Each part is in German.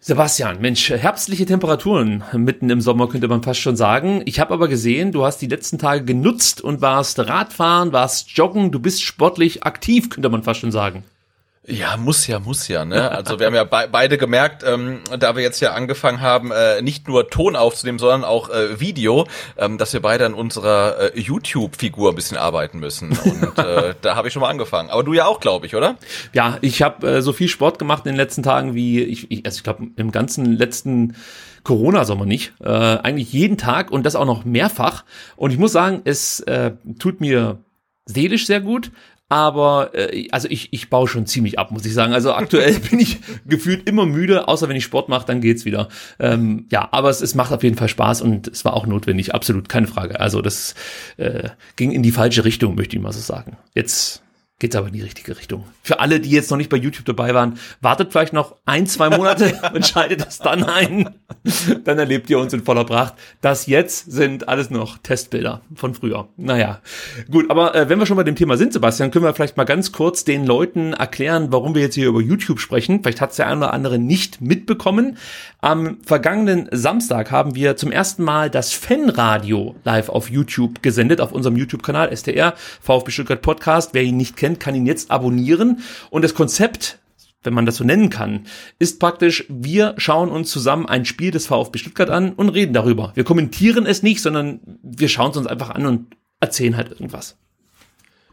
Sebastian, Mensch, herbstliche Temperaturen mitten im Sommer könnte man fast schon sagen. Ich habe aber gesehen, du hast die letzten Tage genutzt und warst Radfahren, warst joggen, du bist sportlich aktiv, könnte man fast schon sagen. Ja, muss ja, muss ja. Ne? Also wir haben ja be beide gemerkt, ähm, da wir jetzt ja angefangen haben, äh, nicht nur Ton aufzunehmen, sondern auch äh, Video, ähm, dass wir beide an unserer äh, YouTube-Figur ein bisschen arbeiten müssen. Und äh, da habe ich schon mal angefangen. Aber du ja auch, glaube ich, oder? Ja, ich habe äh, so viel Sport gemacht in den letzten Tagen wie ich, ich also ich glaube im ganzen letzten Corona-Sommer nicht. Äh, eigentlich jeden Tag und das auch noch mehrfach. Und ich muss sagen, es äh, tut mir seelisch sehr gut, aber äh, also ich, ich baue schon ziemlich ab, muss ich sagen. Also aktuell bin ich gefühlt immer müde, außer wenn ich Sport mache, dann geht's wieder. Ähm, ja, aber es, es macht auf jeden Fall Spaß und es war auch notwendig, absolut, keine Frage. Also das äh, ging in die falsche Richtung, möchte ich mal so sagen. Jetzt geht's aber in die richtige Richtung. Für alle, die jetzt noch nicht bei YouTube dabei waren, wartet vielleicht noch ein, zwei Monate und schaltet das dann ein. Dann erlebt ihr uns in voller Pracht. Das jetzt sind alles noch Testbilder von früher. Naja, gut, aber äh, wenn wir schon bei dem Thema sind, Sebastian, können wir vielleicht mal ganz kurz den Leuten erklären, warum wir jetzt hier über YouTube sprechen. Vielleicht hat es der eine oder andere nicht mitbekommen. Am vergangenen Samstag haben wir zum ersten Mal das Fanradio live auf YouTube gesendet, auf unserem YouTube-Kanal STR, VfB Stuttgart Podcast. Wer ihn nicht kennt, kennt, kann ihn jetzt abonnieren. Und das Konzept wenn man das so nennen kann, ist praktisch, wir schauen uns zusammen ein Spiel des VfB Stuttgart an und reden darüber. Wir kommentieren es nicht, sondern wir schauen es uns einfach an und erzählen halt irgendwas.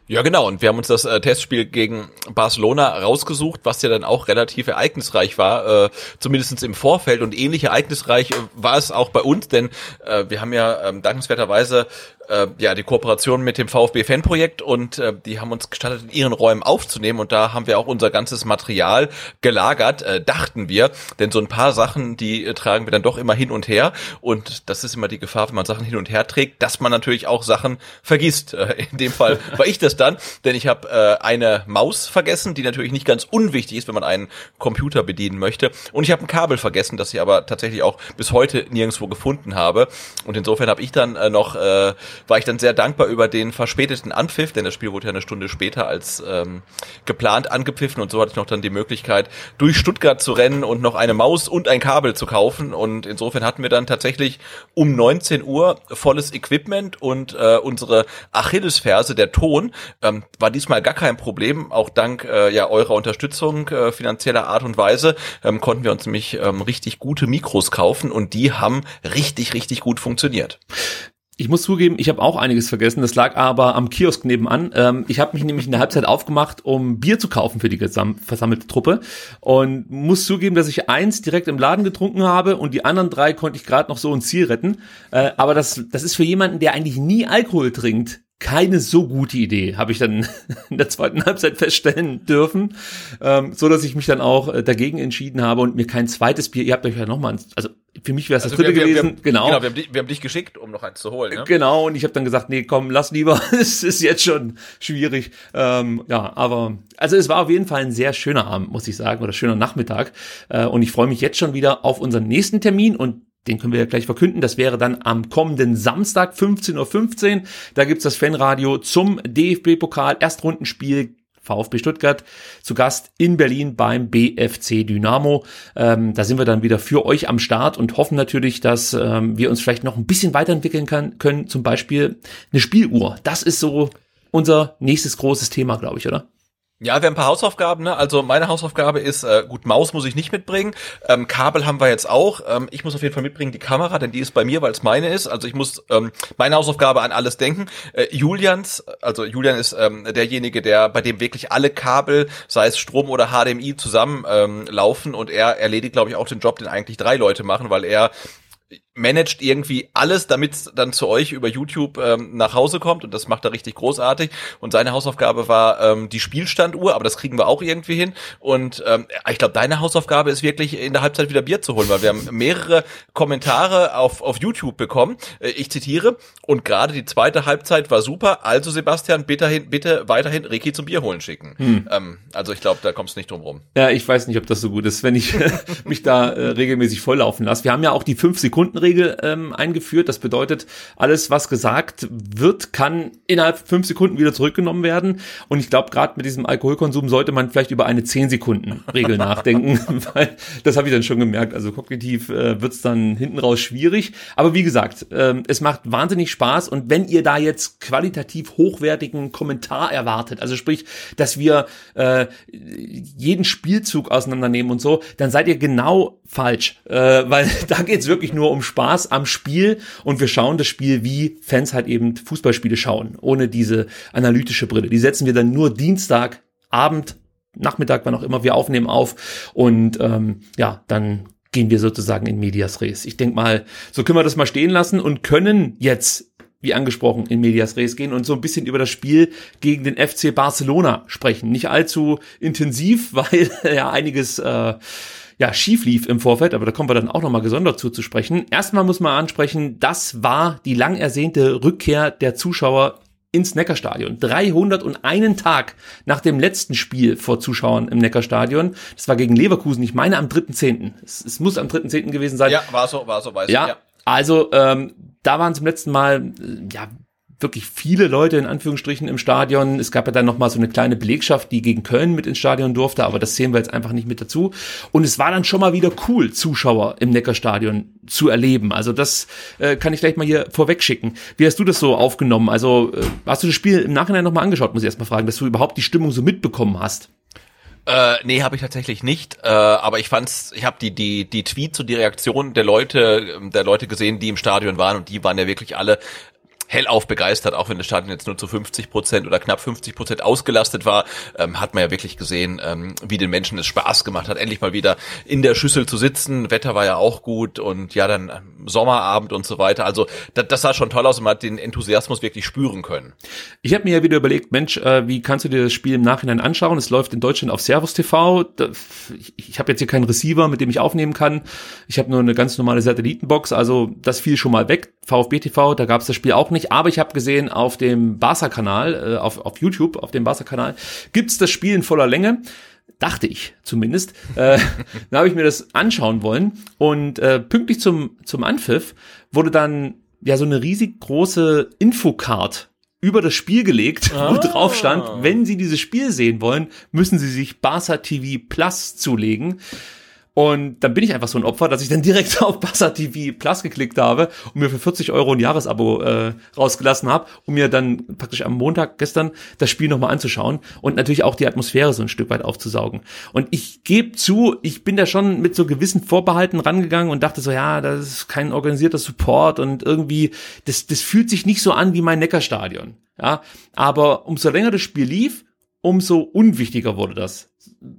Ja, genau. Und wir haben uns das äh, Testspiel gegen Barcelona rausgesucht, was ja dann auch relativ ereignisreich war, äh, zumindest im Vorfeld. Und ähnlich ereignisreich äh, war es auch bei uns, denn äh, wir haben ja ähm, dankenswerterweise äh, ja die Kooperation mit dem VfB Fanprojekt und äh, die haben uns gestattet, in ihren Räumen aufzunehmen und da haben wir auch unser ganzes Material gelagert, äh, dachten wir, denn so ein paar Sachen, die äh, tragen wir dann doch immer hin und her und das ist immer die Gefahr, wenn man Sachen hin und her trägt, dass man natürlich auch Sachen vergisst. Äh, in dem Fall war ich das dann, denn ich habe äh, eine Maus vergessen, die natürlich nicht ganz unwichtig ist, wenn man einen Computer bedienen möchte. Und ich habe ein Kabel vergessen, das ich aber tatsächlich auch bis heute nirgendwo gefunden habe. Und insofern habe ich dann äh, noch äh, war ich dann sehr dankbar über den verspäteten Anpfiff, denn das Spiel wurde ja eine Stunde später als ähm, geplant angepfiffen und so hatte ich noch dann die Möglichkeit, durch Stuttgart zu rennen und noch eine Maus und ein Kabel zu kaufen und insofern hatten wir dann tatsächlich um 19 Uhr volles Equipment und äh, unsere Achillesferse, der Ton, ähm, war diesmal gar kein Problem, auch dank äh, ja eurer Unterstützung äh, finanzieller Art und Weise ähm, konnten wir uns nämlich ähm, richtig gute Mikros kaufen und die haben richtig, richtig gut funktioniert. Ich muss zugeben, ich habe auch einiges vergessen. Das lag aber am Kiosk nebenan. Ähm, ich habe mich nämlich in der Halbzeit aufgemacht, um Bier zu kaufen für die versammelte Truppe. Und muss zugeben, dass ich eins direkt im Laden getrunken habe und die anderen drei konnte ich gerade noch so ins Ziel retten. Äh, aber das, das ist für jemanden, der eigentlich nie Alkohol trinkt, keine so gute Idee, habe ich dann in der zweiten Halbzeit feststellen dürfen, ähm, so dass ich mich dann auch äh, dagegen entschieden habe und mir kein zweites Bier. Ihr habt euch ja noch mal, also für mich wäre es also das dritte wir, gewesen. Wir, wir, genau. genau wir, haben dich, wir haben dich geschickt, um noch eins zu holen. Ne? Genau. Und ich habe dann gesagt, nee, komm, lass lieber. es ist jetzt schon schwierig. Ähm, ja, aber also es war auf jeden Fall ein sehr schöner Abend, muss ich sagen, oder schöner Nachmittag. Äh, und ich freue mich jetzt schon wieder auf unseren nächsten Termin und den können wir ja gleich verkünden. Das wäre dann am kommenden Samstag 15.15 Uhr. Da gibt's das Fanradio zum DFB-Pokal Erstrundenspiel VfB Stuttgart zu Gast in Berlin beim BFC Dynamo. Ähm, da sind wir dann wieder für euch am Start und hoffen natürlich, dass ähm, wir uns vielleicht noch ein bisschen weiterentwickeln kann, können. Zum Beispiel eine Spieluhr. Das ist so unser nächstes großes Thema, glaube ich, oder? Ja, wir haben ein paar Hausaufgaben. Ne? Also meine Hausaufgabe ist, äh, gut, Maus muss ich nicht mitbringen. Ähm, Kabel haben wir jetzt auch. Ähm, ich muss auf jeden Fall mitbringen die Kamera, denn die ist bei mir, weil es meine ist. Also ich muss ähm, meine Hausaufgabe an alles denken. Äh, Julians, also Julian ist ähm, derjenige, der bei dem wirklich alle Kabel, sei es Strom oder HDMI, zusammen ähm, laufen und er erledigt, glaube ich, auch den Job, den eigentlich drei Leute machen, weil er managt irgendwie alles, damit es dann zu euch über YouTube ähm, nach Hause kommt und das macht er richtig großartig. Und seine Hausaufgabe war ähm, die Spielstanduhr, aber das kriegen wir auch irgendwie hin. Und ähm, ich glaube, deine Hausaufgabe ist wirklich in der Halbzeit wieder Bier zu holen, weil wir haben mehrere Kommentare auf, auf YouTube bekommen. Äh, ich zitiere, und gerade die zweite Halbzeit war super, also Sebastian, bitte, hin, bitte weiterhin Ricky zum Bier holen schicken. Hm. Ähm, also ich glaube, da kommst du nicht drum rum. Ja, ich weiß nicht, ob das so gut ist, wenn ich mich da äh, regelmäßig volllaufen lasse. Wir haben ja auch die 5 Sekunden Regel ähm, eingeführt. Das bedeutet, alles, was gesagt wird, kann innerhalb fünf Sekunden wieder zurückgenommen werden. Und ich glaube, gerade mit diesem Alkoholkonsum sollte man vielleicht über eine zehn Sekunden Regel nachdenken, weil das habe ich dann schon gemerkt. Also kognitiv äh, wird es dann hinten raus schwierig. Aber wie gesagt, äh, es macht wahnsinnig Spaß. Und wenn ihr da jetzt qualitativ hochwertigen Kommentar erwartet, also sprich, dass wir äh, jeden Spielzug auseinandernehmen und so, dann seid ihr genau falsch, äh, weil da geht's wirklich nur um Spaß am Spiel und wir schauen das Spiel, wie Fans halt eben Fußballspiele schauen, ohne diese analytische Brille. Die setzen wir dann nur Dienstag, Abend, Nachmittag, wann auch immer wir aufnehmen, auf und ähm, ja, dann gehen wir sozusagen in Medias Res. Ich denke mal, so können wir das mal stehen lassen und können jetzt wie angesprochen, in Medias Res gehen und so ein bisschen über das Spiel gegen den FC Barcelona sprechen. Nicht allzu intensiv, weil ja einiges äh, ja, schief lief im Vorfeld, aber da kommen wir dann auch nochmal gesondert zu, zu sprechen. Erstmal muss man ansprechen, das war die lang ersehnte Rückkehr der Zuschauer ins Neckarstadion. 301 Tag nach dem letzten Spiel vor Zuschauern im Neckarstadion. Das war gegen Leverkusen, ich meine am 3.10. Es, es muss am 3.10. gewesen sein. Ja, war so, war so, weiß ja, ja. Also ähm, da waren zum letzten Mal äh, ja wirklich viele Leute in Anführungsstrichen im Stadion. Es gab ja dann noch mal so eine kleine Belegschaft, die gegen Köln mit ins Stadion durfte, aber das sehen wir jetzt einfach nicht mit dazu. Und es war dann schon mal wieder cool, Zuschauer im Neckarstadion zu erleben. Also das äh, kann ich gleich mal hier vorweg schicken. Wie hast du das so aufgenommen? Also äh, hast du das Spiel im Nachhinein noch mal angeschaut, muss ich erst mal fragen, dass du überhaupt die Stimmung so mitbekommen hast? Äh, nee, habe ich tatsächlich nicht. Äh, aber ich fand's, ich habe die die die Tweets und die Reaktionen der Leute der Leute gesehen, die im Stadion waren und die waren ja wirklich alle hellauf begeistert, auch wenn das Stadion jetzt nur zu 50 Prozent oder knapp 50 Prozent ausgelastet war, ähm, hat man ja wirklich gesehen, ähm, wie den Menschen es Spaß gemacht hat, endlich mal wieder in der Schüssel zu sitzen. Wetter war ja auch gut und ja, dann ähm, Sommerabend und so weiter. Also das, das sah schon toll aus und man hat den Enthusiasmus wirklich spüren können. Ich habe mir ja wieder überlegt, Mensch, äh, wie kannst du dir das Spiel im Nachhinein anschauen? Es läuft in Deutschland auf Servus TV. Ich ich habe jetzt hier keinen Receiver, mit dem ich aufnehmen kann. Ich habe nur eine ganz normale Satellitenbox, also das fiel schon mal weg. VfB TV, da gab es das Spiel auch nicht, aber ich habe gesehen, auf dem Barca-Kanal, äh, auf, auf YouTube, auf dem Barca-Kanal, gibt's das Spiel in voller Länge dachte ich zumindest. Äh, da habe ich mir das anschauen wollen und äh, pünktlich zum zum Anpfiff wurde dann ja so eine riesig große Infocard über das Spiel gelegt, ah. wo drauf stand, wenn Sie dieses Spiel sehen wollen, müssen Sie sich Barca TV Plus zulegen. Und dann bin ich einfach so ein Opfer, dass ich dann direkt auf Bassa TV Plus geklickt habe und mir für 40 Euro ein Jahresabo äh, rausgelassen habe, um mir dann praktisch am Montag gestern das Spiel nochmal anzuschauen und natürlich auch die Atmosphäre so ein Stück weit aufzusaugen. Und ich gebe zu, ich bin da schon mit so gewissen Vorbehalten rangegangen und dachte so, ja, das ist kein organisierter Support und irgendwie, das, das fühlt sich nicht so an wie mein Neckarstadion. Ja, aber umso länger das Spiel lief, umso unwichtiger wurde das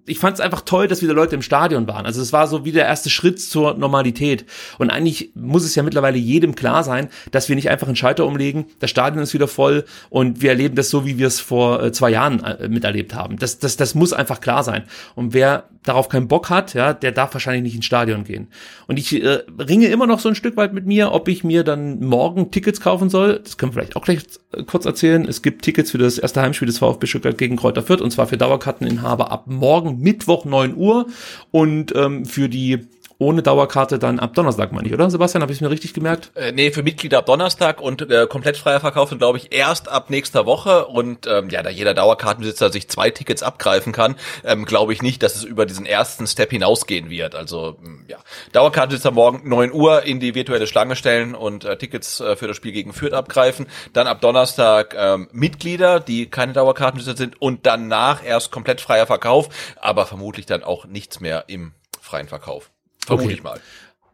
ich fand es einfach toll, dass wieder Leute im Stadion waren. Also es war so wie der erste Schritt zur Normalität. Und eigentlich muss es ja mittlerweile jedem klar sein, dass wir nicht einfach einen Schalter umlegen, das Stadion ist wieder voll und wir erleben das so, wie wir es vor äh, zwei Jahren äh, miterlebt haben. Das, das, das muss einfach klar sein. Und wer darauf keinen Bock hat, ja, der darf wahrscheinlich nicht ins Stadion gehen. Und ich äh, ringe immer noch so ein Stück weit mit mir, ob ich mir dann morgen Tickets kaufen soll. Das können wir vielleicht auch gleich äh, kurz erzählen. Es gibt Tickets für das erste Heimspiel des VfB Stuttgart gegen Kräuter Fürth und zwar für Dauerkarteninhaber ab morgen Mittwoch 9 Uhr. Und ähm, für die ohne Dauerkarte dann ab Donnerstag, meine ich, oder? Sebastian, habe ich mir richtig gemerkt? Äh, nee, für Mitglieder ab Donnerstag und äh, komplett freier Verkauf sind, glaube ich, erst ab nächster Woche. Und ähm, ja, da jeder Dauerkartenbesitzer sich zwei Tickets abgreifen kann, ähm, glaube ich nicht, dass es über diesen ersten Step hinausgehen wird. Also mm, ja, Dauerkartenbesitzer morgen neun Uhr in die virtuelle Schlange stellen und äh, Tickets äh, für das Spiel gegen Fürth abgreifen. Dann ab Donnerstag ähm, Mitglieder, die keine Dauerkartenbesitzer sind und danach erst komplett freier Verkauf, aber vermutlich dann auch nichts mehr im freien Verkauf. Vermute Okay. ich mal.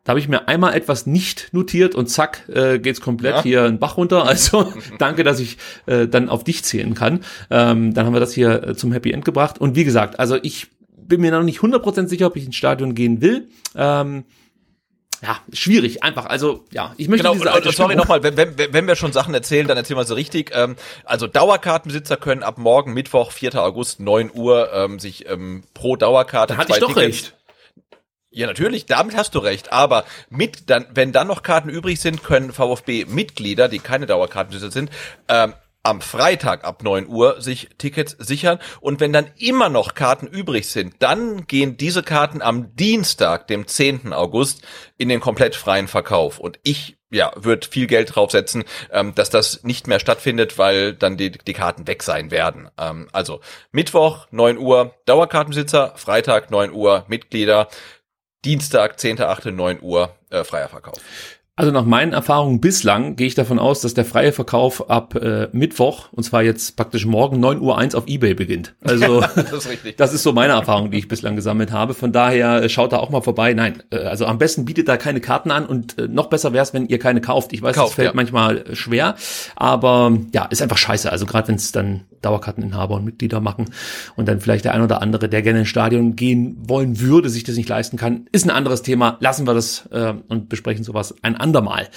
Da habe ich mir einmal etwas nicht notiert und zack, äh, geht's komplett Ja. hier einen Bach runter. Also danke, dass ich äh, dann auf dich zählen kann. Ähm, dann haben wir das hier äh, zum Happy End gebracht. Und wie gesagt, also ich bin mir noch nicht 100% sicher, ob ich ins Stadion gehen will. Ähm, ja, schwierig, einfach. Also ja, ich möchte Genau, diese und, und sorry nochmal, wenn, wenn, wenn wir schon Sachen erzählen, dann erzählen wir sie richtig. Ähm, also Dauerkartenbesitzer können ab morgen, Mittwoch, 4. August, 9 Uhr, ähm, sich ähm, pro Dauerkarte Da hatte ich doch Tickets- recht. Ja, natürlich, damit hast du recht. Aber mit dann, wenn dann noch Karten übrig sind, können VfB-Mitglieder, die keine Dauerkartenbesitzer sind, ähm, am Freitag ab 9 Uhr sich Tickets sichern. Und wenn dann immer noch Karten übrig sind, dann gehen diese Karten am Dienstag, dem 10. August, in den komplett freien Verkauf. Und ich ja, würde viel Geld draufsetzen, ähm, dass das nicht mehr stattfindet, weil dann die, die Karten weg sein werden. Ähm, also Mittwoch 9 Uhr Dauerkartenbesitzer, Freitag 9 Uhr Mitglieder, Dienstag 10.8. 9 Uhr äh, freier Verkauf. Also nach meinen Erfahrungen bislang gehe ich davon aus, dass der freie Verkauf ab äh, Mittwoch, und zwar jetzt praktisch morgen 9 Uhr eins auf Ebay beginnt. Also Das ist das ist so meine Erfahrung, die ich bislang gesammelt habe. Von daher äh, schaut da auch mal vorbei. Nein, äh, also am besten bietet da keine Karten an und äh, noch besser wäre es, wenn ihr keine kauft. Ich weiß, Kauft, das fällt ja. manchmal schwer, aber ja, ist einfach scheiße. Also gerade wenn es dann Dauerkarteninhaber und Mitglieder machen und dann vielleicht der ein oder andere, der gerne ins Stadion gehen wollen würde, sich das nicht leisten kann, ist ein anderes Thema. Lassen wir das äh, und besprechen sowas ein andermal.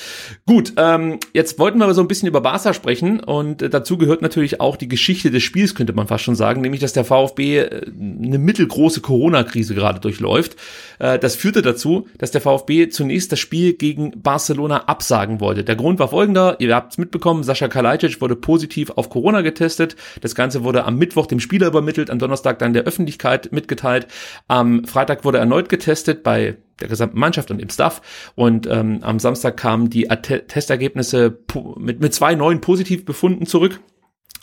Gut, ähm, jetzt wollten wir so ein bisschen über Barca sprechen und äh, dazu gehört natürlich auch die Geschichte des Spiels, könnte man fast schon sagen, nämlich dass der VfB äh, eine mittelgroße Corona-Krise gerade durchläuft. Äh, das führte dazu, dass der VfB zunächst das Spiel gegen Barcelona absagen wollte. Der Grund war folgender, ihr habt es mitbekommen, Sascha Kalajdzic wurde positiv auf Corona getestet. Das Ganze wurde am Mittwoch dem Spieler übermittelt, am Donnerstag dann der Öffentlichkeit mitgeteilt. Am Freitag wurde erneut getestet bei der gesamten Mannschaft und im Staff. Und ähm, am Samstag kamen die Testergebnisse mit, mit zwei neuen Positivbefunden zurück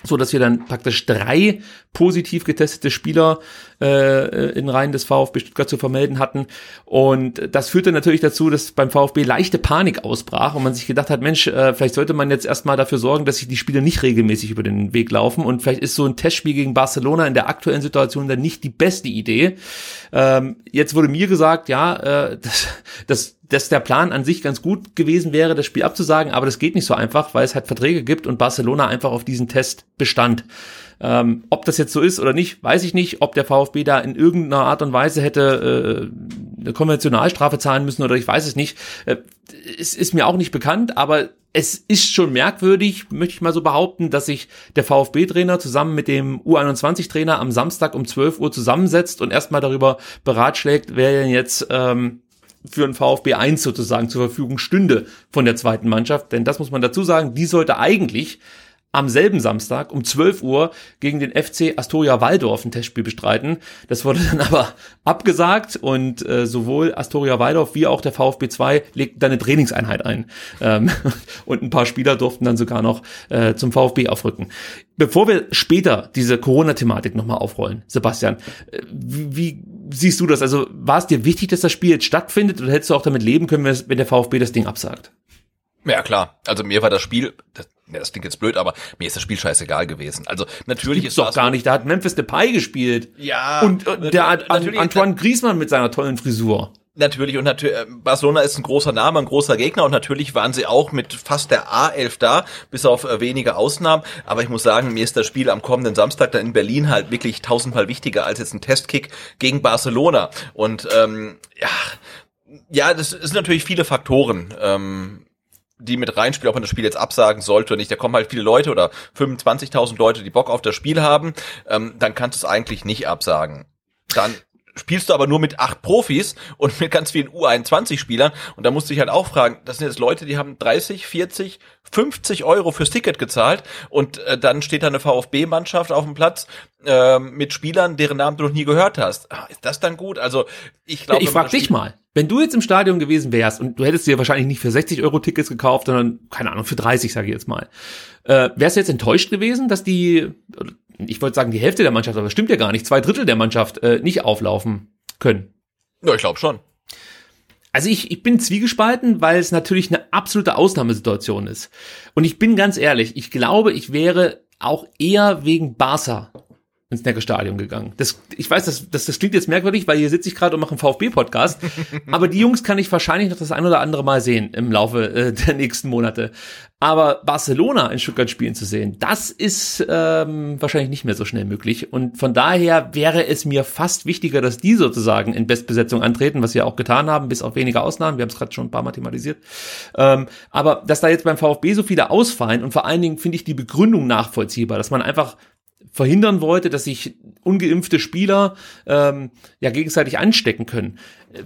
so dass wir dann praktisch drei positiv getestete Spieler äh, in Reihen des VfB Stuttgart zu vermelden hatten. Und das führte natürlich dazu, dass beim VfB leichte Panik ausbrach und man sich gedacht hat, Mensch, äh, vielleicht sollte man jetzt erstmal dafür sorgen, dass sich die Spieler nicht regelmäßig über den Weg laufen. Und vielleicht ist so ein Testspiel gegen Barcelona in der aktuellen Situation dann nicht die beste Idee. Ähm, jetzt wurde mir gesagt, ja, äh, das, das dass der Plan an sich ganz gut gewesen wäre, das Spiel abzusagen, aber das geht nicht so einfach, weil es halt Verträge gibt und Barcelona einfach auf diesen Test bestand. Ähm, ob das jetzt so ist oder nicht, weiß ich nicht. Ob der VfB da in irgendeiner Art und Weise hätte äh, eine Konventionalstrafe zahlen müssen oder ich weiß es nicht. Äh, es ist mir auch nicht bekannt, aber es ist schon merkwürdig, möchte ich mal so behaupten, dass sich der VfB-Trainer zusammen mit dem U21-Trainer am Samstag um 12 Uhr zusammensetzt und erstmal darüber beratschlägt, wer denn jetzt ähm, für ein VfB 1 sozusagen zur Verfügung stünde von der zweiten Mannschaft. Denn das muss man dazu sagen, die sollte eigentlich am selben Samstag um 12 Uhr gegen den FC Astoria Waldorf ein Testspiel bestreiten. Das wurde dann aber abgesagt und äh, sowohl Astoria Waldorf wie auch der VfB 2 legten dann eine Trainingseinheit ein. Ähm, und ein paar Spieler durften dann sogar noch äh, zum VfB aufrücken. Bevor wir später diese Corona-Thematik nochmal aufrollen, Sebastian, äh, wie, wie siehst du das? Also war es dir wichtig, dass das Spiel jetzt stattfindet oder hättest du auch damit leben können, wenn der VfB das Ding absagt? Ja, klar. Also mir war das Spiel, das, ja, das klingt jetzt blöd, aber mir ist das Spiel scheißegal gewesen. Also natürlich ist doch das gar nicht. Da hat Memphis Depay gespielt. Ja. Und äh, der hat Antoine Griezmann mit seiner tollen Frisur. Natürlich und natürlich Barcelona ist ein großer Name, ein großer Gegner und natürlich waren sie auch mit fast der A11 da, bis auf äh, wenige Ausnahmen. Aber ich muss sagen, mir ist das Spiel am kommenden Samstag dann in Berlin halt wirklich tausendmal wichtiger als jetzt ein Testkick gegen Barcelona. Und ähm, ja, ja, das sind natürlich viele Faktoren. Ähm, die mit reinspielen, ob man das Spiel jetzt absagen sollte oder nicht. Da kommen halt viele Leute oder 25.000 Leute, die Bock auf das Spiel haben. Ähm, dann kannst du es eigentlich nicht absagen. Dann spielst du aber nur mit acht Profis und mit ganz vielen U21-Spielern. Und da musst du dich halt auch fragen, das sind jetzt Leute, die haben 30, 40, 50 Euro fürs Ticket gezahlt und äh, dann steht da eine VfB-Mannschaft auf dem Platz äh, mit Spielern, deren Namen du noch nie gehört hast. Ah, ist das dann gut? Also ich glaube, ich frage dich mal, wenn du jetzt im Stadion gewesen wärst und du hättest dir wahrscheinlich nicht für 60 Euro Tickets gekauft, sondern keine Ahnung für 30, sage ich jetzt mal, äh, wärst du jetzt enttäuscht gewesen, dass die, ich wollte sagen die Hälfte der Mannschaft, aber das stimmt ja gar nicht, zwei Drittel der Mannschaft äh, nicht auflaufen können? Ja, ich glaube schon. Also ich, ich bin zwiegespalten, weil es natürlich eine absolute Ausnahmesituation ist. Und ich bin ganz ehrlich, ich glaube, ich wäre auch eher wegen Barca ins Neckarstadion gegangen. Das, ich weiß, das, das, das klingt jetzt merkwürdig, weil hier sitze ich gerade und mache einen VfB-Podcast. aber die Jungs kann ich wahrscheinlich noch das ein oder andere Mal sehen im Laufe äh, der nächsten Monate. Aber Barcelona in Stuttgart spielen zu sehen, das ist ähm, wahrscheinlich nicht mehr so schnell möglich. Und von daher wäre es mir fast wichtiger, dass die sozusagen in Bestbesetzung antreten, was sie ja auch getan haben, bis auf wenige Ausnahmen. Wir haben es gerade schon ein paar Mal thematisiert. Ähm, aber dass da jetzt beim VfB so viele ausfallen und vor allen Dingen finde ich die Begründung nachvollziehbar, dass man einfach verhindern wollte, dass sich ungeimpfte Spieler ähm, ja gegenseitig anstecken können,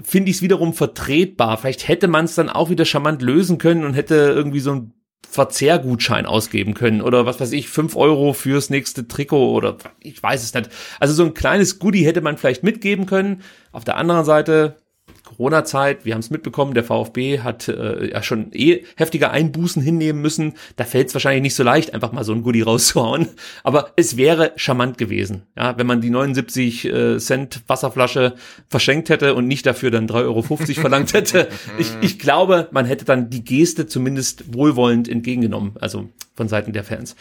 finde ich es wiederum vertretbar. Vielleicht hätte man es dann auch wieder charmant lösen können und hätte irgendwie so ein Verzehrgutschein ausgeben können oder was weiß ich, fünf Euro fürs nächste Trikot oder ich weiß es nicht. Also so ein kleines Goodie hätte man vielleicht mitgeben können. Auf der anderen Seite, Corona-Zeit, wir haben es mitbekommen, der VfB hat äh, ja schon eh heftige Einbußen hinnehmen müssen. Da fällt es wahrscheinlich nicht so leicht, einfach mal so ein Goodie rauszuhauen. Aber es wäre charmant gewesen, ja, wenn man die 79 äh, Cent Wasserflasche verschenkt hätte und nicht dafür dann 3,50 Euro verlangt hätte. Ich, ich glaube, man hätte dann die Geste zumindest wohlwollend entgegengenommen, also von Seiten der Fans.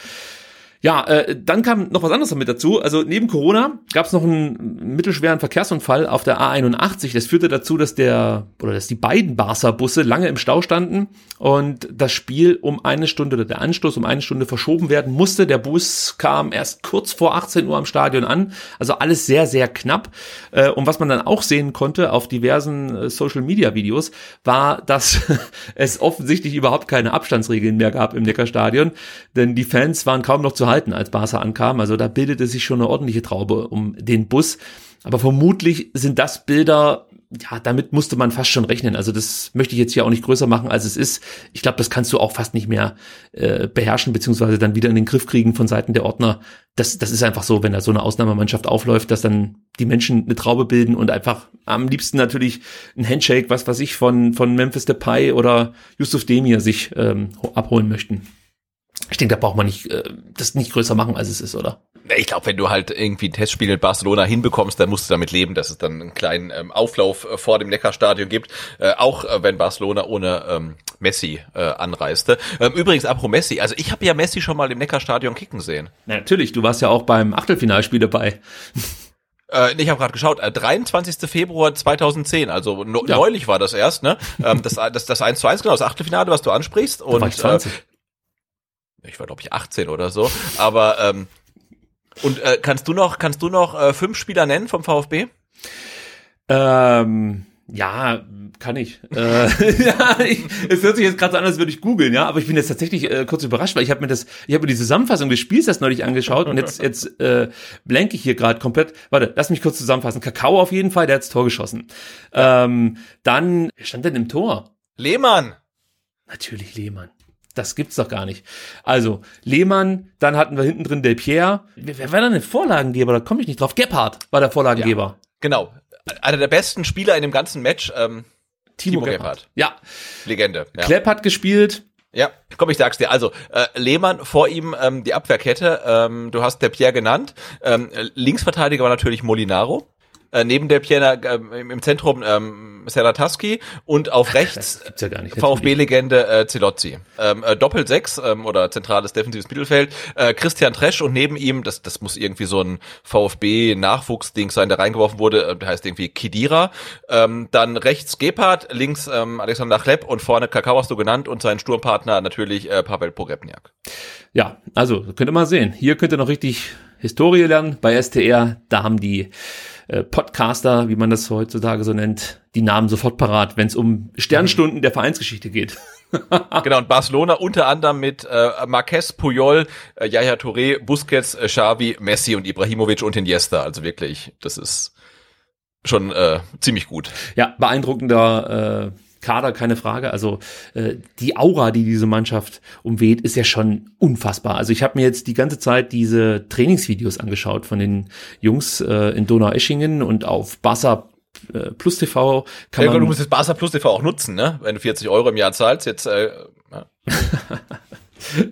Ja, äh, dann kam noch was anderes damit dazu. Also neben Corona gab es noch einen mittelschweren Verkehrsunfall auf der A81. Das führte dazu, dass der oder dass die beiden Barca-Busse lange im Stau standen und das Spiel um eine Stunde oder der Anstoß um eine Stunde verschoben werden musste. Der Bus kam erst kurz vor 18 Uhr am Stadion an. Also alles sehr, sehr knapp. Äh, und was man dann auch sehen konnte auf diversen äh, Social-Media-Videos, war, dass es offensichtlich überhaupt keine Abstandsregeln mehr gab im Neckarstadion. Denn die Fans waren kaum noch zu halten als Barca ankam. Also da bildete sich schon eine ordentliche Traube um den Bus. Aber vermutlich sind das Bilder, ja, damit musste man fast schon rechnen. Also das möchte ich jetzt hier auch nicht größer machen, als es ist. Ich glaube, das kannst du auch fast nicht mehr äh, beherrschen, beziehungsweise dann wieder in den Griff kriegen von Seiten der Ordner. Das, das ist einfach so, wenn da so eine Ausnahmemannschaft aufläuft, dass dann die Menschen eine Traube bilden und einfach am liebsten natürlich ein Handshake, was weiß ich, von, von Memphis Depay oder Yusuf Demir sich ähm, abholen möchten. Ich denke, da braucht man nicht äh, das nicht größer machen, als es ist, oder? Ich glaube, wenn du halt irgendwie ein Testspiel in Barcelona hinbekommst, dann musst du damit leben, dass es dann einen kleinen ähm, Auflauf äh, vor dem Neckarstadion gibt, äh, auch äh, wenn Barcelona ohne ähm, Messi äh, anreiste. Ähm, übrigens, apro Messi, also ich habe ja Messi schon mal im Neckarstadion kicken sehen. Na, natürlich, du warst ja auch beim Achtelfinalspiel dabei. Äh, ich habe gerade geschaut, äh, 23. Februar 2010, also no, ja. neulich war das erst, ne? ähm, das, das, das 1 zu 1, genau, das Achtelfinale, was du ansprichst. Und, war ich 20. Äh, ich war glaube ich 18 oder so, aber ähm, und äh, kannst du noch kannst du noch äh, fünf Spieler nennen vom VfB? Ähm, ja, kann ich. äh, ja, ich. Es hört sich jetzt gerade so an, als würde ich googeln, ja, aber ich bin jetzt tatsächlich äh, kurz überrascht, weil ich habe mir das, ich habe mir die Zusammenfassung des Spiels erst neulich angeschaut und jetzt jetzt äh, blanke ich hier gerade komplett. Warte, lass mich kurz zusammenfassen. Kakao auf jeden Fall, der hat's Tor geschossen. Ähm, dann, wer stand denn im Tor? Lehmann. Natürlich Lehmann. Das gibt's doch gar nicht. Also, Lehmann, dann hatten wir hinten drin Del Pierre. Wer war denn der Vorlagengeber? Da komme ich nicht drauf. Gebhardt war der Vorlagengeber. Ja, genau. Einer der besten Spieler in dem ganzen Match. Ähm, Timo, Timo Gebhardt. Gebhardt. Ja. Legende. Ja. Klepp hat gespielt. Ja, komm, ich sag's dir. Also, äh, Lehmann, vor ihm ähm, die Abwehrkette. Ähm, du hast der Pierre genannt. Ähm, Linksverteidiger war natürlich Molinaro. Äh, neben der Piana äh, im Zentrum ähm, Serataski und auf rechts ja VfB-Legende äh, Zelozzi. Ähm, äh, Doppel sechs ähm, oder zentrales defensives Mittelfeld. Äh, Christian Tresch und neben ihm, das, das muss irgendwie so ein VfB-Nachwuchsding sein, der reingeworfen wurde, äh, der heißt irgendwie Kidira. Ähm, dann rechts Gebhardt, links ähm, Alexander Klepp und vorne Kakao hast du genannt und sein Sturmpartner natürlich äh, Pavel Pogrebniak. Ja, also könnt ihr mal sehen. Hier könnt ihr noch richtig Historie lernen. Bei STR, da haben die äh, Podcaster, wie man das heutzutage so nennt, die Namen sofort parat, wenn es um Sternstunden der Vereinsgeschichte geht. genau, und Barcelona unter anderem mit äh, Marquez, Puyol, äh, Yaya Touré, Busquets, äh, Xavi, Messi und Ibrahimovic und Iniesta. Also wirklich, das ist schon äh, ziemlich gut. Ja, beeindruckender äh, Kader, keine Frage. Also äh, die Aura, die diese Mannschaft umweht, ist ja schon unfassbar. Also ich habe mir jetzt die ganze Zeit diese Trainingsvideos angeschaut von den Jungs äh, in Donaueschingen und auf Barca äh, Plus TV kann ja, man. Du musst das Barca Plus TV auch nutzen, ne? Wenn du 40 Euro im Jahr zahlst, jetzt äh, ja.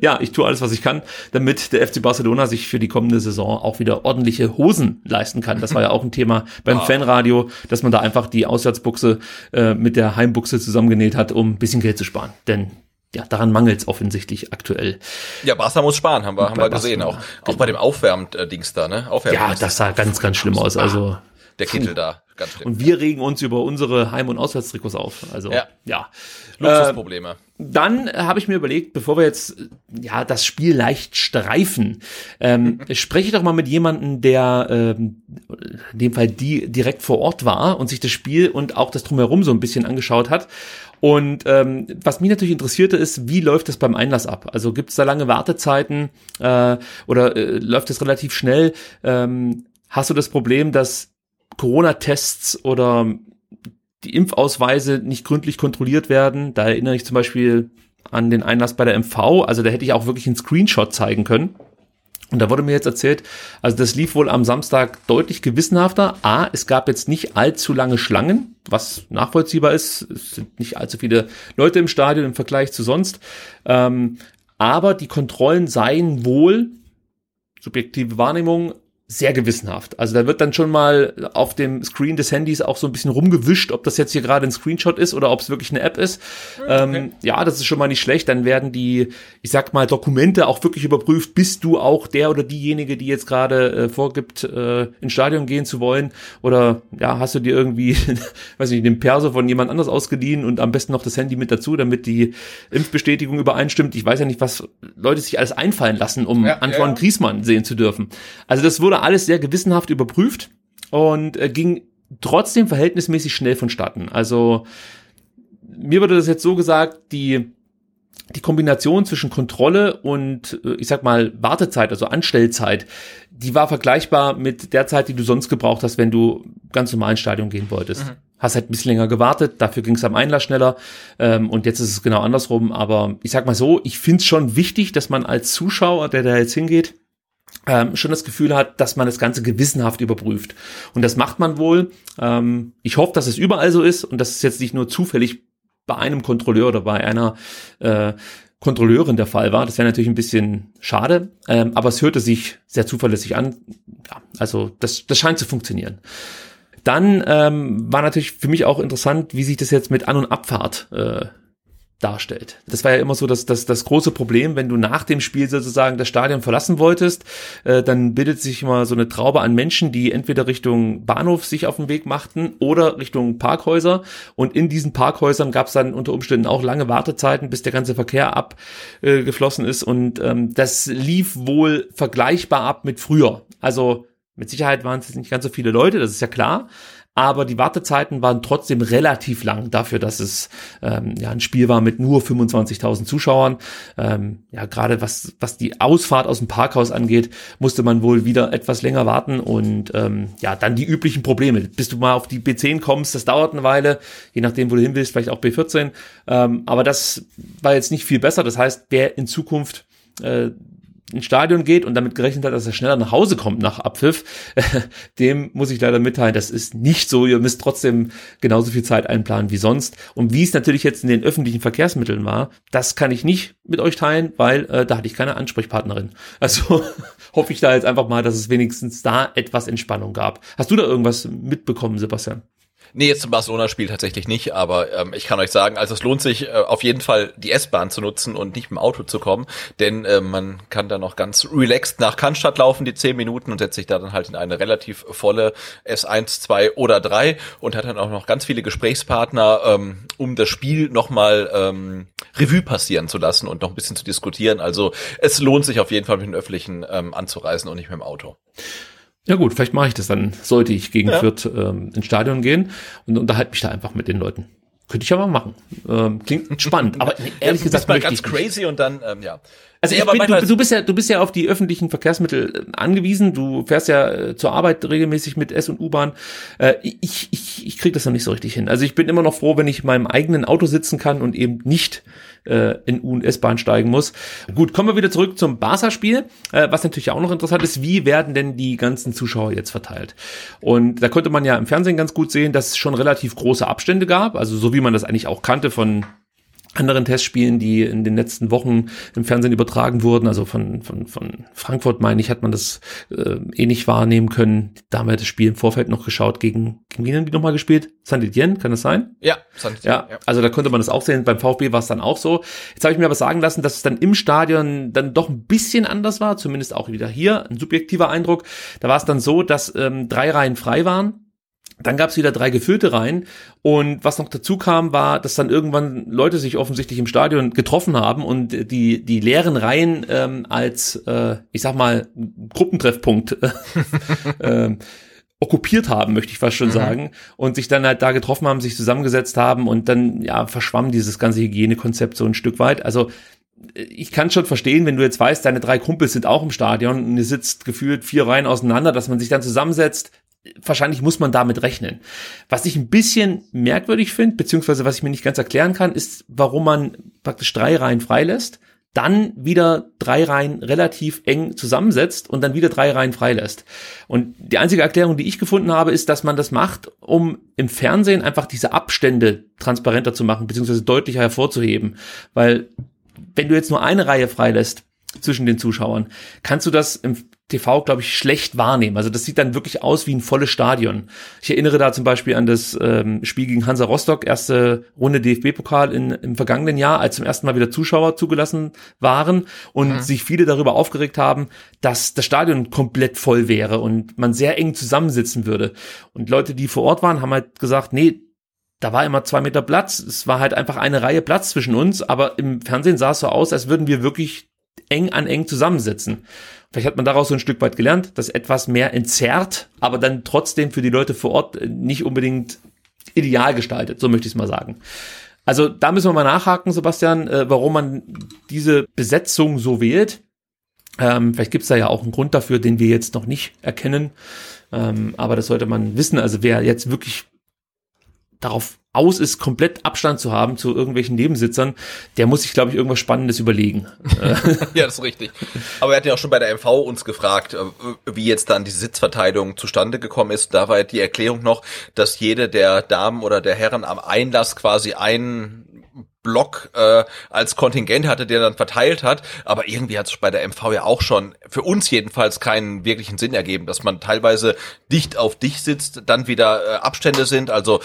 ja, ich tue alles, was ich kann, damit der FC Barcelona sich für die kommende Saison auch wieder ordentliche Hosen leisten kann. Das war ja auch ein Thema beim Ah. Fanradio, dass man da einfach die Auswärtsbuchse äh, mit der Heimbuchse zusammengenäht hat, um ein bisschen Geld zu sparen. Denn ja, daran mangelt es offensichtlich aktuell. ja, Barca muss sparen, haben wir, haben bei wir gesehen. Barca, Auch, auch bei dem Aufwärmdings da, ne? Aufwärm Ja, das sah ganz, ganz schlimm aus. Also der Kittel da, ganz schlimm. und wir regen uns über unsere Heim- und Auswärtstrikots auf. Also Ja. ja. Luxusprobleme. Dann habe ich mir überlegt, bevor wir jetzt äh, ja das Spiel leicht streifen, ähm, spreche ich doch mal mit jemandem, der ähm, in dem Fall die direkt vor Ort war und sich das Spiel und auch das drumherum so ein bisschen angeschaut hat. Und ähm, was mich natürlich interessierte, ist, wie läuft das beim Einlass ab? Also gibt es da lange Wartezeiten äh, oder äh, läuft es relativ schnell? Ähm, hast du das Problem, dass Corona-Tests oder die Impfausweise nicht gründlich kontrolliert werden. Da erinnere ich zum Beispiel an den Einlass bei der MV. Also da hätte ich auch wirklich einen Screenshot zeigen können. Und da wurde mir jetzt erzählt, also das lief wohl am Samstag deutlich gewissenhafter. A, es gab jetzt nicht allzu lange Schlangen, was nachvollziehbar ist. Es sind nicht allzu viele Leute im Stadion im Vergleich zu sonst. Ähm, aber die Kontrollen seien wohl, subjektive Wahrnehmung, sehr gewissenhaft. Also da wird dann schon mal auf dem Screen des Handys auch so ein bisschen rumgewischt, ob das jetzt hier gerade ein Screenshot ist oder ob es wirklich eine App ist. Ähm, ja, das ist schon mal nicht schlecht. Dann werden die, ich sag mal, Dokumente auch wirklich überprüft. Bist du auch der oder diejenige, die jetzt gerade äh, vorgibt, äh, ins Stadion gehen zu wollen? Oder ja, hast du dir irgendwie, weiß nicht, den Perso von jemand anders ausgeliehen und am besten noch das Handy mit dazu, damit die Impfbestätigung übereinstimmt? Ich weiß ja nicht, was Leute sich alles einfallen lassen, um Ja, Antoine ja. Griezmann sehen zu dürfen. Also das wurde alles sehr gewissenhaft überprüft und äh, ging trotzdem verhältnismäßig schnell vonstatten. Also mir wurde das jetzt so gesagt, die die Kombination zwischen Kontrolle und äh, ich sag mal Wartezeit, also Anstellzeit, die war vergleichbar mit der Zeit, die du sonst gebraucht hast, wenn du ganz normal ins Stadion gehen wolltest. Hast halt ein bisschen länger gewartet, dafür ging es am Einlass schneller ähm, und jetzt ist es genau andersrum. Aber ich sag mal so, ich finde es schon wichtig, dass man als Zuschauer, der da jetzt hingeht, ähm, schon das Gefühl hat, dass man das Ganze gewissenhaft überprüft. Und das macht man wohl. Ähm, ich hoffe, dass es überall so ist und dass es jetzt nicht nur zufällig bei einem Kontrolleur oder bei einer äh, Kontrolleurin der Fall war. Das wäre natürlich ein bisschen schade, ähm, aber es hörte sich sehr zuverlässig an. Ja, also das, das scheint zu funktionieren. Dann ähm, war natürlich für mich auch interessant, wie sich das jetzt mit An- und Abfahrt äh, darstellt. Das war ja immer so das, das, das große Problem, wenn du nach dem Spiel sozusagen das Stadion verlassen wolltest, äh, dann bildet sich immer so eine Traube an Menschen, die entweder Richtung Bahnhof sich auf den Weg machten oder Richtung Parkhäuser. Und in diesen Parkhäusern gab es dann unter Umständen auch lange Wartezeiten, bis der ganze Verkehr abgeflossen äh, ist. Und ähm, das lief wohl vergleichbar ab mit früher. Also mit Sicherheit waren es nicht ganz so viele Leute, das ist ja klar aber die Wartezeiten waren trotzdem relativ lang dafür, dass es ähm, ja ein Spiel war mit nur 25.000 Zuschauern. Ähm, ja, gerade was was die Ausfahrt aus dem Parkhaus angeht, musste man wohl wieder etwas länger warten und ähm, ja, dann die üblichen Probleme. Bis du mal auf die B10 kommst, das dauert eine Weile, je nachdem, wo du hin willst, vielleicht auch B14. Ähm, aber das war jetzt nicht viel besser. Das heißt, wer in Zukunft äh, ins Stadion geht und damit gerechnet hat, dass er schneller nach Hause kommt nach Abpfiff, dem muss ich leider mitteilen, das ist nicht so. Ihr müsst trotzdem genauso viel Zeit einplanen wie sonst. Und wie es natürlich jetzt in den öffentlichen Verkehrsmitteln war, das kann ich nicht mit euch teilen, weil äh, da hatte ich keine Ansprechpartnerin. Also hoffe ich da jetzt einfach mal, dass es wenigstens da etwas Entspannung gab. Hast du da irgendwas mitbekommen, Sebastian? Nee, jetzt zum Barcelona-Spiel tatsächlich nicht, aber ähm, ich kann euch sagen, also es lohnt sich äh, auf jeden Fall die S-Bahn zu nutzen und nicht mit dem Auto zu kommen, denn äh, man kann da noch ganz relaxed nach Cannstatt laufen, die 10 Minuten und setzt sich da dann halt in eine relativ volle S1, 2 oder 3 und hat dann auch noch ganz viele Gesprächspartner, ähm, um das Spiel nochmal ähm, Revue passieren zu lassen und noch ein bisschen zu diskutieren. Also es lohnt sich auf jeden Fall mit dem Öffentlichen ähm, anzureisen und nicht mit dem Auto. Ja gut, vielleicht mache ich das dann, sollte ich gegen Ja. Fürth ähm, ins Stadion gehen und unterhalte mich da einfach mit den Leuten. könnte ich aber machen. Ähm, klingt spannend, aber ehrlich ja, gesagt mal ganz crazy und dann ähm, ja. Also ich bin, du, du bist ja, du bist ja auf die öffentlichen Verkehrsmittel äh, angewiesen. Du fährst ja äh, zur Arbeit regelmäßig mit S und U-Bahn. Äh, ich, ich, ich kriege das noch nicht so richtig hin. Also ich bin immer noch froh, wenn ich in meinem eigenen Auto sitzen kann und eben nicht äh, in U und S-Bahn steigen muss. Gut, kommen wir wieder zurück zum Barca-Spiel. Äh, was natürlich auch noch interessant ist, wie werden denn die ganzen Zuschauer jetzt verteilt? Und da konnte man ja im Fernsehen ganz gut sehen, dass es schon relativ große Abstände gab. Also so wie man das eigentlich auch kannte von anderen Testspielen, die in den letzten Wochen im Fernsehen übertragen wurden, also von, von, von Frankfurt, meine ich, hat man das äh, ähnlich wahrnehmen können. Da haben wir das Spiel im Vorfeld noch geschaut. Gegen, gegen wen haben die nochmal gespielt? Saint-Étienne, kann das sein? Ja, Santi- Ja, also da konnte man das auch sehen. Beim VfB war es dann auch so. Jetzt habe ich mir aber sagen lassen, dass es dann im Stadion dann doch ein bisschen anders war, zumindest auch wieder hier, ein subjektiver Eindruck. Da war es dann so, dass ähm, drei Reihen frei waren. Dann gab es wieder drei gefüllte Reihen und was noch dazu kam, war, dass dann irgendwann Leute sich offensichtlich im Stadion getroffen haben und die die leeren Reihen ähm, als äh, ich sag mal Gruppentreffpunkt äh, okkupiert haben, möchte ich fast schon sagen, und sich dann halt da getroffen haben, sich zusammengesetzt haben und dann ja verschwamm dieses ganze Hygienekonzept so ein Stück weit. Also ich kann schon verstehen, wenn du jetzt weißt, deine drei Kumpels sind auch im Stadion und ihr sitzt gefühlt vier Reihen auseinander, dass man sich dann zusammensetzt. Wahrscheinlich muss man damit rechnen. Was ich ein bisschen merkwürdig finde, beziehungsweise was ich mir nicht ganz erklären kann, ist, warum man praktisch drei Reihen freilässt, dann wieder drei Reihen relativ eng zusammensetzt und dann wieder drei Reihen freilässt. Und die einzige Erklärung, die ich gefunden habe, ist, dass man das macht, um im Fernsehen einfach diese Abstände transparenter zu machen, beziehungsweise deutlicher hervorzuheben. Weil wenn du jetzt nur eine Reihe freilässt zwischen den Zuschauern, kannst du das im TV, glaube ich, schlecht wahrnehmen. Also das sieht dann wirklich aus wie ein volles Stadion. Ich erinnere da zum Beispiel an das ähm, Spiel gegen Hansa Rostock, erste Runde DFB-Pokal im vergangenen Jahr, als zum ersten Mal wieder Zuschauer zugelassen waren und sich viele darüber aufgeregt haben, dass das Stadion komplett voll wäre und man sehr eng zusammensitzen würde. Und Leute, die vor Ort waren, haben halt gesagt, nee, da war immer zwei Meter Platz. Es war halt einfach eine Reihe Platz zwischen uns, aber im Fernsehen sah es so aus, als würden wir wirklich eng an eng zusammensitzen. Vielleicht hat man daraus so ein Stück weit gelernt, das etwas mehr entzerrt, aber dann trotzdem für die Leute vor Ort nicht unbedingt ideal gestaltet, so möchte ich es mal sagen. Also da müssen wir mal nachhaken, Sebastian, äh, warum man diese Besetzung so wählt. Ähm, vielleicht gibt es da ja auch einen Grund dafür, den wir jetzt noch nicht erkennen. Ähm, aber das sollte man wissen. Also wer jetzt wirklich darauf aus ist, komplett Abstand zu haben zu irgendwelchen Nebensitzern, der muss sich, glaube ich, irgendwas Spannendes überlegen. Ja, das ist richtig. Aber wir hatten ja auch schon bei der MV uns gefragt, äh, wie jetzt dann die Sitzverteilung zustande gekommen ist. Da war ja die Erklärung noch, dass jede der Damen oder der Herren am Einlass quasi einen Block äh, als Kontingent hatte, der dann verteilt hat. Aber irgendwie hat es bei der MV ja auch schon, für uns jedenfalls, keinen wirklichen Sinn ergeben, dass man teilweise dicht auf dich sitzt, dann wieder äh, Abstände sind. Also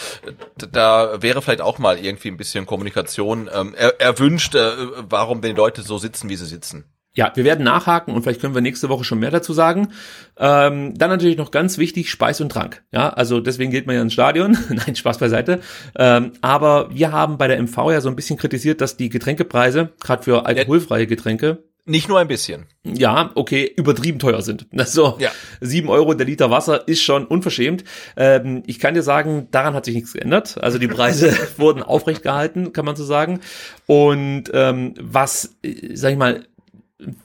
da wäre vielleicht auch mal irgendwie ein bisschen Kommunikation ähm, er, erwünscht, äh, warum die Leute so sitzen, wie sie sitzen. Ja, wir werden nachhaken und vielleicht können wir nächste Woche schon mehr dazu sagen. Ähm, dann natürlich noch ganz wichtig, Speis und Trank. Ja, also deswegen geht man ja ins Stadion. Nein, Spaß beiseite. Ähm, aber wir haben bei der MV ja so ein bisschen kritisiert, dass die Getränkepreise, gerade für alkoholfreie Getränke, Nicht nur ein bisschen. ja, okay, übertrieben teuer sind. Also Ja. sieben Euro der Liter Wasser ist schon unverschämt. Ähm, ich kann dir sagen, daran hat sich nichts geändert. Also die Preise wurden aufrecht gehalten, kann man so sagen. Und ähm, was, äh, sag ich mal,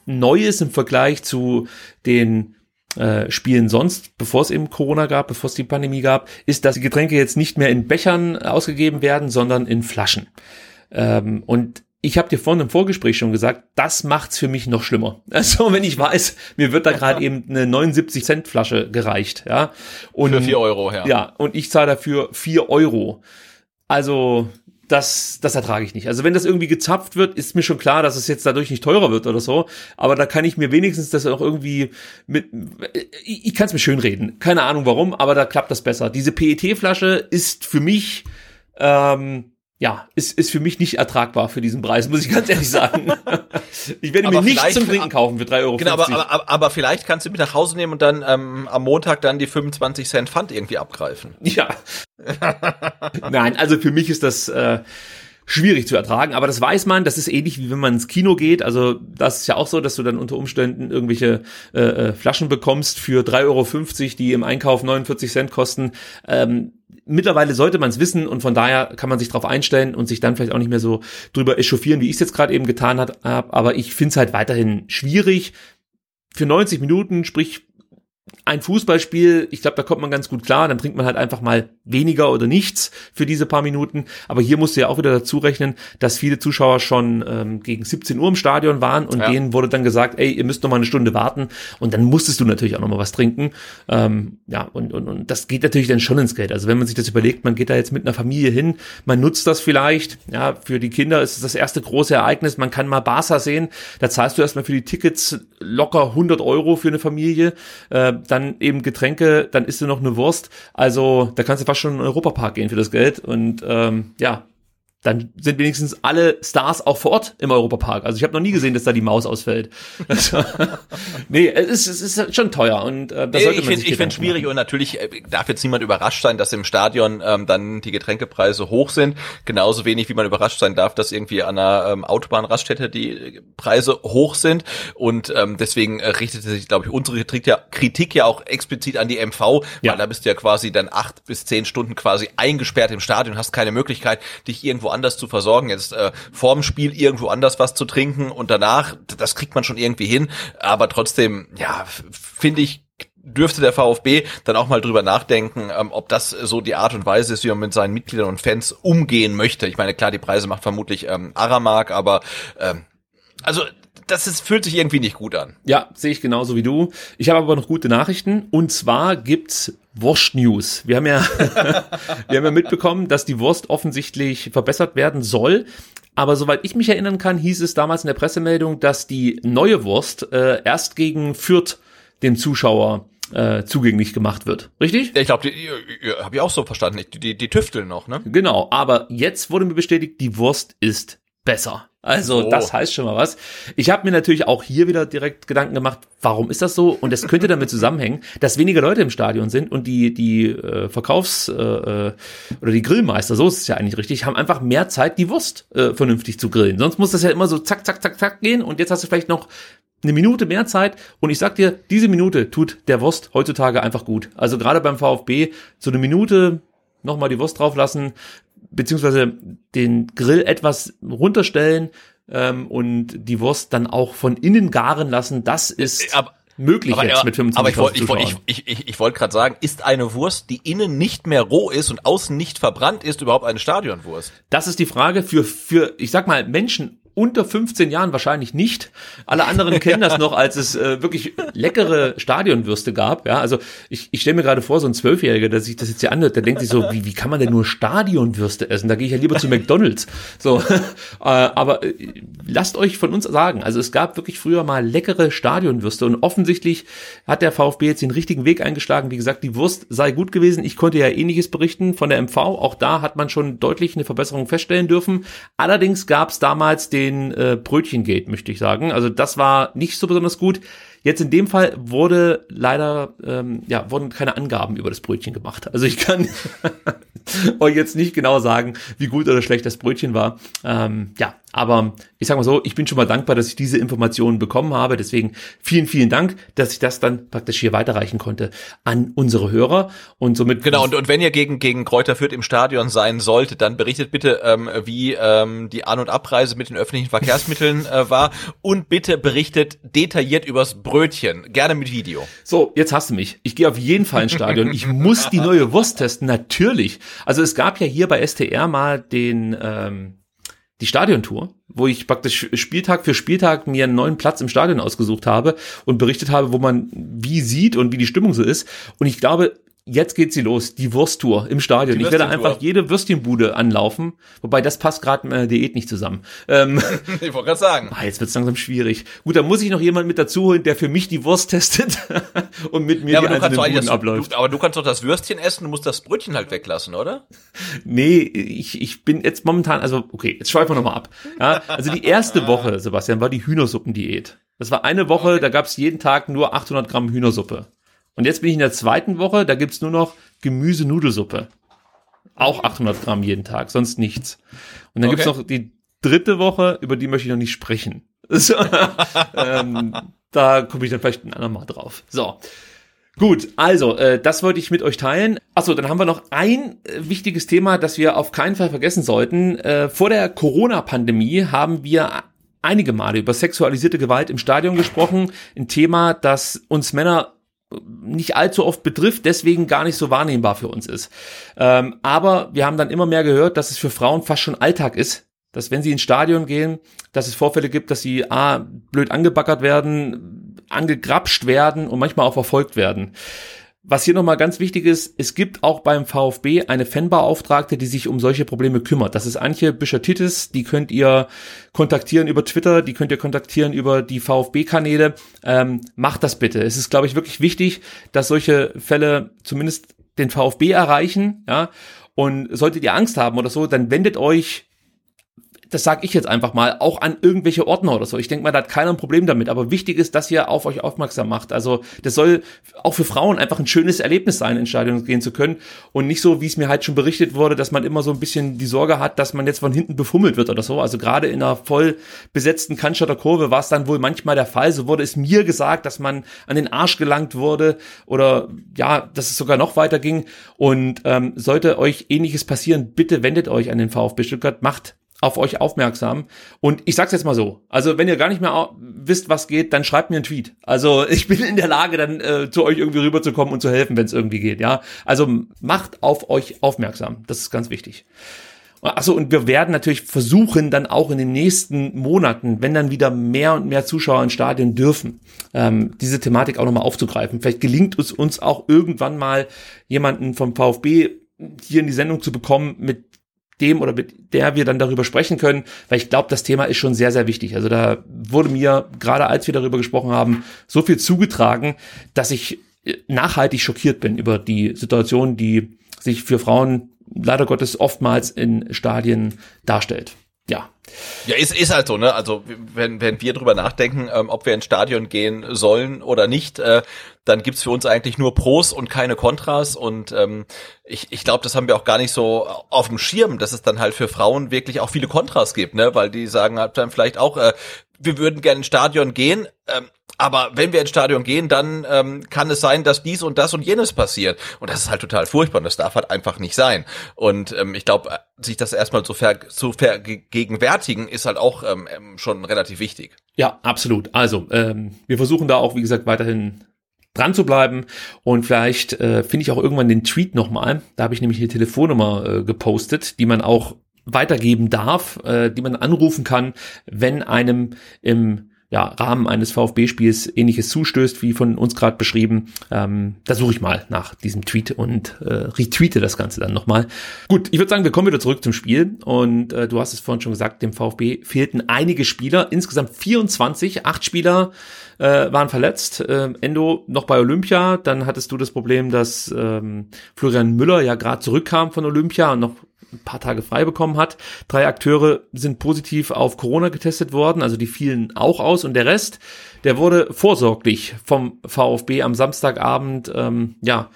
Neues im Vergleich zu den äh, Spielen sonst, bevor es eben Corona gab, bevor es die Pandemie gab, ist, dass die Getränke jetzt nicht mehr in Bechern ausgegeben werden, sondern in Flaschen. Ähm, und ich habe dir vorhin im Vorgespräch schon gesagt, das macht's für mich noch schlimmer. Also wenn ich weiß, mir wird da gerade eben eine 79 Cent Flasche gereicht, ja. Und, Für vier Euro, ja. Ja, und ich zahle dafür vier Euro. Also das, das ertrage ich nicht. Also wenn das irgendwie gezapft wird, ist mir schon klar, dass es jetzt dadurch nicht teurer wird oder so. Aber da kann ich mir wenigstens das auch irgendwie mit, ich, ich kann es mir schön reden. Keine Ahnung warum, aber da klappt das besser. Diese PET-Flasche ist für mich, ähm, ja, ist, ist für mich nicht ertragbar für diesen Preis, muss ich ganz ehrlich sagen. ich werde Aber mir nichts zum Trinken kaufen für 3,50 Euro. Genau, aber, aber, aber, aber vielleicht kannst du mit nach Hause nehmen und dann ähm, am Montag dann die 25 Cent Pfand irgendwie abgreifen. Ja. Nein, also für mich ist das äh, schwierig zu ertragen, aber das weiß man, das ist ähnlich wie wenn man ins Kino geht. Also das ist ja auch so, dass du dann unter Umständen irgendwelche äh, äh, Flaschen bekommst für 3,50 Euro, die im Einkauf 49 Cent kosten. Ähm, mittlerweile sollte man es wissen und von daher kann man sich darauf einstellen und sich dann vielleicht auch nicht mehr so drüber echauffieren, wie ich es jetzt gerade eben getan habe. Aber ich finde es halt weiterhin schwierig. Für 90 Minuten, sprich ein Fußballspiel, ich glaube, da kommt man ganz gut klar, dann trinkt man halt einfach mal weniger oder nichts für diese paar Minuten. Aber hier musst du ja auch wieder dazu rechnen, dass viele Zuschauer schon ähm, gegen 17 Uhr im Stadion waren und ja. denen wurde dann gesagt, ey, ihr müsst noch mal eine Stunde warten und dann musstest du natürlich auch noch mal was trinken. Ähm, ja, und, und, und das geht natürlich dann schon ins Geld. Also wenn man sich das überlegt, man geht da jetzt mit einer Familie hin, man nutzt das vielleicht, ja, für die Kinder ist es das erste große Ereignis, man kann mal Barca sehen, da zahlst du erstmal für die Tickets locker 100 Euro für eine Familie. Äh, dann eben Getränke, dann isst du noch eine Wurst. Also da kannst du fast schon in den Europapark gehen für das Geld. Und ähm, ja, dann sind wenigstens alle Stars auch vor Ort im Europapark. Also ich habe noch nie gesehen, dass da die Maus ausfällt. Also, nee, es ist, es ist schon teuer und äh, das sollte ich finde ich finde schwierig machen. und natürlich äh, darf jetzt niemand überrascht sein, dass im Stadion ähm, dann die Getränkepreise hoch sind. Genauso wenig wie man überrascht sein darf, dass irgendwie an einer ähm, Autobahnraststätte die Preise hoch sind und ähm, deswegen äh, richtete sich, glaube ich, unsere Kritik ja, Kritik ja auch explizit an die MV, ja. weil da bist du ja quasi dann acht bis zehn Stunden quasi eingesperrt im Stadion, hast keine Möglichkeit, dich irgendwo anders zu versorgen. Jetzt äh, vorm Spiel irgendwo anders was zu trinken und danach, das kriegt man schon irgendwie hin. Aber trotzdem, ja, finde ich, dürfte der VfB dann auch mal drüber nachdenken, ähm, ob das so die Art und Weise ist, wie man mit seinen Mitgliedern und Fans umgehen möchte. Ich meine, klar, die Preise macht vermutlich ähm, Aramark, aber ähm, also das ist, fühlt sich irgendwie nicht gut an. Ja, sehe ich genauso wie du. Ich habe aber noch gute Nachrichten. Und zwar gibt's Wurst News. Wir haben ja, wir haben ja mitbekommen, dass die Wurst offensichtlich verbessert werden soll. Aber soweit ich mich erinnern kann, hieß es damals in der Pressemeldung, dass die neue Wurst äh, erst gegen Fürth dem Zuschauer äh, zugänglich gemacht wird. Richtig? Ich glaube, habe ich auch so verstanden. Die, die, die tüfteln noch, ne? Genau, aber jetzt wurde mir bestätigt, die Wurst ist besser. Also oh. das heißt schon mal was. Ich habe mir natürlich auch hier wieder direkt Gedanken gemacht, warum ist das so? Und es könnte damit zusammenhängen, dass weniger Leute im Stadion sind und die die äh, Verkaufs- äh, oder die Grillmeister, so ist es ja eigentlich richtig, haben einfach mehr Zeit, die Wurst äh, vernünftig zu grillen. Sonst muss das ja immer so zack, zack, zack, zack gehen und jetzt hast du vielleicht noch eine Minute mehr Zeit und ich sag dir, diese Minute tut der Wurst heutzutage einfach gut. Also gerade beim VfB so eine Minute nochmal die Wurst drauf lassen, beziehungsweise den Grill etwas runterstellen ähm, und die Wurst dann auch von innen garen lassen. Das ist äh, aber, möglich aber, jetzt mit 25 Aber ich wollte ich, wollt, ich, ich, ich wollte gerade sagen, ist eine Wurst, die innen nicht mehr roh ist und außen nicht verbrannt ist, überhaupt eine Stadionwurst? Das ist die Frage für, für ich sag mal, Menschen unter 15 Jahren wahrscheinlich nicht. Alle anderen kennen das noch, als es äh, wirklich leckere Stadionwürste gab. Ja, also ich, ich stelle mir gerade vor, so ein Zwölfjähriger, der sich das jetzt hier anhört, der denkt sich so, wie, wie kann man denn nur Stadionwürste essen? Da gehe ich ja lieber zu McDonalds. So, äh, aber äh, lasst euch von uns sagen, also es gab wirklich früher mal leckere Stadionwürste und offensichtlich hat der VfB jetzt den richtigen Weg eingeschlagen. Wie gesagt, die Wurst sei gut gewesen. Ich konnte ja ähnliches berichten von der MV. Auch da hat man schon deutlich eine Verbesserung feststellen dürfen. Allerdings gab es damals den den äh, Brötchengate, möchte ich sagen. Also das war nicht so besonders gut. Jetzt in dem Fall wurde leider, ähm, ja, wurden keine Angaben über das Brötchen gemacht. Also ich kann euch jetzt nicht genau sagen, wie gut oder schlecht das Brötchen war. Ähm, ja, aber ich sag mal so, ich bin schon mal dankbar, dass ich diese Informationen bekommen habe. Deswegen vielen, vielen Dank, dass ich das dann praktisch hier weiterreichen konnte an unsere Hörer. Und somit. Genau, und, und wenn ihr gegen, gegen Kräuter Fürth im Stadion sein solltet, dann berichtet bitte, ähm, wie ähm, die An- und Abreise mit den öffentlichen Verkehrsmitteln äh, war. Und bitte berichtet detailliert übers Brötchen. Gerne mit Video. So, jetzt hast du mich. Ich gehe auf jeden Fall ins Stadion. Ich muss die neue Wurst testen, natürlich. Also es gab ja hier bei STR mal den. Ähm, die Stadiontour, wo ich praktisch Spieltag für Spieltag mir einen neuen Platz im Stadion ausgesucht habe und berichtet habe, wo man wie sieht und wie die Stimmung so ist. Und ich glaube, jetzt geht sie los, die Wursttour im Stadion. Ich werde einfach jede Würstchenbude anlaufen, wobei das passt gerade mit meiner Diät nicht zusammen. Ähm, ich wollte gerade sagen. Ah, jetzt wird's langsam schwierig. Gut, da muss ich noch jemand mit dazu holen, der für mich die Wurst testet und mit mir ja, die einzelnen Buden das, abläuft. Du, aber du kannst doch das Würstchen essen, du musst das Brötchen halt weglassen, oder? Nee, ich, ich bin jetzt momentan, also okay, jetzt schweifen wir nochmal ab. Ja, also die erste Woche, Sebastian, war die Hühnersuppendiät. Das war eine Woche, okay. da gab's jeden Tag nur 800 Gramm Hühnersuppe. Und jetzt bin ich in der zweiten Woche, da gibt's nur noch Gemüse-Nudelsuppe. Auch 800 Gramm jeden Tag, sonst nichts. Und dann okay. gibt's noch die dritte Woche, über die möchte ich noch nicht sprechen. So, ähm, da komme ich dann vielleicht ein andermal drauf. So. Gut, also äh, das wollte ich mit euch teilen. Achso, dann haben wir noch ein äh, wichtiges Thema, das wir auf keinen Fall vergessen sollten. Äh, vor der Corona-Pandemie haben wir einige Male über sexualisierte Gewalt im Stadion gesprochen. Ein Thema, das uns Männer nicht allzu oft betrifft, deswegen gar nicht so wahrnehmbar für uns ist. Ähm, aber wir haben dann immer mehr gehört, dass es für Frauen fast schon Alltag ist, dass wenn sie ins Stadion gehen, dass es Vorfälle gibt, dass sie a blöd angebackert werden, angegrapscht werden und manchmal auch verfolgt werden. Was hier nochmal ganz wichtig ist, es gibt auch beim VfB eine Fanbeauftragte, die sich um solche Probleme kümmert. Das ist Antje Büscher-Titis, die könnt ihr kontaktieren über Twitter, die könnt ihr kontaktieren über die VfB-Kanäle. Ähm, macht das bitte. Es ist, glaube ich, wirklich wichtig, dass solche Fälle zumindest den VfB erreichen, ja. Und solltet ihr Angst haben oder so, dann wendet euch das sage ich jetzt einfach mal, auch an irgendwelche Ordner oder so. Ich denke mal, da hat keiner ein Problem damit. Aber wichtig ist, dass ihr auf euch aufmerksam macht. Also das soll auch für Frauen einfach ein schönes Erlebnis sein, ins Stadion gehen zu können. Und nicht so, wie es mir halt schon berichtet wurde, dass man immer so ein bisschen die Sorge hat, dass man jetzt von hinten befummelt wird oder so. Also gerade in einer voll besetzten Cannstatter Kurve war es dann wohl manchmal der Fall. So wurde es mir gesagt, dass man an den Arsch gelangt wurde oder ja, dass es sogar noch weiter ging. Und ähm, sollte euch ähnliches passieren, bitte wendet euch an den VfB Stuttgart, macht auf euch aufmerksam. Und ich sag's jetzt mal so, also wenn ihr gar nicht mehr wisst, was geht, dann schreibt mir einen Tweet. Also ich bin in der Lage, dann äh, zu euch irgendwie rüberzukommen und zu helfen, wenn es irgendwie geht, ja. Also macht auf euch aufmerksam. Das ist ganz wichtig. Achso, und wir werden natürlich versuchen, dann auch in den nächsten Monaten, wenn dann wieder mehr und mehr Zuschauer in Stadien dürfen, ähm, diese Thematik auch nochmal aufzugreifen. Vielleicht gelingt es uns auch irgendwann mal, jemanden vom VfB hier in die Sendung zu bekommen, mit dem oder mit der wir dann darüber sprechen können, weil ich glaube, das Thema ist schon sehr, sehr wichtig. Also da wurde mir, gerade als wir darüber gesprochen haben, so viel zugetragen, dass ich äh, nachhaltig schockiert bin über die Situation, die sich für Frauen leider Gottes oftmals in Stadien darstellt. Ja. Ja, ist, ist halt so, ne? Also wenn, wenn wir drüber nachdenken, ähm, ob wir ins Stadion gehen sollen oder nicht, äh, dann gibt's für uns eigentlich nur Pros und keine Kontras. Und ähm, ich, ich glaube, das haben wir auch gar nicht so auf dem Schirm, dass es dann halt für Frauen wirklich auch viele Kontras gibt, ne? Weil die sagen halt dann vielleicht auch, äh, wir würden gerne ins Stadion gehen, ähm, aber wenn wir ins Stadion gehen, dann ähm, kann es sein, dass dies und das und jenes passiert. Und das ist halt total furchtbar und das darf halt einfach nicht sein. Und ähm, ich glaube, sich das erstmal zu, ver zu vergegenwärtigen, ist halt auch ähm, ähm, schon relativ wichtig. Ja, absolut. Also, ähm, wir versuchen da auch, wie gesagt, weiterhin dran zu bleiben und vielleicht äh, finde ich auch irgendwann den Tweet nochmal. Da habe ich nämlich eine Telefonnummer äh, gepostet, die man auch weitergeben darf, äh, die man anrufen kann, wenn einem im ja, Rahmen eines VfB-Spiels ähnliches zustößt, wie von uns gerade beschrieben. Ähm, da suche ich mal nach diesem Tweet und äh, retweete das Ganze dann nochmal. Gut, ich würde sagen, wir kommen wieder zurück zum Spiel. Und äh, du hast es vorhin schon gesagt, dem VfB fehlten einige Spieler, insgesamt 24, acht Spieler äh, waren verletzt. Äh, Endo noch bei Olympia, dann hattest du das Problem, dass ähm, Florian Müller ja gerade zurückkam von Olympia und noch ein paar Tage frei bekommen hat. Drei Akteure sind positiv auf Corona getestet worden, also die fielen auch aus und der Rest, der wurde vorsorglich vom VfB am Samstagabend, ähm, ja,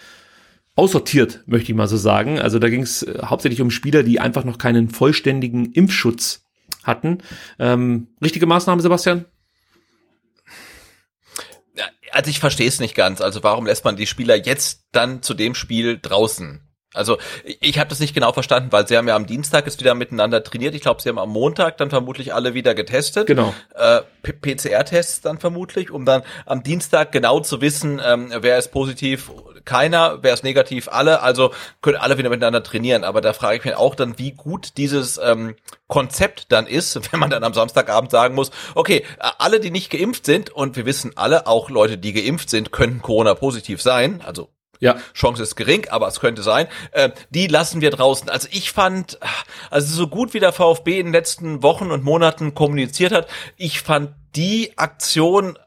aussortiert, möchte ich mal so sagen. Also da ging es äh, hauptsächlich um Spieler, die einfach noch keinen vollständigen Impfschutz hatten. Ähm, richtige Maßnahme, Sebastian? Also ich verstehe es nicht ganz. Also warum lässt man die Spieler jetzt dann zu dem Spiel draußen? Also ich habe das nicht genau verstanden, weil sie haben ja am Dienstag ist wieder miteinander trainiert. Ich glaube, sie haben am Montag dann vermutlich alle wieder getestet. Genau. Äh, PCR-Tests dann vermutlich, um dann am Dienstag genau zu wissen, ähm, wer ist positiv, keiner, wer ist negativ, alle. Also können alle wieder miteinander trainieren. Aber da frage ich mich auch dann, wie gut dieses ähm, Konzept dann ist, wenn man dann am Samstagabend sagen muss, okay, alle, die nicht geimpft sind, und wir wissen alle, auch Leute, die geimpft sind, könnten Corona-positiv sein. Also ja. Chance ist gering, aber es könnte sein. Äh, die lassen wir draußen. Also ich fand, also so gut wie der VfB in den letzten Wochen und Monaten kommuniziert hat, ich fand die Aktion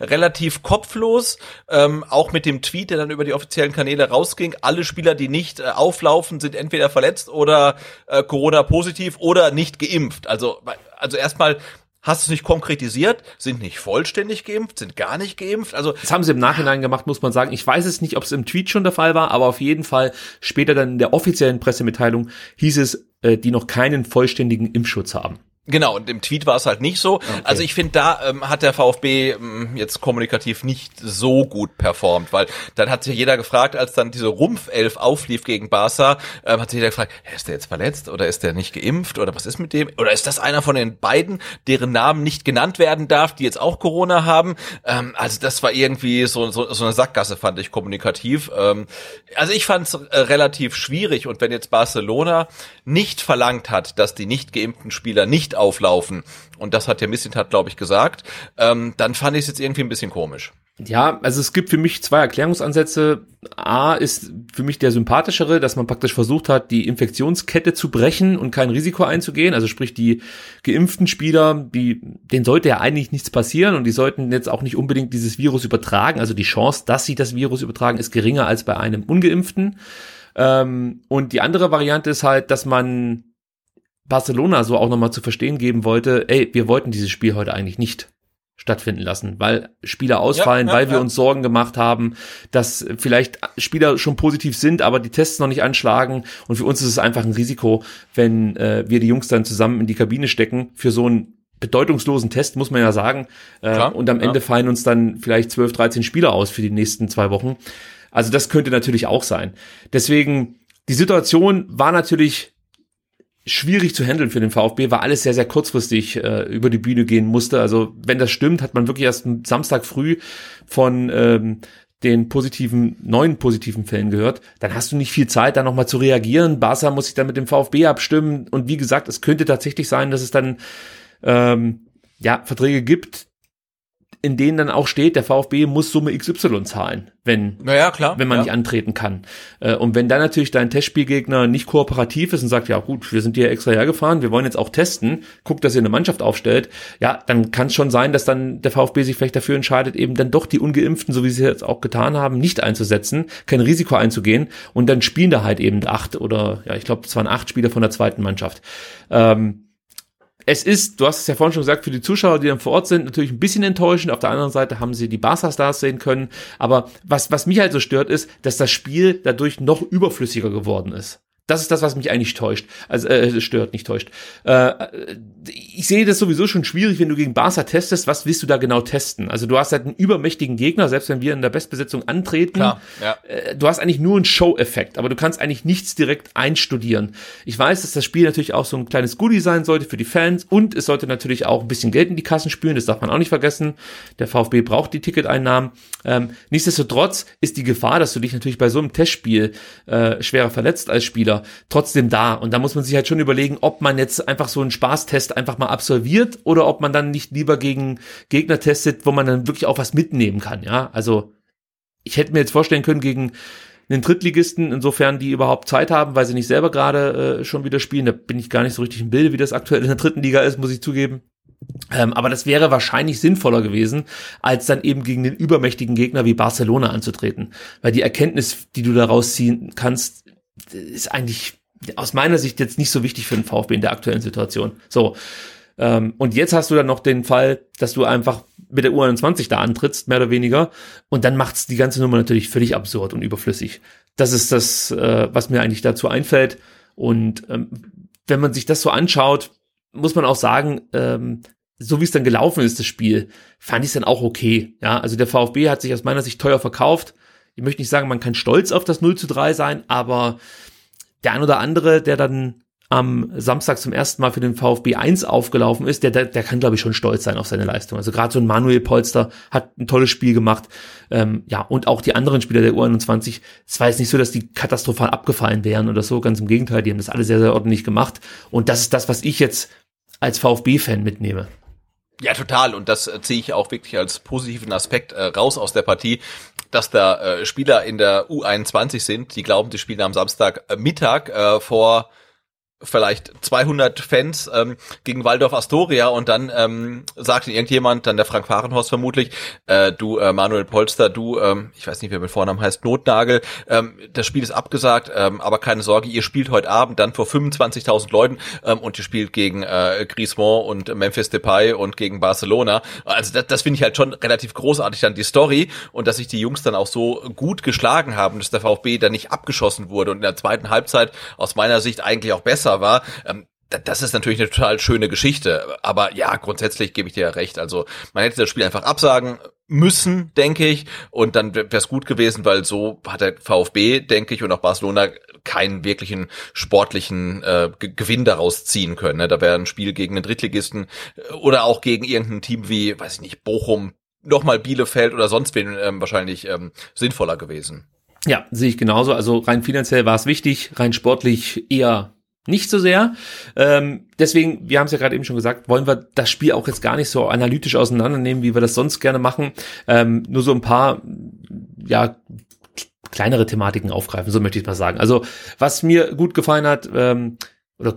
relativ kopflos, ähm, auch mit dem Tweet, der dann über die offiziellen Kanäle rausging. Alle Spieler, die nicht äh, auflaufen, sind entweder verletzt oder äh, Corona positiv oder nicht geimpft. Also, also erstmal hast es nicht konkretisiert, sind nicht vollständig geimpft, sind gar nicht geimpft. Also das haben sie im Nachhinein gemacht, muss man sagen. Ich weiß es nicht, ob es im Tweet schon der Fall war, aber auf jeden Fall später dann in der offiziellen Pressemitteilung hieß es, äh, die noch keinen vollständigen Impfschutz haben. Genau, und im Tweet war es halt nicht so. Okay. Also ich finde, da ähm, hat der VfB ähm, jetzt kommunikativ nicht so gut performt, weil dann hat sich jeder gefragt, als dann diese Rumpfelf auflief gegen Barca, ähm, hat sich jeder gefragt, ist der jetzt verletzt oder ist der nicht geimpft oder was ist mit dem? Oder ist das einer von den beiden, deren Namen nicht genannt werden darf, die jetzt auch Corona haben? Ähm, also das war irgendwie so, so, so eine Sackgasse, fand ich kommunikativ. Ähm, also ich fand es äh, relativ schwierig und wenn jetzt Barcelona nicht verlangt hat, dass die nicht geimpften Spieler nicht auflaufen, und das hat der Missintat, glaube ich, gesagt, ähm, dann fand ich es jetzt irgendwie ein bisschen komisch. Ja, also es gibt für mich zwei Erklärungsansätze. A ist für mich der sympathischere, dass man praktisch versucht hat, die Infektionskette zu brechen und kein Risiko einzugehen. Also sprich, die geimpften Spieler, die, denen sollte ja eigentlich nichts passieren und die sollten jetzt auch nicht unbedingt dieses Virus übertragen. Also die Chance, dass sie das Virus übertragen, ist geringer als bei einem Ungeimpften. Ähm, und die andere Variante ist halt, dass man Barcelona so auch nochmal zu verstehen geben wollte, ey, wir wollten dieses Spiel heute eigentlich nicht stattfinden lassen, weil Spieler ausfallen, ja, ja, weil wir ja. uns Sorgen gemacht haben, dass vielleicht Spieler schon positiv sind, aber die Tests noch nicht anschlagen und für uns ist es einfach ein Risiko, wenn äh, wir die Jungs dann zusammen in die Kabine stecken für so einen bedeutungslosen Test, muss man ja sagen. Äh, Klar, und am Ende fallen uns dann vielleicht 12, 13 Spieler aus für die nächsten zwei Wochen. Also das könnte natürlich auch sein. Deswegen, die Situation war natürlich schwierig zu handeln für den VfB, weil alles sehr, sehr kurzfristig äh, über die Bühne gehen musste. Also wenn das stimmt, hat man wirklich erst Samstag früh von ähm, den positiven, neuen positiven Fällen gehört, dann hast du nicht viel Zeit, da nochmal zu reagieren. Barca muss sich dann mit dem VfB abstimmen. Und wie gesagt, es könnte tatsächlich sein, dass es dann ähm, ja, Verträge gibt, in denen dann auch steht, der VfB muss Summe XY zahlen, wenn, naja, klar, wenn man ja. nicht antreten kann. Äh, und wenn dann natürlich dein Testspielgegner nicht kooperativ ist und sagt, ja gut, wir sind hier extra hergefahren, wir wollen jetzt auch testen, guckt, dass ihr eine Mannschaft aufstellt, ja, dann kann es schon sein, dass dann der VfB sich vielleicht dafür entscheidet, eben dann doch die Ungeimpften, so wie sie jetzt auch getan haben, nicht einzusetzen, kein Risiko einzugehen und dann spielen da halt eben acht oder, ja, ich glaube, es waren acht Spieler von der zweiten Mannschaft. Ähm, es ist, du hast es ja vorhin schon gesagt, für die Zuschauer, die dann vor Ort sind, natürlich ein bisschen enttäuschend. Auf der anderen Seite haben sie die Barca-Stars sehen können. Aber was, was mich halt so stört, ist, dass das Spiel dadurch noch überflüssiger geworden ist. Das ist das, was mich eigentlich täuscht. Also äh, stört, nicht täuscht. Äh, ich sehe das sowieso schon schwierig, wenn du gegen Barca testest. Was willst du da genau testen? Also du hast halt einen übermächtigen Gegner, selbst wenn wir in der Bestbesetzung antreten. Klar, ja. Äh, du hast eigentlich nur einen Show-Effekt, aber du kannst eigentlich nichts direkt einstudieren. Ich weiß, dass das Spiel natürlich auch so ein kleines Goodie sein sollte für die Fans und es sollte natürlich auch ein bisschen Geld in die Kassen spülen. Das darf man auch nicht vergessen. Der VfB braucht die Ticketeinnahmen. Ähm, nichtsdestotrotz ist die Gefahr, dass du dich natürlich bei so einem Testspiel äh, schwerer verletzt als Spieler Spieler trotzdem da. Und da muss man sich halt schon überlegen, ob man jetzt einfach so einen Spaßtest einfach mal absolviert oder ob man dann nicht lieber gegen Gegner testet, wo man dann wirklich auch was mitnehmen kann. Ja, also ich hätte mir jetzt vorstellen können, gegen einen Drittligisten, insofern die überhaupt Zeit haben, weil sie nicht selber gerade äh, schon wieder spielen. Da bin ich gar nicht so richtig im Bilde, wie das aktuell in der dritten Liga ist, muss ich zugeben. Ähm, aber das wäre wahrscheinlich sinnvoller gewesen, als dann eben gegen den übermächtigen Gegner wie Barcelona anzutreten. Weil die Erkenntnis, die du daraus ziehen kannst, ist eigentlich aus meiner Sicht jetzt nicht so wichtig für den VfB in der aktuellen Situation. So. Ähm, und jetzt hast du dann noch den Fall, dass du einfach mit der U21 da antrittst, mehr oder weniger. Und dann macht's die ganze Nummer natürlich völlig absurd und überflüssig. Das ist das, äh, was mir eigentlich dazu einfällt. Und ähm, wenn man sich das so anschaut, muss man auch sagen, ähm, so wie es dann gelaufen ist, das Spiel, fand ich es dann auch okay. Ja, also der VfB hat sich aus meiner Sicht teuer verkauft ich möchte nicht sagen, man kann stolz auf das 0 zu 3 sein, aber der ein oder andere, der dann am Samstag zum ersten Mal für den VfB 1 aufgelaufen ist, der, der, der kann, glaube ich, schon stolz sein auf seine Leistung. Also gerade so ein Manuel Polster hat ein tolles Spiel gemacht. Ähm, ja, und auch die anderen Spieler der U21, es war jetzt nicht so, dass die katastrophal abgefallen wären oder so, ganz im Gegenteil, die haben das alle sehr, sehr ordentlich gemacht. Und das ist das, was ich jetzt als VfB-Fan mitnehme. Ja, total. Und das äh, ziehe ich auch wirklich als positiven Aspekt äh, raus aus der Partie, dass da äh, Spieler in der U21 sind, die glauben, die spielen am Samstag äh, Mittag äh, vor vielleicht 200 Fans ähm, gegen Waldorf Astoria und dann ähm, sagte irgendjemand, dann der Frank Fahrenhorst vermutlich, äh, du äh, Manuel Polster, du, ähm, ich weiß nicht, wer mit Vornamen heißt, Notnagel, ähm, das Spiel ist abgesagt, ähm, aber keine Sorge, ihr spielt heute Abend dann vor 25.000 Leuten ähm, und ihr spielt gegen äh, Griezmann und Memphis Depay und gegen Barcelona. Also das, das finde ich halt schon relativ großartig dann die Story und dass sich die Jungs dann auch so gut geschlagen haben, dass der VfB dann nicht abgeschossen wurde und in der zweiten Halbzeit aus meiner Sicht eigentlich auch besser besser war. Ähm, das ist natürlich eine total schöne Geschichte. Aber ja, grundsätzlich gebe ich dir ja recht. Also man hätte das Spiel einfach absagen müssen, denke ich. Und dann wäre es gut gewesen, weil so hat der VfB, denke ich, und auch Barcelona keinen wirklichen sportlichen äh, Gewinn daraus ziehen können. Ne? Da wäre ein Spiel gegen einen Drittligisten äh, oder auch gegen irgendein Team wie, weiß ich nicht, Bochum, nochmal Bielefeld oder sonst wen ähm, wahrscheinlich ähm, sinnvoller gewesen. Ja, sehe ich genauso. Also rein finanziell war es wichtig, rein sportlich eher nicht so sehr. Ähm, deswegen, wir haben es ja gerade eben schon gesagt, wollen wir das Spiel auch jetzt gar nicht so analytisch auseinandernehmen, wie wir das sonst gerne machen. Ähm, nur so ein paar, ja, kleinere Thematiken aufgreifen, so möchte ich mal sagen. Also, was mir gut gefallen hat, ähm, oder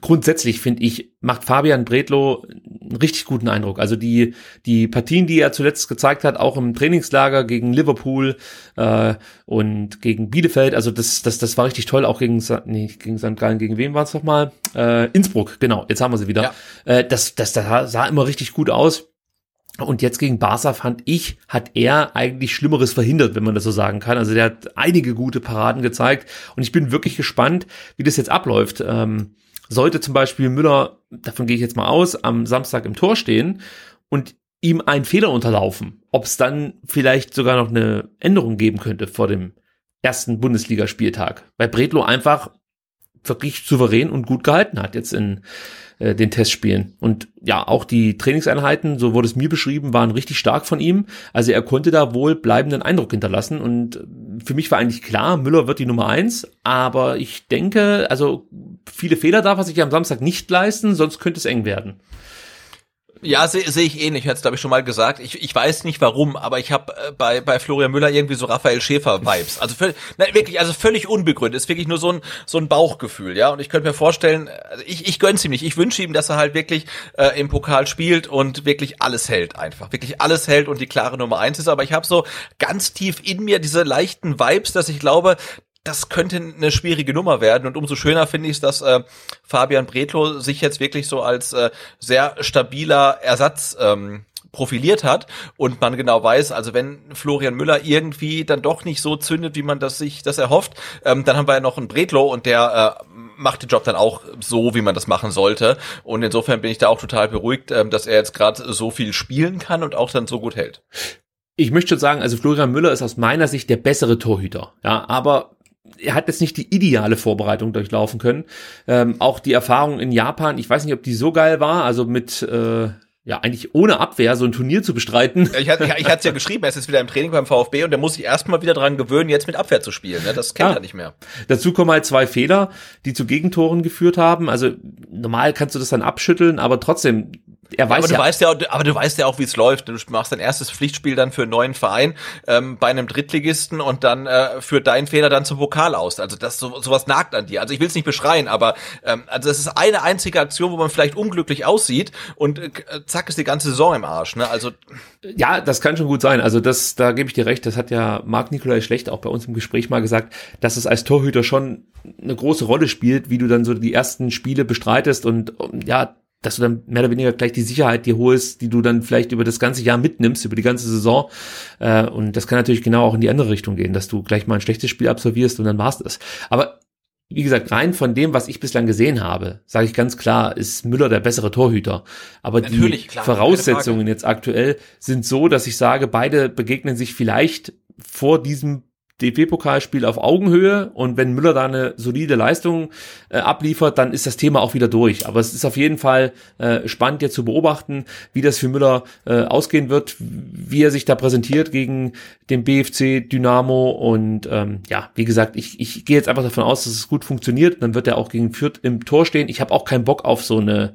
grundsätzlich finde ich, macht Fabian Bredlow einen richtig guten Eindruck. Also die, die Partien, die er zuletzt gezeigt hat, auch im Trainingslager gegen Liverpool äh, und gegen Bielefeld, also das, das, das war richtig toll, auch gegen, nee, gegen St. Gallen, gegen wen war es nochmal? Äh, Innsbruck, genau, jetzt haben wir sie wieder. Ja. Äh, das, das, das sah immer richtig gut aus. Und jetzt gegen Barca fand ich, hat er eigentlich Schlimmeres verhindert, wenn man das so sagen kann. Also der hat einige gute Paraden gezeigt und ich bin wirklich gespannt, wie das jetzt abläuft. Ähm, sollte zum Beispiel Müller, davon gehe ich jetzt mal aus, am Samstag im Tor stehen und ihm ein Fehler unterlaufen, ob es dann vielleicht sogar noch eine Änderung geben könnte vor dem ersten Bundesligaspieltag, weil Bredlo einfach wirklich souverän und gut gehalten hat jetzt in äh, den Testspielen. Und ja, auch die Trainingseinheiten, so wurde es mir beschrieben, waren richtig stark von ihm. Also er konnte da wohl bleibenden Eindruck hinterlassen. Und für mich war eigentlich klar, Müller wird die Nummer eins. Aber ich denke, also viele Fehler darf er sich am Samstag nicht leisten, sonst könnte es eng werden. Ja, sehe seh ich ähnlich, hat's glaube ich schon mal gesagt. Ich, ich weiß nicht warum, aber ich habe äh, bei, bei Florian Müller irgendwie so Raphael Schäfer-Vibes. Also völlig, nein, wirklich, also völlig unbegründet. Ist wirklich nur so ein, so ein Bauchgefühl, ja. Und ich könnte mir vorstellen, also ich, ich gönn's ihm nicht. Ich wünsche ihm, dass er halt wirklich äh, im Pokal spielt und wirklich alles hält einfach. Wirklich alles hält und die klare Nummer eins ist. Aber ich habe so ganz tief in mir diese leichten Vibes, dass ich glaube, das könnte eine schwierige Nummer werden. Und umso schöner finde ich es, dass äh, Fabian Bretlo sich jetzt wirklich so als äh, sehr stabiler Ersatz ähm, profiliert hat und man genau weiß, also wenn Florian Müller irgendwie dann doch nicht so zündet, wie man das sich das erhofft, ähm, dann haben wir ja noch einen Bretlo und der äh, macht den Job dann auch so, wie man das machen sollte. Und insofern bin ich da auch total beruhigt, ähm, dass er jetzt gerade so viel spielen kann und auch dann so gut hält. Ich möchte schon sagen, also Florian Müller ist aus meiner Sicht der bessere Torhüter. Ja, aber er hat jetzt nicht die ideale Vorbereitung durchlaufen können. Ähm, auch die Erfahrung in Japan, ich weiß nicht, ob die so geil war, also mit äh, ja, eigentlich ohne Abwehr so ein Turnier zu bestreiten. Ich hatte ich, ich es ja geschrieben, er ist jetzt wieder im Training beim VfB und der muss sich erstmal wieder dran gewöhnen, jetzt mit Abwehr zu spielen. Ne? Das kennt ah, er nicht mehr. Dazu kommen halt zwei Fehler, die zu Gegentoren geführt haben. Also normal kannst du das dann abschütteln, aber trotzdem, er weiß ja, aber du ja, weißt ja, aber du weißt ja auch, wie es läuft. Du machst dein erstes Pflichtspiel dann für einen neuen Verein ähm, bei einem Drittligisten und dann äh, führt dein Fehler dann zum Pokal aus. Also das so, sowas nagt an dir. Also ich will es nicht beschreien, aber ähm, also es ist eine einzige Aktion, wo man vielleicht unglücklich aussieht und äh, zack ist die ganze Saison im Arsch. Ne? Also ja, das kann schon gut sein. Also das, da gebe ich dir recht. Das hat ja Marc Nikolai Schlecht auch bei uns im Gespräch mal gesagt, dass es als Torhüter schon eine große Rolle spielt, wie du dann so die ersten Spiele bestreitest und ja dass du dann mehr oder weniger gleich die Sicherheit dir holst, die du dann vielleicht über das ganze Jahr mitnimmst, über die ganze Saison. Äh, und das kann natürlich genau auch in die andere Richtung gehen, dass du gleich mal ein schlechtes Spiel absolvierst und dann war's das. Aber wie gesagt, rein von dem, was ich bislang gesehen habe, sage ich ganz klar, ist Müller der bessere Torhüter. Aber Natürlich, die klar, Voraussetzungen jetzt aktuell sind so, dass ich sage, beide begegnen sich vielleicht vor diesem DFB-Pokalspiel auf Augenhöhe und wenn Müller da eine solide Leistung äh, abliefert, dann ist das Thema auch wieder durch. Aber es ist auf jeden Fall äh, spannend jetzt zu beobachten, wie das für Müller äh, ausgehen wird, wie er sich da präsentiert gegen den BFC Dynamo und ähm, ja, wie gesagt, ich, ich gehe jetzt einfach davon aus, dass es gut funktioniert. Dann wird er auch gegen Fürth im Tor stehen. Ich habe auch keinen Bock auf so eine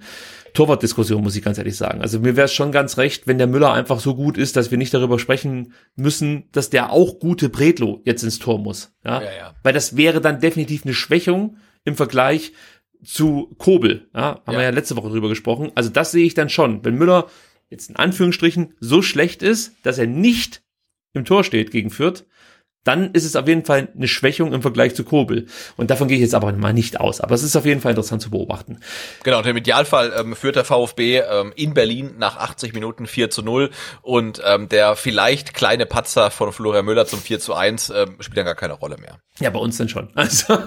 Torwartdiskussion, muss ich ganz ehrlich sagen. Also mir wäre es schon ganz recht, wenn der Müller einfach so gut ist, dass wir nicht darüber sprechen müssen, dass der auch gute Bredlo jetzt ins Tor muss. Ja? ja, ja. Weil das wäre dann definitiv eine Schwächung im Vergleich zu Kobel. Ja, haben ja. wir ja letzte Woche drüber gesprochen. Also das sehe ich dann schon. Wenn Müller jetzt in Anführungsstrichen so schlecht ist, dass er nicht im Tor steht gegen Fürth, dann ist es auf jeden Fall eine Schwächung im Vergleich zu Kobel. Und davon gehe ich jetzt aber mal nicht aus. Aber es ist auf jeden Fall interessant zu beobachten. Genau, und im Idealfall ähm, führt der VfB ähm, in Berlin nach 80 Minuten 4 zu 0 und ähm, der vielleicht kleine Patzer von Florian Müller zum 4 zu 1 ähm, spielt dann gar keine Rolle mehr. Ja, bei uns dann schon. Also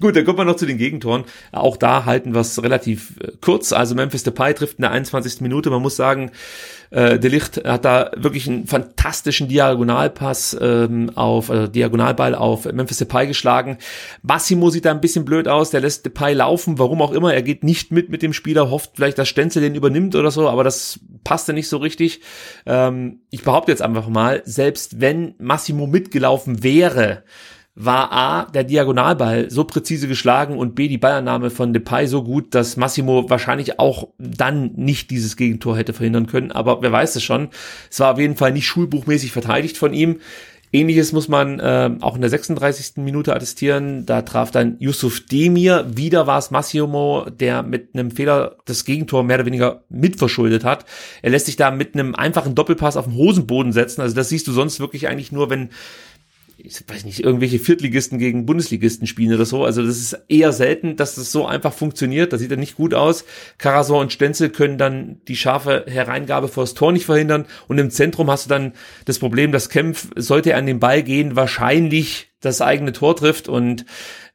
Gut, dann kommen wir noch zu den Gegentoren. Auch da halten wir es relativ äh, kurz. Also Memphis Depay trifft in der 21. Minute. Man muss sagen, äh, De Licht hat da wirklich einen fantastischen Diagonalpass ähm, auf, also Diagonalball auf Memphis Depay geschlagen. Massimo sieht da ein bisschen blöd aus. Der lässt Depay laufen. Warum auch immer. Er geht nicht mit mit dem Spieler, hofft vielleicht, dass Stenzel den übernimmt oder so. Aber das passte nicht so richtig. Ähm, ich behaupte jetzt einfach mal, selbst wenn Massimo mitgelaufen wäre, war A, der Diagonalball so präzise geschlagen und B, die Ballannahme von Depay so gut, dass Massimo wahrscheinlich auch dann nicht dieses Gegentor hätte verhindern können. Aber wer weiß es schon. Es war auf jeden Fall nicht schulbuchmäßig verteidigt von ihm. Ähnliches muss man äh, auch in der 36. Minute attestieren. Da traf dann Yusuf Demir. Wieder war es Massimo, der mit einem Fehler das Gegentor mehr oder weniger mitverschuldet hat. Er lässt sich da mit einem einfachen Doppelpass auf den Hosenboden setzen. Also das siehst du sonst wirklich eigentlich nur, wenn ich weiß nicht, irgendwelche Viertligisten gegen Bundesligisten spielen oder so. Also das ist eher selten, dass das so einfach funktioniert. Das sieht dann nicht gut aus. Karasor und Stenzel können dann die scharfe Hereingabe vor das Tor nicht verhindern. Und im Zentrum hast du dann das Problem, dass Kempf, sollte er an den Ball gehen, wahrscheinlich das eigene Tor trifft und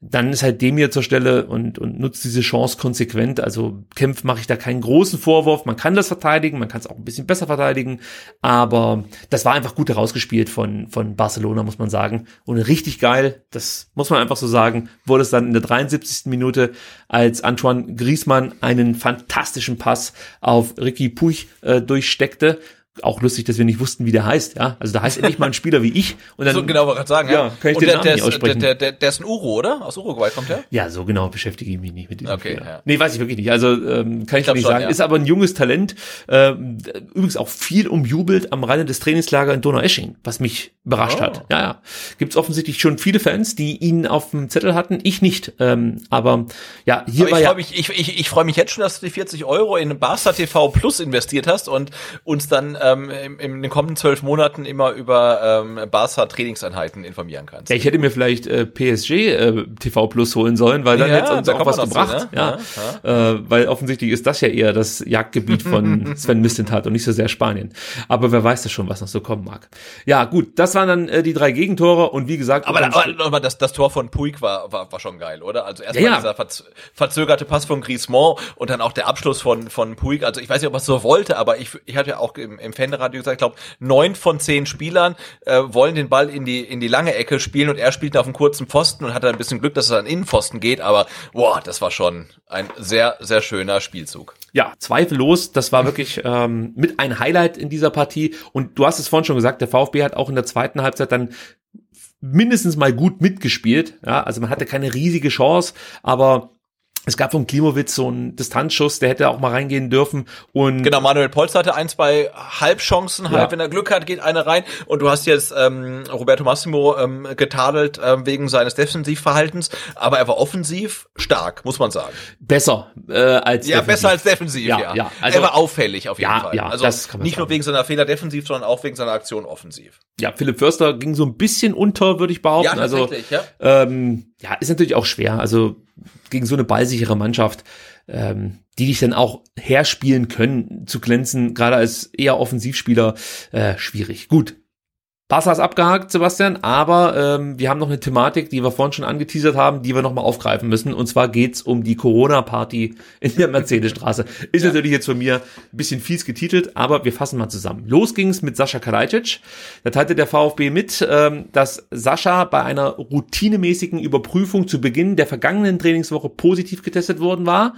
dann ist halt dem hier zur Stelle und, und nutzt diese Chance konsequent. Also Kempf mache ich da keinen großen Vorwurf. Man kann das verteidigen, man kann es auch ein bisschen besser verteidigen, aber das war einfach gut herausgespielt von, von Barcelona, muss man sagen. Und richtig geil, das muss man einfach so sagen, wurde es dann in der 73. Minute, als Antoine Griezmann einen fantastischen Pass auf Ricky Puch äh, durchsteckte auch lustig, dass wir nicht wussten, wie der heißt, ja. Also da heißt nicht mal ein Spieler wie ich. Und dann, so genau, wollte ich sagen, ja. ja. Kann ich und den der, Namen der, nicht ist, aussprechen. der, der, der ist ein Uro, oder? Aus Uruguay kommt der? Ja, so genau beschäftige ich mich nicht mit diesem Okay, Spieler. ja. Nee, weiß ich wirklich nicht. Also ähm, kann ich, glaub nicht schon, sagen. ja. Ist aber ein junges Talent. Ähm, übrigens auch viel umjubelt am Rande des Trainingslager in Donaueschingen, was mich überrascht Oh. hat. Ja, ja. Gibt es offensichtlich schon viele Fans, die ihn auf dem Zettel hatten. Ich nicht. Ähm, aber ja, hier Aber war ich ja freue mich, ich, ich, ich freu mich jetzt schon, dass du die 40 Euro in Barca TV Plus investiert hast und uns dann ähm, in, in den kommenden zwölf Monaten immer über ähm, Barca Trainingseinheiten informieren kannst. Ja, ich hätte mir vielleicht äh, PSG äh, TV Plus holen sollen, weil dann Ja, hätte uns da auch was gebracht. zu, ne? ja, Äh, weil offensichtlich ist das ja eher das Jagdgebiet von Sven Mislintat und nicht so sehr Spanien. Aber wer weiß das schon, was noch so kommen mag. Ja, gut, das waren dann äh, die drei Gegentore und wie gesagt, Aber, aber nochmal, das, das Tor von Puig war, war, war schon geil, oder? Also erstmal Ja, ja. dieser verz verzögerte Pass von Griezmann und dann auch der Abschluss von, von Puig. Also ich weiß nicht, ob er es so wollte, aber ich, ich hatte ja auch im, im Fanradio gesagt, ich glaube, neun von zehn Spielern äh, wollen den Ball in die, in die lange Ecke spielen und er spielt auf einen kurzen Pfosten und hat ein bisschen Glück, dass er an Innenpfosten geht, aber boah, das war schon ein sehr, sehr schöner Spielzug. Ja, zweifellos, das war wirklich ähm, mit ein Highlight in dieser Partie. Und du hast es vorhin schon gesagt, der VfB hat auch in der zweiten Halbzeit dann mindestens mal gut mitgespielt. Ja, also man hatte keine riesige Chance, aber es gab von Klimowitz so einen Distanzschuss, der hätte auch mal reingehen dürfen. Und Genau, Manuel Polz hatte ein, zwei Halbchancen, halb, Ja. wenn er Glück hat, geht eine rein. Und du hast jetzt ähm, Roberto Massimo ähm, getadelt ähm, wegen seines Defensivverhaltens, aber er war offensiv stark, muss man sagen. besser äh, als Ja, defensiv. besser als defensiv, ja. Ja, ja, also- er war auffällig auf jeden Ja, Fall. ja, also das kann man nicht nur sagen. wegen seiner Fehler defensiv, sondern auch wegen seiner Aktion offensiv. Ja, Philipp Förster ging so ein bisschen unter, würde ich behaupten. Ja, also tatsächlich, ja. ähm, ja, ist natürlich auch schwer. Also gegen so eine ballsichere Mannschaft, ähm, die dich dann auch herspielen können, zu glänzen, gerade als eher Offensivspieler, äh, schwierig. Gut. Barca ist abgehakt, Sebastian, aber ähm, wir haben noch eine Thematik, die wir vorhin schon angeteasert haben, die wir nochmal aufgreifen müssen. Und zwar geht's um die Corona-Party in der Mercedesstraße. Ist natürlich jetzt von mir ein bisschen fies getitelt, aber wir fassen mal zusammen. Los ging's mit Sascha Kalajdzic. Da teilte der VfB mit, ähm, dass Sascha bei einer routinemäßigen Überprüfung zu Beginn der vergangenen Trainingswoche positiv getestet worden war.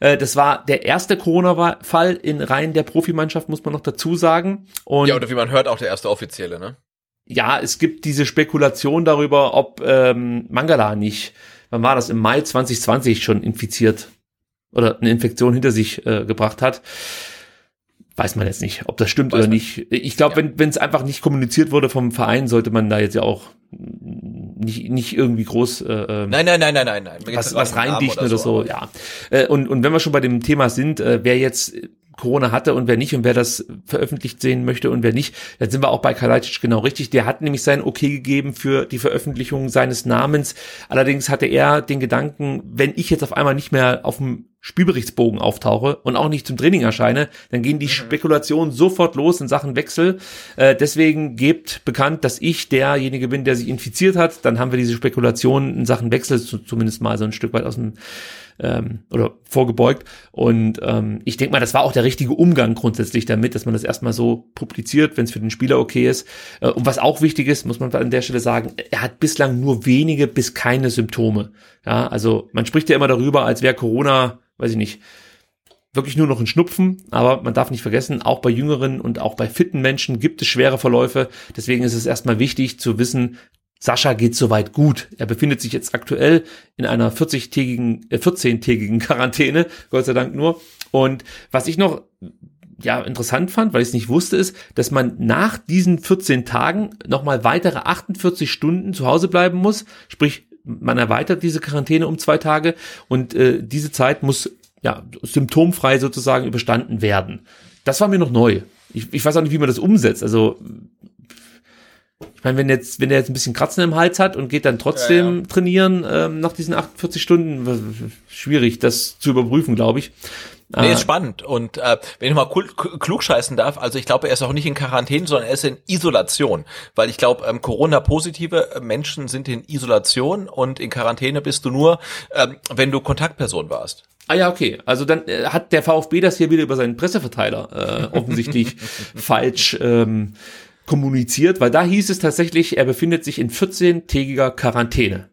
Äh, Das war der erste Corona-Fall in Reihen der Profimannschaft, muss man noch dazu sagen. Und Ja, oder wie man hört, auch der erste offizielle, ne? Ja, es gibt diese Spekulation darüber, ob ähm, Mangala nicht, wann war das, im Mai 2020 schon infiziert oder eine Infektion hinter sich äh, gebracht hat. Weiß man jetzt nicht, ob das stimmt Weiß oder man nicht. Ich glaube, Ja. wenn es einfach nicht kommuniziert wurde vom Verein, sollte man da jetzt ja auch nicht, nicht irgendwie groß äh, ähm, Nein, nein, nein, nein, nein, nein. Was, was reindichten oder so, aber- ja. Äh, Und, und wenn wir schon bei dem Thema sind, äh, wer jetzt Corona hatte und wer nicht und wer das veröffentlicht sehen möchte und wer nicht, dann sind wir auch bei Kalajdzic genau richtig. Der hat nämlich sein Okay gegeben für die Veröffentlichung seines Namens. Allerdings hatte er den Gedanken, wenn ich jetzt auf einmal nicht mehr auf dem Spielberichtsbogen auftauche und auch nicht zum Training erscheine, dann gehen die Spekulationen sofort los in Sachen Wechsel. Äh, deswegen gebt bekannt, dass ich derjenige bin, der sich infiziert hat. Dann haben wir diese Spekulationen in Sachen Wechsel zumindest mal so ein Stück weit aus dem ähm, oder vorgebeugt. Und ähm, ich denke mal, das war auch der richtige Umgang grundsätzlich damit, dass man das erstmal so publiziert, wenn es für den Spieler okay ist. Äh, und was auch wichtig ist, muss man an der Stelle sagen, er hat bislang nur wenige bis keine Symptome. Ja, also man spricht ja immer darüber, als wäre Corona, weiß ich nicht, wirklich nur noch ein Schnupfen, aber man darf nicht vergessen, auch bei jüngeren und auch bei fitten Menschen gibt es schwere Verläufe. Deswegen ist es erstmal wichtig zu wissen, Sascha geht soweit gut. Er befindet sich jetzt aktuell in einer 40-tägigen, äh, 14-tägigen Quarantäne, Gott sei Dank nur. Und was ich noch ja interessant fand, weil ich es nicht wusste, ist, dass man nach diesen 14 Tagen nochmal weitere 48 Stunden zu Hause bleiben muss. Sprich, man erweitert diese Quarantäne um zwei Tage und äh, diese Zeit muss ja symptomfrei sozusagen überstanden werden. Das war mir noch neu. Ich, ich weiß auch nicht, wie man das umsetzt. Also ich meine, wenn jetzt, wenn der jetzt ein bisschen Kratzen im Hals hat und geht dann trotzdem ja, ja. trainieren ähm, nach diesen 48 Stunden, schwierig, das zu überprüfen, glaube ich. Nee, ist spannend. Und äh, wenn ich mal klug scheißen darf, also ich glaube, er ist auch nicht in Quarantäne, sondern er ist in Isolation. Weil ich glaube, ähm, Corona-positive Menschen sind in Isolation und in Quarantäne bist du nur, ähm, wenn du Kontaktperson warst. Ah ja, okay. Also dann äh, hat der VfB das hier wieder über seinen Presseverteiler äh, offensichtlich falsch ähm, kommuniziert, weil da hieß es tatsächlich, er befindet sich in 14-tägiger Quarantäne.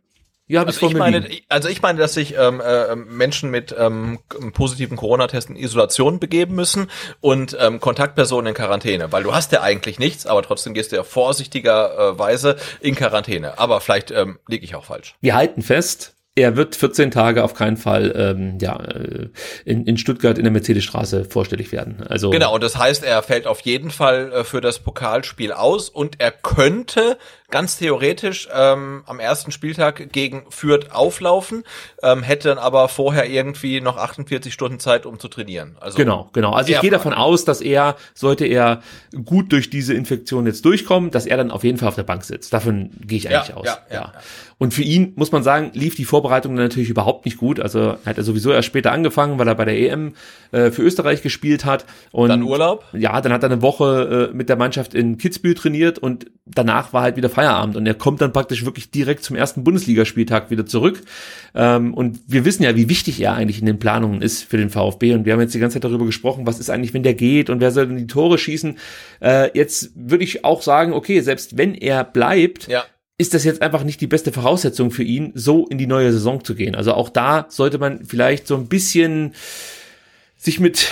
Ja, also ich meine, also ich meine, dass sich ähm, äh, Menschen mit ähm, positiven Corona-Testen in Isolation begeben müssen und ähm, Kontaktpersonen in Quarantäne, weil du hast ja eigentlich nichts, aber trotzdem gehst du ja vorsichtigerweise in Quarantäne. Aber vielleicht ähm, liege ich auch falsch. Wir halten fest, er wird 14 Tage auf keinen Fall ähm, ja, äh, in, in Stuttgart in der Mercedesstraße vorstellig werden. Also genau, und das heißt, er fällt auf jeden Fall äh, für das Pokalspiel aus und er könnte ganz theoretisch ähm, am ersten Spieltag gegen Fürth auflaufen, ähm, hätte dann aber vorher irgendwie noch 48 Stunden Zeit, um zu trainieren. Also genau, genau. Also ich gehe davon aus, dass er, sollte er gut durch diese Infektion jetzt durchkommen, dass er dann auf jeden Fall auf der Bank sitzt. Davon gehe ich eigentlich ja, aus. Ja, ja. ja. Und für ihn, muss man sagen, lief die Vorbereitung natürlich überhaupt nicht gut. Also hat er sowieso erst später angefangen, weil er bei der EM äh, für Österreich gespielt hat. Und dann Urlaub? Ja, dann hat er eine Woche äh, mit der Mannschaft in Kitzbühel trainiert und danach war halt wieder Feierabend. Und er kommt dann praktisch wirklich direkt zum ersten Bundesligaspieltag wieder zurück. Ähm, und wir wissen ja, wie wichtig er eigentlich in den Planungen ist für den VfB. Und wir haben jetzt die ganze Zeit darüber gesprochen, was ist eigentlich, wenn der geht und wer soll denn die Tore schießen. Äh, jetzt würde ich auch sagen, okay, selbst wenn er bleibt, ja ist das jetzt einfach nicht die beste Voraussetzung für ihn, so in die neue Saison zu gehen. Also auch da sollte man vielleicht so ein bisschen sich mit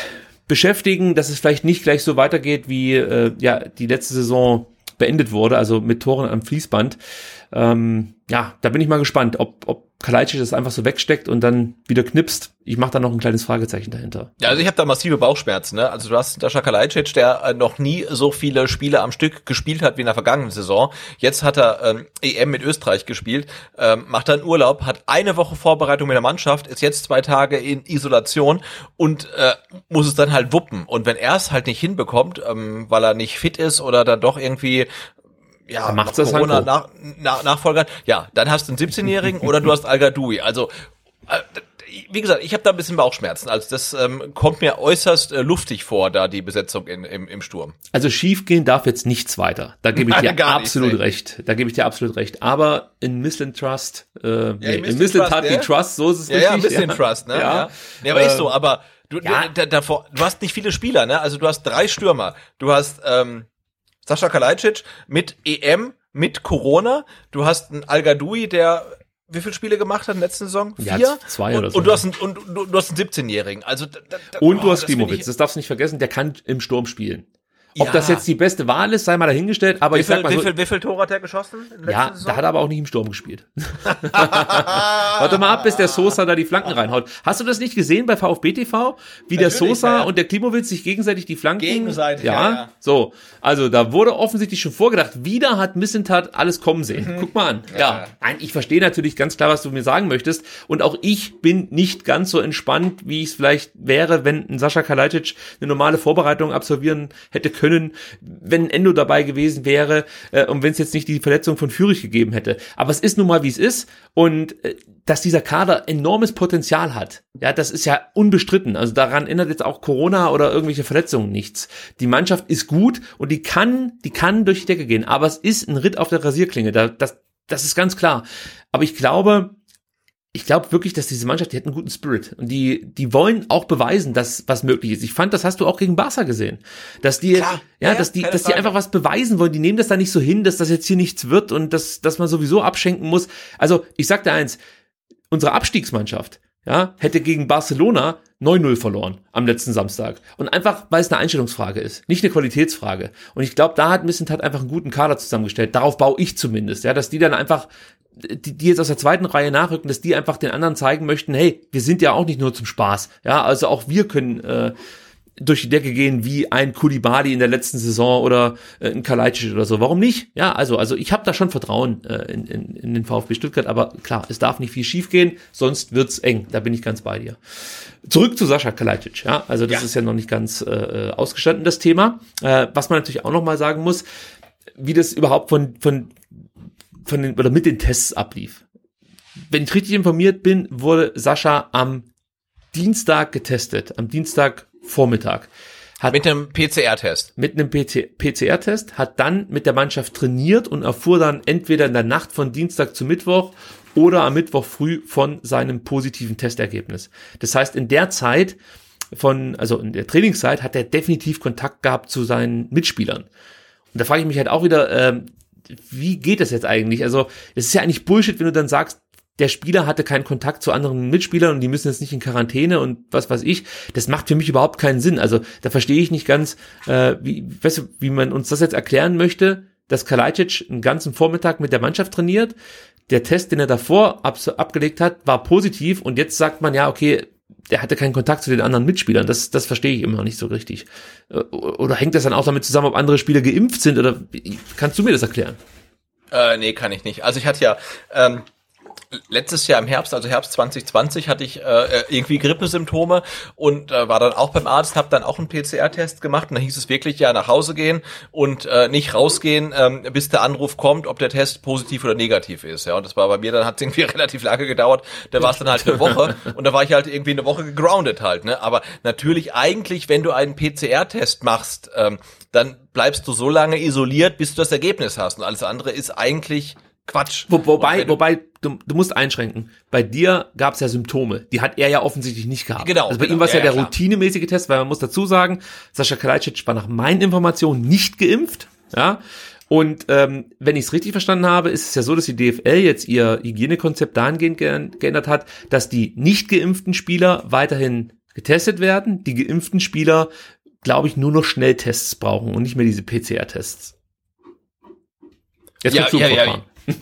beschäftigen, dass es vielleicht nicht gleich so weitergeht, wie äh, ja die letzte Saison beendet wurde, also mit Toren am Fließband. Ähm, ja, da bin ich mal gespannt, ob, ob Kalajdzic das einfach so wegsteckt und dann wieder knipst. Ich mache da noch ein kleines Fragezeichen dahinter. Ja, also ich habe da massive Bauchschmerzen. Ne? Also du hast Dasha Kalajdzic, der äh, noch nie so viele Spiele am Stück gespielt hat wie in der vergangenen Saison. Jetzt hat er ähm, EM mit Österreich gespielt, ähm, macht dann Urlaub, hat eine Woche Vorbereitung mit der Mannschaft, ist jetzt zwei Tage in Isolation und äh, muss es dann halt wuppen. Und wenn er es halt nicht hinbekommt, ähm, weil er nicht fit ist oder dann doch irgendwie ja, macht das Corona halt nach, nach, Nachfolger, ja, dann hast du einen 17-Jährigen oder du hast Al Gadoui. Also äh, wie gesagt, ich habe da ein bisschen Bauchschmerzen. Also das ähm, kommt mir äußerst äh, luftig vor, da die Besetzung in, im, im Sturm. Also schiefgehen darf jetzt nichts weiter. Da gebe ich dir absolut nicht, recht. Da gebe ich dir absolut recht. Aber in Missland Trust, äh, ja, nee, in Missland Trust, ja. Trust, so ist es ja, richtig. Ja, ein bisschen ja. Trust, ne? Ja, ja. ja aber äh, ist so. Aber du, ja. du, davor, du hast nicht viele Spieler, ne? Also du hast drei Stürmer. Du hast ähm, Sascha Kalajdzic mit EM, mit Corona. Du hast einen Al der wie viele Spiele gemacht hat in der letzten Saison? Vier? Ja, zwei oder so. Und du hast einen, und du, du hast einen 17-Jährigen. Also, da, da, und oh, du hast Klimowitz, das darfst du nicht vergessen, der kann im Sturm spielen. Ob ja. das jetzt die beste Wahl ist, sei mal dahingestellt. Aber wie ich sag mal so, wie, viel, wie viel Tore hat er geschossen? ja, Saison? da hat er aber auch nicht im Sturm gespielt. Warte mal ab, bis der Sosa da die Flanken reinhaut. Hast du das nicht gesehen bei VfB TV, wie Natürlich, der Sosa ja. und der Klimowitz sich gegenseitig die Flanken? Gegenseitig. Ja, ja, ja, so. Also da wurde offensichtlich schon vorgedacht. Wieder hat Missentat alles kommen sehen. Mhm. Guck mal an. Ja. Nein, ich verstehe natürlich ganz klar, was du mir sagen möchtest. Und auch ich bin nicht ganz so entspannt, wie es vielleicht wäre, wenn ein Sascha Kalajdzic eine normale Vorbereitung absolvieren hätte können können, wenn Endo dabei gewesen wäre äh, und wenn es jetzt nicht die Verletzung von Fürich gegeben hätte. Aber es ist nun mal, wie es ist und äh, dass dieser Kader enormes Potenzial hat. Ja, das ist ja unbestritten. Also daran ändert jetzt auch Corona oder irgendwelche Verletzungen nichts. Die Mannschaft ist gut und die kann, die kann durch die Decke gehen. Aber es ist ein Ritt auf der Rasierklinge. Da, das, das ist ganz klar. Aber ich glaube, ich glaube wirklich, dass diese Mannschaft, die hat einen guten Spirit und die, die wollen auch beweisen, dass was möglich ist. Ich fand, das hast du auch gegen Barca gesehen, dass die, Klar, ja, ja, dass die, dass die einfach was beweisen wollen. Die nehmen das da nicht so hin, dass das jetzt hier nichts wird und dass, dass man sowieso abschenken muss. Also ich sag dir eins, unsere Abstiegsmannschaft, ja, hätte gegen Barcelona 9-0 verloren am letzten Samstag. Und einfach, weil es eine Einstellungsfrage ist, nicht eine Qualitätsfrage. Und ich glaube, da hat Missentat einfach einen guten Kader zusammengestellt. Darauf baue ich zumindest, ja, dass die dann einfach die, die jetzt aus der zweiten Reihe nachrücken, dass die einfach den anderen zeigen möchten, hey, wir sind ja auch nicht nur zum Spaß. Ja, also auch wir können äh, durch die Decke gehen wie ein Kulibali in der letzten Saison oder äh, ein Kalajdzic oder so. Warum nicht? Ja, also also ich habe da schon Vertrauen äh, in, in, in den VfB Stuttgart, aber klar, es darf nicht viel schiefgehen, sonst wird's eng. Da bin ich ganz bei dir. Zurück zu Sascha Kalajdzic. Ja, also das ja. ist ja noch nicht ganz äh, ausgestanden das Thema. Äh, was man natürlich auch noch mal sagen muss, wie das überhaupt von von von den oder mit den Tests ablief. Wenn ich richtig informiert bin, wurde Sascha am Dienstag getestet, am Dienstagvormittag. Hat mit einem PCR-Test. Mit einem PCR-Test, hat dann mit der Mannschaft trainiert und erfuhr dann entweder in der Nacht von Dienstag zu Mittwoch oder am Mittwoch früh von seinem positiven Testergebnis. Das heißt, in der Zeit von, also in der Trainingszeit hat er definitiv Kontakt gehabt zu seinen Mitspielern. Und da frage ich mich halt auch wieder, äh, wie geht das jetzt eigentlich? Also, es ist ja eigentlich Bullshit, wenn du dann sagst, der Spieler hatte keinen Kontakt zu anderen Mitspielern und die müssen jetzt nicht in Quarantäne und was weiß ich. Das macht für mich überhaupt keinen Sinn. Also da verstehe ich nicht ganz, äh, wie, weißt du, wie man uns das jetzt erklären möchte, dass Kalajdzic einen ganzen Vormittag mit der Mannschaft trainiert. Der Test, den er davor ab, abgelegt hat, war positiv und jetzt sagt man ja, okay, der hatte keinen Kontakt zu den anderen Mitspielern. Das, das verstehe ich immer noch nicht so richtig. Äh, oder hängt das dann auch damit zusammen, ob andere Spieler geimpft sind? Oder kannst du mir das erklären? Äh, nee, kann ich nicht. Also ich hatte ja ähm, letztes Jahr im Herbst, also Herbst 2020, hatte ich äh, irgendwie Grippesymptome und äh, war dann auch beim Arzt, habe dann auch einen PCR-Test gemacht und da hieß es wirklich ja nach Hause gehen und äh, nicht rausgehen, ähm, bis der Anruf kommt, ob der Test positiv oder negativ ist. Ja, und das war bei mir dann hat es irgendwie relativ lange gedauert. Da war es dann halt eine Woche und da war ich halt irgendwie eine Woche gegroundet halt. Ne, aber natürlich eigentlich, wenn du einen PCR-Test machst, ähm, dann bleibst du so lange isoliert, bis du das Ergebnis hast und alles andere ist eigentlich Quatsch. Wo, wobei, wobei, du, du musst einschränken. Bei dir gab es ja Symptome. Die hat er ja offensichtlich nicht gehabt. Genau. Also bei genau. ihm war es ja, ja, der klar. routinemäßige Test, weil man muss dazu sagen, Sascha Kalajdzic war nach meinen Informationen nicht geimpft. Ja. Und ähm, wenn ich es richtig verstanden habe, ist es ja so, dass die DFL jetzt ihr Hygienekonzept dahingehend geändert hat, dass die nicht geimpften Spieler weiterhin getestet werden, die geimpften Spieler, glaube ich, nur noch Schnelltests brauchen und nicht mehr diese PCR-Tests. Jetzt ja, ja, ja,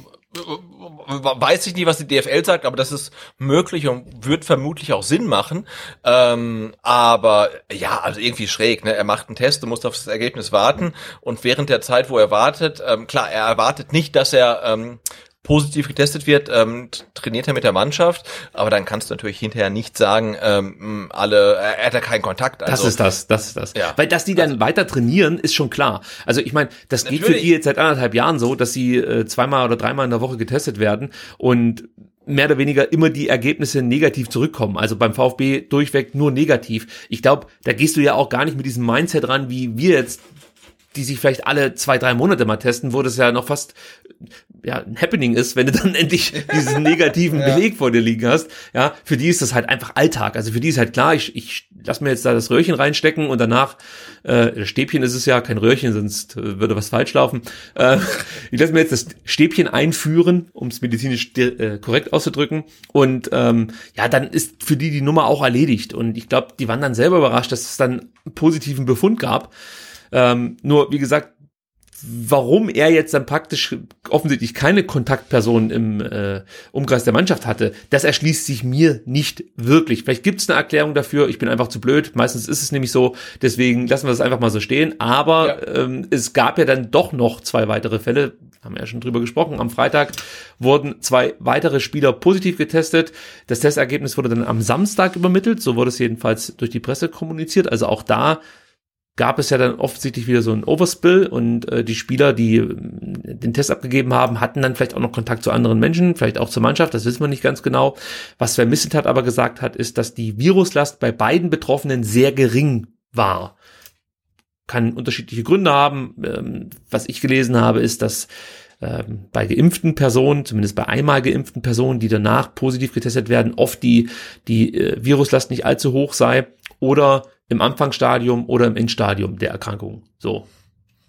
weiß ich nicht, was die DFL sagt, aber das ist möglich und wird vermutlich auch Sinn machen. Ähm, aber ja, also irgendwie schräg. Ne? Er macht einen Test, du musst auf das Ergebnis warten und während der Zeit, wo er wartet, ähm, klar, er erwartet nicht, dass er ähm, positiv getestet wird, ähm, trainiert er mit der Mannschaft, aber dann kannst du natürlich hinterher nicht sagen, ähm, alle, er hat ja keinen Kontakt. Also, das ist das, das ist das. Ja. Weil dass die dann also, weiter trainieren, ist schon klar. Also ich meine, das geht für die jetzt seit anderthalb Jahren so, dass sie äh, zweimal oder dreimal in der Woche getestet werden und mehr oder weniger immer die Ergebnisse negativ zurückkommen. Also beim VfB durchweg nur negativ. Ich glaube, da gehst du ja auch gar nicht mit diesem Mindset ran, wie wir jetzt die sich vielleicht alle zwei, drei Monate mal testen, wo das ja noch fast ja, ein Happening ist, wenn du dann endlich diesen negativen ja. Beleg vor dir liegen hast. Ja, für die ist das halt einfach Alltag. Also für die ist halt klar, ich, ich lass mir jetzt da das Röhrchen reinstecken und danach, äh, Stäbchen ist es ja, kein Röhrchen, sonst äh, würde was falsch laufen. Äh, ich lass mir jetzt das Stäbchen einführen, um es medizinisch äh, korrekt auszudrücken. Und ähm, ja, dann ist für die die Nummer auch erledigt. Und ich glaube, die waren dann selber überrascht, dass es dann einen positiven Befund gab. Ähm, nur, wie gesagt, warum er jetzt dann praktisch offensichtlich keine Kontaktperson im äh, Umkreis der Mannschaft hatte, das erschließt sich mir nicht wirklich. Vielleicht gibt es eine Erklärung dafür, ich bin einfach zu blöd, meistens ist es nämlich so, deswegen lassen wir das einfach mal so stehen, aber ja. ähm, es gab ja dann doch noch zwei weitere Fälle, haben wir ja schon drüber gesprochen, am Freitag wurden zwei weitere Spieler positiv getestet, das Testergebnis wurde dann am Samstag übermittelt, so wurde es jedenfalls durch die Presse kommuniziert, also auch da gab es ja dann offensichtlich wieder so ein Overspill und äh, die Spieler, die äh, den Test abgegeben haben, hatten dann vielleicht auch noch Kontakt zu anderen Menschen, vielleicht auch zur Mannschaft, das wissen wir nicht ganz genau. Was Sven Missentat aber gesagt hat, ist, dass die Viruslast bei beiden Betroffenen sehr gering war. Kann unterschiedliche Gründe haben. Ähm, was ich gelesen habe, ist, dass ähm, bei geimpften Personen, zumindest bei einmal geimpften Personen, die danach positiv getestet werden, oft die, die äh, Viruslast nicht allzu hoch sei oder im Anfangsstadium oder im Endstadium der Erkrankung. So.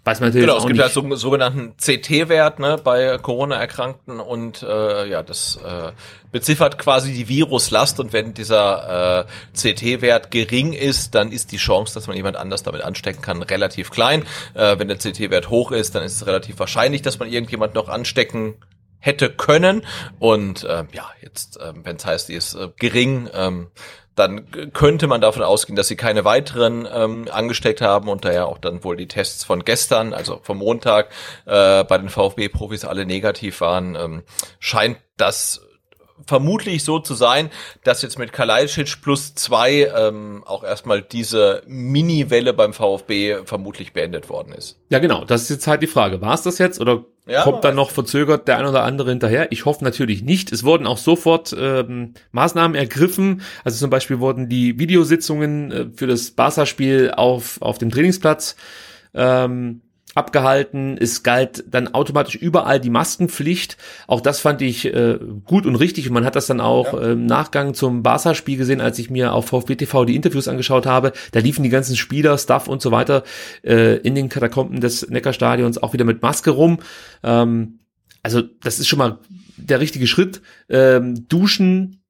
Weiß man natürlich genau, es gibt ja so, sogenannten CT-Wert ne, bei Corona-Erkrankten und äh, ja, das äh, beziffert quasi die Viruslast und wenn dieser äh, CT-Wert gering ist, dann ist die Chance, dass man jemand anders damit anstecken kann, relativ klein. Äh, wenn der CT-Wert hoch ist, dann ist es relativ wahrscheinlich, dass man irgendjemand noch anstecken hätte können. Und äh, ja, jetzt, äh, wenn es heißt, die ist äh, gering, ähm, dann könnte man davon ausgehen, dass sie keine weiteren ähm, angesteckt haben und daher auch dann wohl die Tests von gestern, also vom Montag, äh, bei den VfB-Profis alle negativ waren. Ähm, scheint das vermutlich so zu sein, dass jetzt mit Kalajdzic plus zwei ähm, auch erstmal diese Mini-Welle beim VfB vermutlich beendet worden ist. Ja, genau. Das ist jetzt halt die Frage. War es das jetzt oder ja, kommt dann noch verzögert der ein oder andere hinterher? Ich hoffe natürlich nicht. Es wurden auch sofort ähm, Maßnahmen ergriffen. Also zum Beispiel wurden die Videositzungen äh, für das Barca-Spiel auf, auf dem Trainingsplatz ähm, abgehalten. Es galt dann automatisch überall die Maskenpflicht. Auch das fand ich äh, gut und richtig. Und man hat das dann auch ja. äh, im Nachgang zum Barca-Spiel gesehen, als ich mir auf VfB TV die Interviews angeschaut habe. Da liefen die ganzen Spieler, Staff und so weiter äh, in den Katakomben des Neckarstadions auch wieder mit Maske rum. Ähm, also das ist schon mal der richtige Schritt. Ähm, Duschen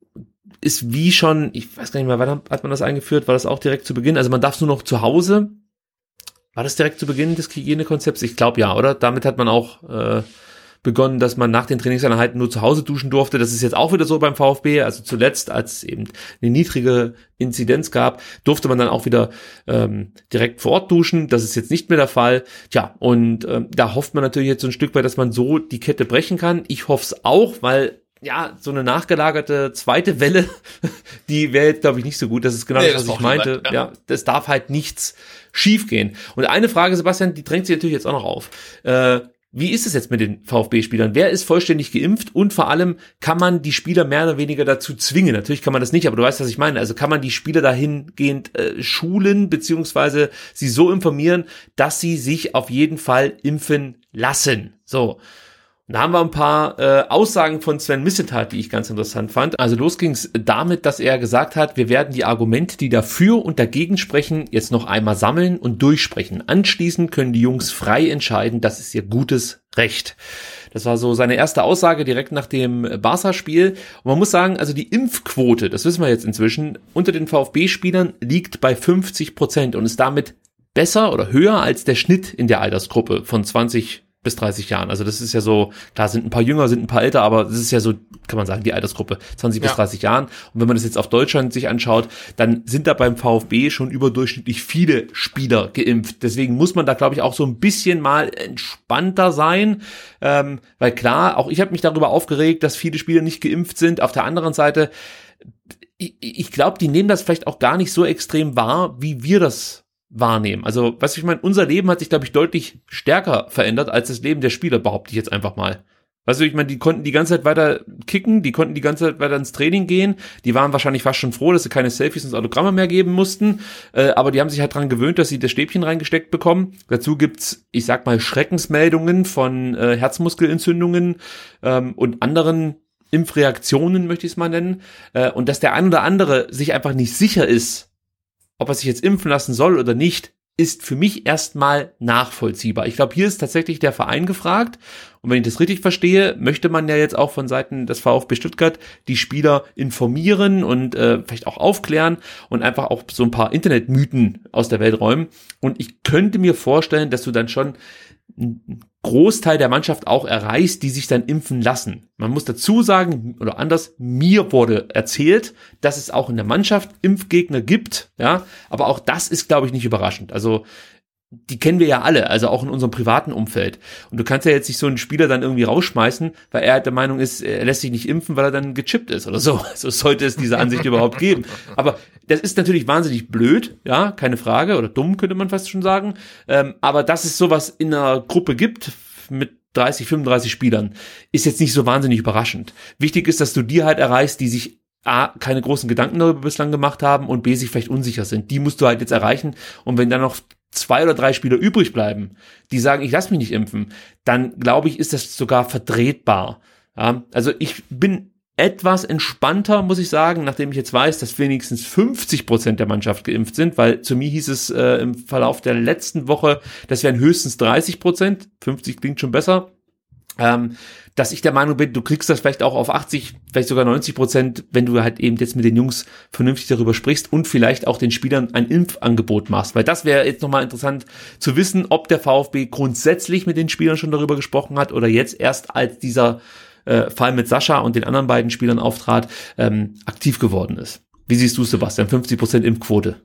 ist wie schon, ich weiß gar nicht mehr, wann hat man das eingeführt? War das auch direkt zu Beginn? Also man darf nur noch zu Hause war das direkt zu Beginn des Hygienekonzepts? Ich glaube ja, oder? Damit hat man auch äh, begonnen, dass man nach den Trainingseinheiten nur zu Hause duschen durfte. Das ist jetzt auch wieder so beim VfB. Also zuletzt, als es eben eine niedrige Inzidenz gab, durfte man dann auch wieder ähm, direkt vor Ort duschen. Das ist jetzt nicht mehr der Fall. Tja, und ähm, da hofft man natürlich jetzt so ein Stück weit, dass man so die Kette brechen kann. Ich hoffe es auch, weil ja, so eine nachgelagerte zweite Welle, die wäre jetzt, glaube ich, nicht so gut. Das ist genau nee, das, was ich meinte. Sein, ja. ja, das darf halt nichts schiefgehen. Und eine Frage, Sebastian, die drängt sich natürlich jetzt auch noch auf. Äh, wie ist es jetzt mit den VfB-Spielern? Wer ist vollständig geimpft? Und vor allem, kann man die Spieler mehr oder weniger dazu zwingen? Natürlich kann man das nicht, aber du weißt, was ich meine. Also kann man die Spieler dahingehend äh, schulen, beziehungsweise sie so informieren, dass sie sich auf jeden Fall impfen lassen. So. Da haben wir ein paar äh, Aussagen von Sven Missetat, die ich ganz interessant fand. Also los ging's damit, dass er gesagt hat, wir werden die Argumente, die dafür und dagegen sprechen, jetzt noch einmal sammeln und durchsprechen. Anschließend können die Jungs frei entscheiden, das ist ihr gutes Recht. Das war so seine erste Aussage direkt nach dem Barca-Spiel. Und man muss sagen, also die Impfquote, das wissen wir jetzt inzwischen, unter den VfB-Spielern liegt bei 50 Prozent und ist damit besser oder höher als der Schnitt in der Altersgruppe von 20 bis 30 Jahren. Also das ist ja so, klar sind ein paar jünger, sind ein paar älter, aber das ist ja so, kann man sagen, die Altersgruppe 20 ja. bis 30 Jahren. Und wenn man das jetzt auf Deutschland sich anschaut, dann sind da beim VfB schon überdurchschnittlich viele Spieler geimpft. Deswegen muss man da, glaube ich, auch so ein bisschen mal entspannter sein, ähm, weil klar, auch ich habe mich darüber aufgeregt, dass viele Spieler nicht geimpft sind. Auf der anderen Seite, ich, ich glaube, die nehmen das vielleicht auch gar nicht so extrem wahr, wie wir das wahrnehmen. Also, was ich meine, unser Leben hat sich, glaube ich, deutlich stärker verändert als das Leben der Spieler, behaupte ich jetzt einfach mal. Weißt du, ich meine, die konnten die ganze Zeit weiter kicken, die konnten die ganze Zeit weiter ins Training gehen, die waren wahrscheinlich fast schon froh, dass sie keine Selfies und Autogramme mehr geben mussten, äh, aber die haben sich halt dran gewöhnt, dass sie das Stäbchen reingesteckt bekommen. Dazu gibt's, ich sag mal, Schreckensmeldungen von äh, Herzmuskelentzündungen ähm, und anderen Impfreaktionen, möchte ich es mal nennen, äh, und dass der ein oder andere sich einfach nicht sicher ist, ob er sich jetzt impfen lassen soll oder nicht, ist für mich erstmal nachvollziehbar. Ich glaube, hier ist tatsächlich der Verein gefragt. Und wenn ich das richtig verstehe, möchte man ja jetzt auch von Seiten des VfB Stuttgart die Spieler informieren und äh, vielleicht auch aufklären und einfach auch so ein paar Internetmythen aus der Welt räumen. Und ich könnte mir vorstellen, dass du dann schon Großteil der Mannschaft auch erreicht, die sich dann impfen lassen. Man muss dazu sagen, oder anders, mir wurde erzählt, dass es auch in der Mannschaft Impfgegner gibt, ja, aber auch das ist, glaube ich, nicht überraschend. Also die kennen wir ja alle, also auch in unserem privaten Umfeld. Und du kannst ja jetzt nicht so einen Spieler dann irgendwie rausschmeißen, weil er halt der Meinung ist, er lässt sich nicht impfen, weil er dann gechippt ist oder so. So sollte es diese Ansicht überhaupt geben. Aber das ist natürlich wahnsinnig blöd, ja, keine Frage, oder dumm könnte man fast schon sagen. Ähm, aber dass es sowas in einer Gruppe gibt mit 30, 35 Spielern, ist jetzt nicht so wahnsinnig überraschend. Wichtig ist, dass du die halt erreichst, die sich A, keine großen Gedanken darüber bislang gemacht haben und B, sich vielleicht unsicher sind. Die musst du halt jetzt erreichen. Und wenn dann noch zwei oder drei Spieler übrig bleiben, die sagen, ich lasse mich nicht impfen, dann glaube ich, ist das sogar vertretbar. Ja, also ich bin etwas entspannter, muss ich sagen, nachdem ich jetzt weiß, dass wenigstens 50 Prozent der Mannschaft geimpft sind, weil zu mir hieß es äh, im Verlauf der letzten Woche, das wären höchstens 30 Prozent. 50 klingt schon besser ähm, dass ich der Meinung bin, du kriegst das vielleicht auch auf 80, vielleicht sogar 90 Prozent, wenn du halt eben jetzt mit den Jungs vernünftig darüber sprichst und vielleicht auch den Spielern ein Impfangebot machst. Weil das wäre jetzt nochmal interessant zu wissen, ob der VfB grundsätzlich mit den Spielern schon darüber gesprochen hat oder jetzt erst als dieser äh, Fall mit Sascha und den anderen beiden Spielern auftrat, ähm, aktiv geworden ist. Wie siehst du, Sebastian? 50 Prozent Impfquote.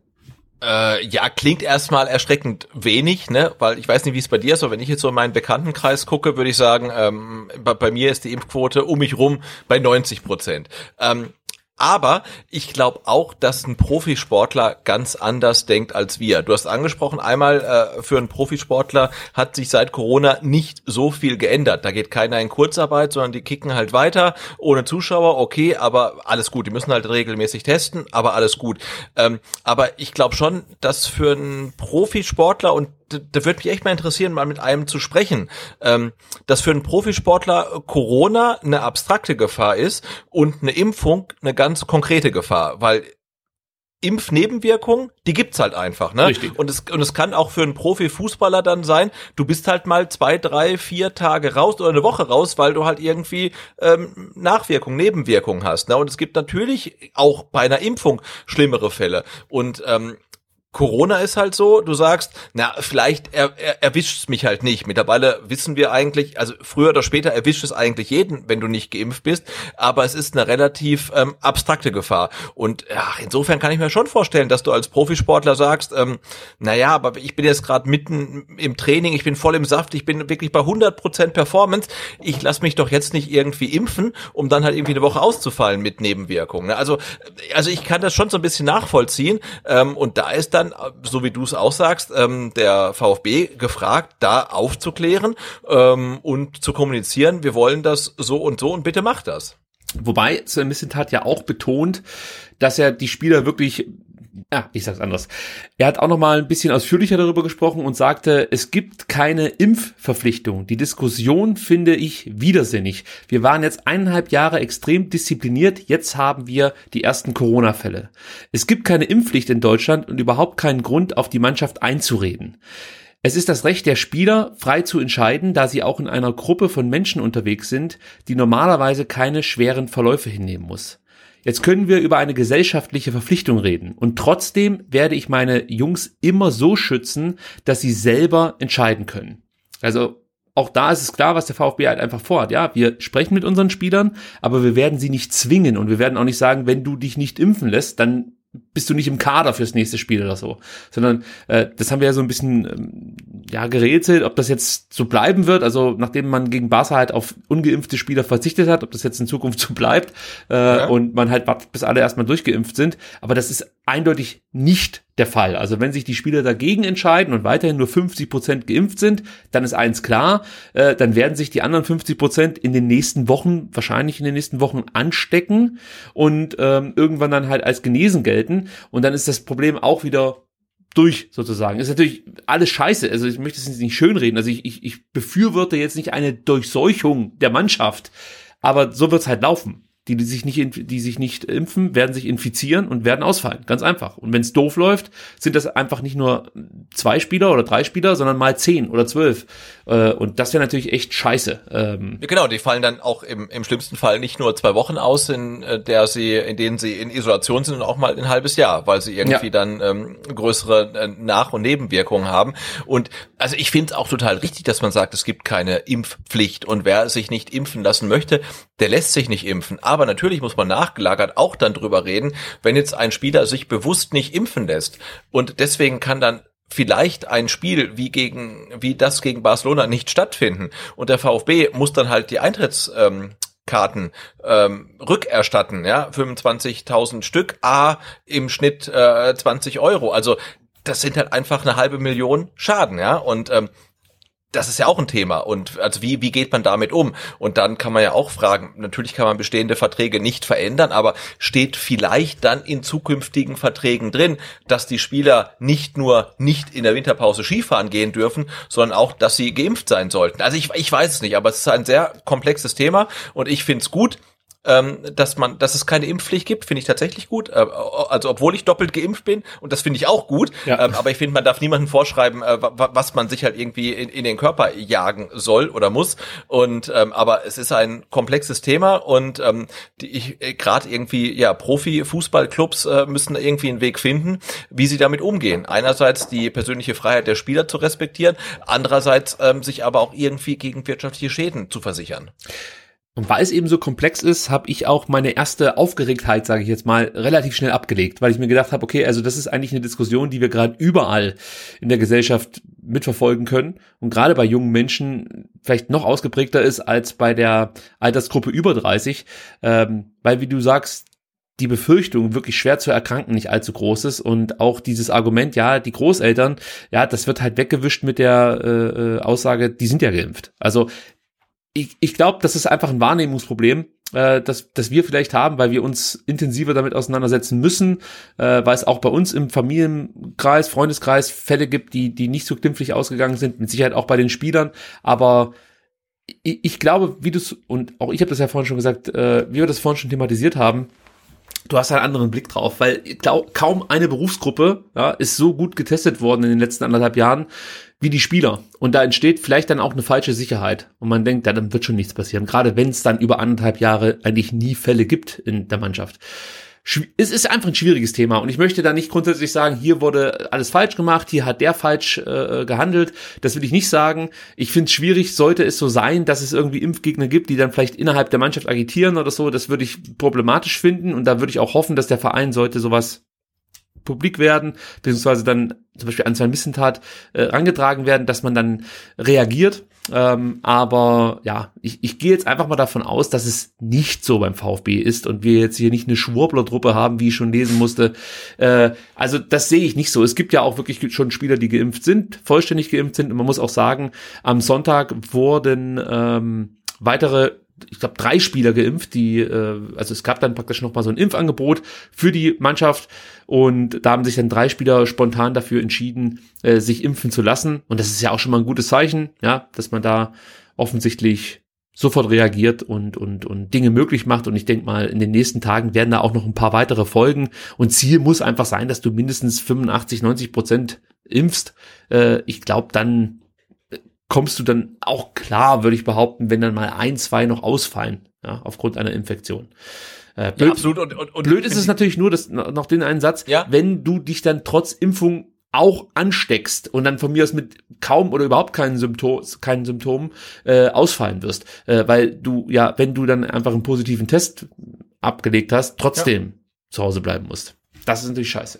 Äh, ja, klingt erstmal erschreckend wenig, ne? Weil ich weiß nicht, wie es bei dir ist, aber wenn ich jetzt so in meinen Bekanntenkreis gucke, würde ich sagen, ähm, bei, bei, mir ist die Impfquote um mich rum bei 90 Prozent. Ähm, aber ich glaube auch, dass ein Profisportler ganz anders denkt als wir. Du hast angesprochen, einmal äh, für einen Profisportler hat sich seit Corona nicht so viel geändert. Da geht keiner in Kurzarbeit, sondern die kicken halt weiter ohne Zuschauer. Okay, aber alles gut. Die müssen halt regelmäßig testen, aber alles gut. Ähm, aber ich glaube schon, dass für einen Profisportler und da würde mich echt mal interessieren, mal mit einem zu sprechen, ähm, dass für einen Profisportler Corona eine abstrakte Gefahr ist und eine Impfung eine ganz konkrete Gefahr, weil Impfnebenwirkungen, die gibt's halt einfach, ne? Richtig. Und es, und es kann auch für einen Profifußballer dann sein, du bist halt mal zwei, drei, vier Tage raus oder eine Woche raus, weil du halt irgendwie ähm, Nachwirkungen, Nebenwirkungen hast. Ne? Und es gibt natürlich auch bei einer Impfung schlimmere Fälle. Und ähm, Corona ist halt so, du sagst, na, vielleicht er, er, erwischt es mich halt nicht. Mittlerweile wissen wir eigentlich, also früher oder später erwischt es eigentlich jeden, wenn du nicht geimpft bist, aber es ist eine relativ ähm, abstrakte Gefahr. Und ja, insofern kann ich mir schon vorstellen, dass du als Profisportler sagst, ähm, naja, aber ich bin jetzt gerade mitten im Training, ich bin voll im Saft, ich bin wirklich bei 100% Performance, ich lass mich doch jetzt nicht irgendwie impfen, um dann halt irgendwie eine Woche auszufallen mit Nebenwirkungen. Ne? Also, also ich kann das schon so ein bisschen nachvollziehen ähm, und da ist dann dann, so wie du es auch sagst, ähm, der VfB gefragt, da aufzuklären ähm, und zu kommunizieren, wir wollen das so und so und bitte macht das. Wobei Sven Missentat ja auch betont, dass er die Spieler wirklich ja, ich sag's anders. Er hat auch noch mal ein bisschen ausführlicher darüber gesprochen und sagte, es gibt keine Impfverpflichtung. Die Diskussion finde ich widersinnig. Wir waren jetzt eineinhalb Jahre extrem diszipliniert. Jetzt haben wir die ersten Corona-Fälle. Es gibt keine Impfpflicht in Deutschland und überhaupt keinen Grund, auf die Mannschaft einzureden. Es ist das Recht der Spieler, frei zu entscheiden, da sie auch in einer Gruppe von Menschen unterwegs sind, die normalerweise keine schweren Verläufe hinnehmen muss. Jetzt können wir über eine gesellschaftliche Verpflichtung reden. Und trotzdem werde ich meine Jungs immer so schützen, dass sie selber entscheiden können. Also auch da ist es klar, was der VfB halt einfach vorhat. Ja, wir sprechen mit unseren Spielern, aber wir werden sie nicht zwingen und wir werden auch nicht sagen, wenn du dich nicht impfen lässt, dann bist du nicht im Kader fürs nächste Spiel oder so, sondern äh, das haben wir ja so ein bisschen ähm, ja gerätselt, ob das jetzt so bleiben wird. Also nachdem man gegen Barca halt auf ungeimpfte Spieler verzichtet hat, ob das jetzt in Zukunft so bleibt äh, ja. und man halt wartet, bis alle erstmal durchgeimpft sind. Aber das ist eindeutig nicht der Fall. Also wenn sich die Spieler dagegen entscheiden und weiterhin nur 50 Prozent geimpft sind, dann ist eins klar, äh, dann werden sich die anderen 50 Prozent in den nächsten Wochen, wahrscheinlich in den nächsten Wochen anstecken und ähm, irgendwann dann halt als genesen gelten. Und dann ist das Problem auch wieder durch sozusagen. Ist natürlich alles scheiße. Also ich möchte es nicht schönreden. Also ich, ich, ich befürworte jetzt nicht eine Durchseuchung der Mannschaft, aber so wird's halt laufen die, die sich nicht, die sich nicht impfen, werden sich infizieren und werden ausfallen. Ganz einfach. Und wenn es doof läuft, sind das einfach nicht nur zwei Spieler oder drei Spieler, sondern mal zehn oder zwölf. Äh, und das wäre natürlich echt scheiße. Ähm ja, genau, die fallen dann auch im, im schlimmsten Fall nicht nur zwei Wochen aus, in äh, der sie, in denen sie in Isolation sind, sondern auch mal ein halbes Jahr, weil sie irgendwie ja. dann ähm, größere äh, Nach- und Nebenwirkungen haben. Und also ich finde es auch total richtig, dass man sagt, es gibt keine Impfpflicht. Und wer sich nicht impfen lassen möchte, der lässt sich nicht impfen. Aber natürlich muss man nachgelagert auch dann drüber reden, wenn jetzt ein Spieler sich bewusst nicht impfen lässt und deswegen kann dann vielleicht ein Spiel wie gegen wie das gegen Barcelona nicht stattfinden und der VfB muss dann halt die Eintritts ähm, Karten ähm, rückerstatten, ja, 25.000 Stück, a im Schnitt äh, 20 Euro. Also das sind halt einfach eine halbe Million Schaden, ja. Und ähm, das ist ja auch ein Thema. Und also wie, wie geht man damit um? Und dann kann man ja auch fragen, natürlich kann man bestehende Verträge nicht verändern, aber steht vielleicht dann in zukünftigen Verträgen drin, dass die Spieler nicht nur nicht in der Winterpause Skifahren gehen dürfen, sondern auch, dass sie geimpft sein sollten. Also ich, ich weiß es nicht, aber es ist ein sehr komplexes Thema und ich finde es gut, ähm, dass man, dass es keine Impfpflicht gibt, finde ich tatsächlich gut. Äh, also obwohl ich doppelt geimpft bin und das finde ich auch gut. Ja. Ähm, aber ich finde, man darf niemandem vorschreiben, äh, was man sich halt irgendwie in, in, den Körper jagen soll oder muss. Und ähm, aber es ist ein komplexes Thema und ähm, die, ich äh, gerade irgendwie ja Profi-Fußballclubs äh, müssen irgendwie einen Weg finden, wie sie damit umgehen. Einerseits die persönliche Freiheit der Spieler zu respektieren, andererseits ähm, sich aber auch irgendwie gegen wirtschaftliche Schäden zu versichern. Und weil es eben so komplex ist, habe ich auch meine erste Aufgeregtheit, sage ich jetzt mal, relativ schnell abgelegt, weil ich mir gedacht habe, okay, also das ist eigentlich eine Diskussion, die wir gerade überall in der Gesellschaft mitverfolgen können. Und gerade bei jungen Menschen vielleicht noch ausgeprägter ist als bei der Altersgruppe über 30, ähm, weil wie du sagst, die Befürchtung, wirklich schwer zu erkranken, nicht allzu groß ist. Und auch dieses Argument, ja, die Großeltern, ja, das wird halt weggewischt mit der äh, äh Aussage, die sind ja geimpft. Also ich, ich glaube, das ist einfach ein Wahrnehmungsproblem, äh, das, das wir vielleicht haben, weil wir uns intensiver damit auseinandersetzen müssen, äh, weil es auch bei uns im Familienkreis, Freundeskreis Fälle gibt, die, die nicht so glimpflich ausgegangen sind, mit Sicherheit auch bei den Spielern, aber ich, ich glaube, wie du es, und auch ich habe das ja vorhin schon gesagt, äh, wie wir das vorhin schon thematisiert haben, du hast einen anderen Blick drauf, weil glaub, kaum eine Berufsgruppe ja, ist so gut getestet worden in den letzten anderthalb Jahren wie die Spieler. Und da entsteht vielleicht dann auch eine falsche Sicherheit. Und man denkt, ja, dann wird schon nichts passieren. Gerade wenn es dann über anderthalb Jahre eigentlich nie Fälle gibt in der Mannschaft. Es ist einfach ein schwieriges Thema und ich möchte da nicht grundsätzlich sagen, hier wurde alles falsch gemacht, hier hat der falsch äh, gehandelt. Das will ich nicht sagen. Ich finde es schwierig, sollte es so sein, dass es irgendwie Impfgegner gibt, die dann vielleicht innerhalb der Mannschaft agitieren oder so. Das würde ich problematisch finden und da würde ich auch hoffen, dass der Verein sollte sowas publik werden, beziehungsweise dann zum Beispiel an zwei Missentat äh, angetragen werden, dass man dann reagiert. Ähm, aber ja, ich, ich gehe jetzt einfach mal davon aus, dass es nicht so beim VfB ist und wir jetzt hier nicht eine Schwurbler-Truppe haben, wie ich schon lesen musste. Äh, also das sehe ich nicht so. Es gibt ja auch wirklich schon Spieler, die geimpft sind, vollständig geimpft sind. Und man muss auch sagen, am Sonntag wurden ähm, weitere ich glaube, drei Spieler geimpft, die, äh, also es gab dann praktisch nochmal so ein Impfangebot für die Mannschaft und da haben sich dann drei Spieler spontan dafür entschieden, äh, sich impfen zu lassen. Und das ist ja auch schon mal ein gutes Zeichen, ja, dass man da offensichtlich sofort reagiert und, und, und Dinge möglich macht. Und ich denke mal, in den nächsten Tagen werden da auch noch ein paar weitere folgen. Und Ziel muss einfach sein, dass du mindestens 85, 90 Prozent impfst. Äh, ich glaube, dann kommst du dann auch klar, würde ich behaupten, wenn dann mal ein, zwei noch ausfallen, ja, aufgrund einer Infektion. Äh, blöd, ja, absolut. Und, und, und blöd ist es natürlich nur, dass noch den einen Satz, ja? wenn du dich dann trotz Impfung auch ansteckst und dann von mir aus mit kaum oder überhaupt keinen Symptom, keinen Symptomen äh, ausfallen wirst, äh, weil du ja, wenn du dann einfach einen positiven Test abgelegt hast, trotzdem ja. zu Hause bleiben musst. Das ist natürlich scheiße.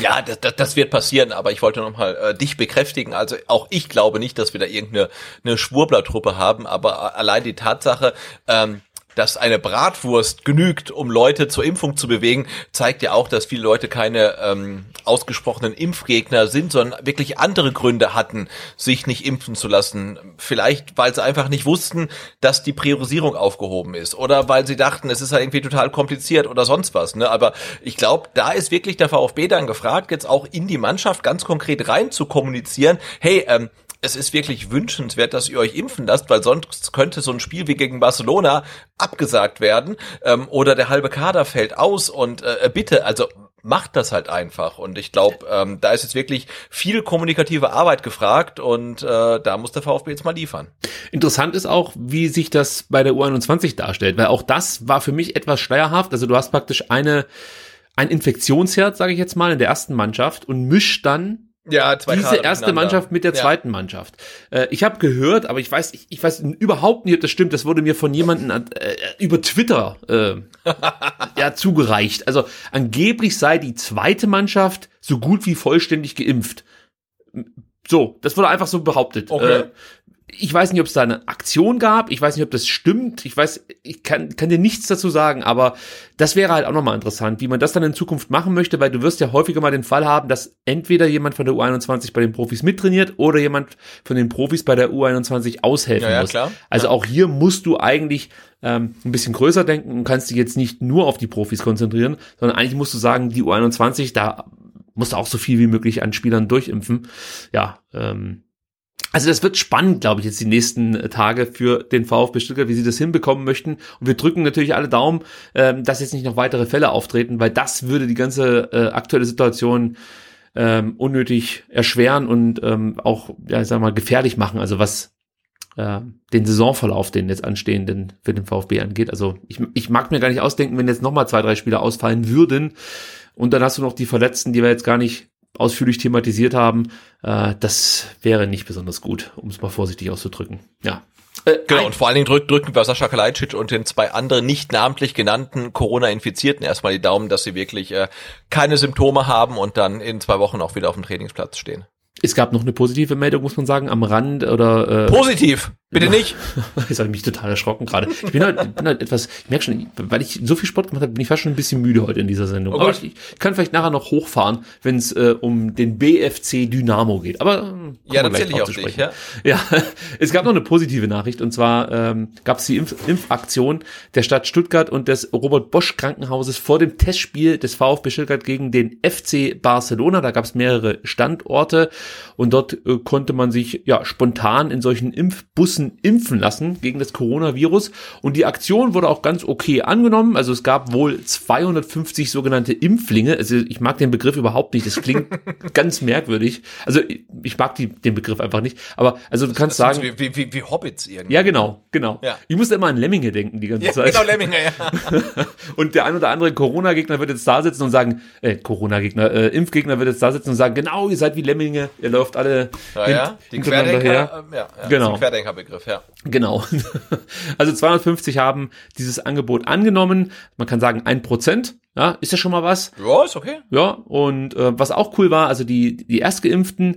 Ja, das, das, das wird passieren, aber ich wollte nochmal äh, dich bekräftigen. Also auch ich glaube nicht, dass wir da irgendeine eine Schwurblertruppe haben, aber allein die Tatsache, ähm, dass eine Bratwurst genügt, um Leute zur Impfung zu bewegen, zeigt ja auch, dass viele Leute keine ähm, ausgesprochenen Impfgegner sind, sondern wirklich andere Gründe hatten, sich nicht impfen zu lassen. Vielleicht, weil sie einfach nicht wussten, dass die Priorisierung aufgehoben ist oder weil sie dachten, es ist halt irgendwie total kompliziert oder sonst was. Ne? Aber ich glaube, da ist wirklich der VfB dann gefragt, jetzt auch in die Mannschaft ganz konkret rein zu kommunizieren. Hey, ähm, es ist wirklich wünschenswert, dass ihr euch impfen lasst, weil sonst könnte so ein Spiel wie gegen Barcelona abgesagt werden ähm, oder der halbe Kader fällt aus und äh, bitte, also macht das halt einfach. Und ich glaube, ähm, da ist jetzt wirklich viel kommunikative Arbeit gefragt und äh, da muss der VfB jetzt mal liefern. Interessant ist auch, wie sich das bei der U21 darstellt, weil auch das war für mich etwas schleierhaft. Also du hast praktisch eine ein Infektionsherd, sage ich jetzt mal, in der ersten Mannschaft und mischt dann ja, zwei diese erste Mannschaft mit der zweiten Mannschaft. Äh, ich habe gehört, aber ich weiß, ich, ich weiß überhaupt nicht, ob das stimmt. Das wurde mir von jemandem äh, über Twitter äh, ja zugereicht. Also angeblich sei die zweite Mannschaft so gut wie vollständig geimpft. So, das wurde einfach so behauptet. Okay. Ich weiß nicht, ob es da eine Aktion gab. Ich weiß nicht, ob das stimmt. Ich weiß, ich kann, kann dir nichts dazu sagen, aber das wäre halt auch nochmal interessant, wie man das dann in Zukunft machen möchte, weil du wirst ja häufiger mal den Fall haben, dass entweder jemand von der U21 bei den Profis mittrainiert oder jemand von den Profis bei der U21 aushelfen Ja, ja, muss. klar. Also auch hier musst du eigentlich ähm, ein bisschen größer denken und kannst dich jetzt nicht nur auf die Profis konzentrieren, sondern eigentlich musst du sagen, die U21, da musst du auch so viel wie möglich an Spielern durchimpfen. Ja, ähm, also das wird spannend, glaube ich, jetzt die nächsten äh, Tage für den VfB Stuttgart, wie sie das hinbekommen möchten. Und wir drücken natürlich alle Daumen, ähm, dass jetzt nicht noch weitere Fälle auftreten, weil das würde die ganze äh, aktuelle Situation ähm, unnötig erschweren und ähm, auch, ja, ich sag mal, gefährlich machen. Also was äh, den Saisonverlauf, den jetzt anstehenden für den VfB angeht. Also ich, ich mag mir gar nicht ausdenken, wenn jetzt nochmal zwei, drei Spieler ausfallen würden. Und dann hast du noch die Verletzten, die wir jetzt gar nicht ausführlich thematisiert haben. Äh, das wäre nicht besonders gut, um es mal vorsichtig auszudrücken. Ja. Äh, Genau, und vor allen Dingen drück, drücken wir Sascha Kalajdzic und den zwei anderen nicht namentlich genannten Corona-Infizierten erstmal die Daumen, dass sie wirklich äh, keine Symptome haben und dann in zwei Wochen auch wieder auf dem Trainingsplatz stehen. Es gab noch eine positive Meldung, muss man sagen, am Rand oder äh, Positiv, bitte nicht. Jetzt habe ich mich total erschrocken gerade. Ich bin halt, bin halt etwas, ich merke schon, weil ich so viel Sport gemacht habe, bin ich fast schon ein bisschen müde heute in dieser Sendung. Oh Aber ich, ich kann vielleicht nachher noch hochfahren, wenn es äh, um den BFC Dynamo geht. Aber kommen Ja, gleich zähle ich auf zu dich, sprechen. ja. Ja, es gab noch eine positive Nachricht und zwar ähm, gab es die Impf Impfaktion der Stadt Stuttgart und des Robert Bosch Krankenhauses vor dem Testspiel des VfB Stuttgart gegen den FC Barcelona. Da gab es mehrere Standorte und dort äh, konnte man sich ja spontan in solchen Impfbussen impfen lassen gegen das Coronavirus und die Aktion wurde auch ganz okay angenommen. Also es gab wohl 250 sogenannte Impflinge. Also ich mag den Begriff überhaupt nicht. Das klingt ganz merkwürdig. Also ich, mag die, den Begriff einfach nicht. Aber also du kannst sagen, wie, wie, wie, wie Hobbits irgendwie. ja, genau, genau. Ja. Ich musste immer an Lemminge denken die ganze Ja, Zeit. genau, Lemminger, ja. Und der ein oder andere Corona-Gegner wird jetzt da sitzen und sagen, äh, Corona-Gegner, äh, Impfgegner wird jetzt da sitzen und sagen, genau, ihr seid wie Lemminge, ihr läuft alle Ja, ja. Die Querdenker, ähm, ja, ja, Genau. das Querdenkerbegriff, ja. Genau. Also 250 haben dieses Angebot angenommen. Man kann sagen, ein Prozent. Ja, ist ja schon mal was. Ja, ist okay. Ja, und äh, was auch cool war, also die, die Erstgeimpften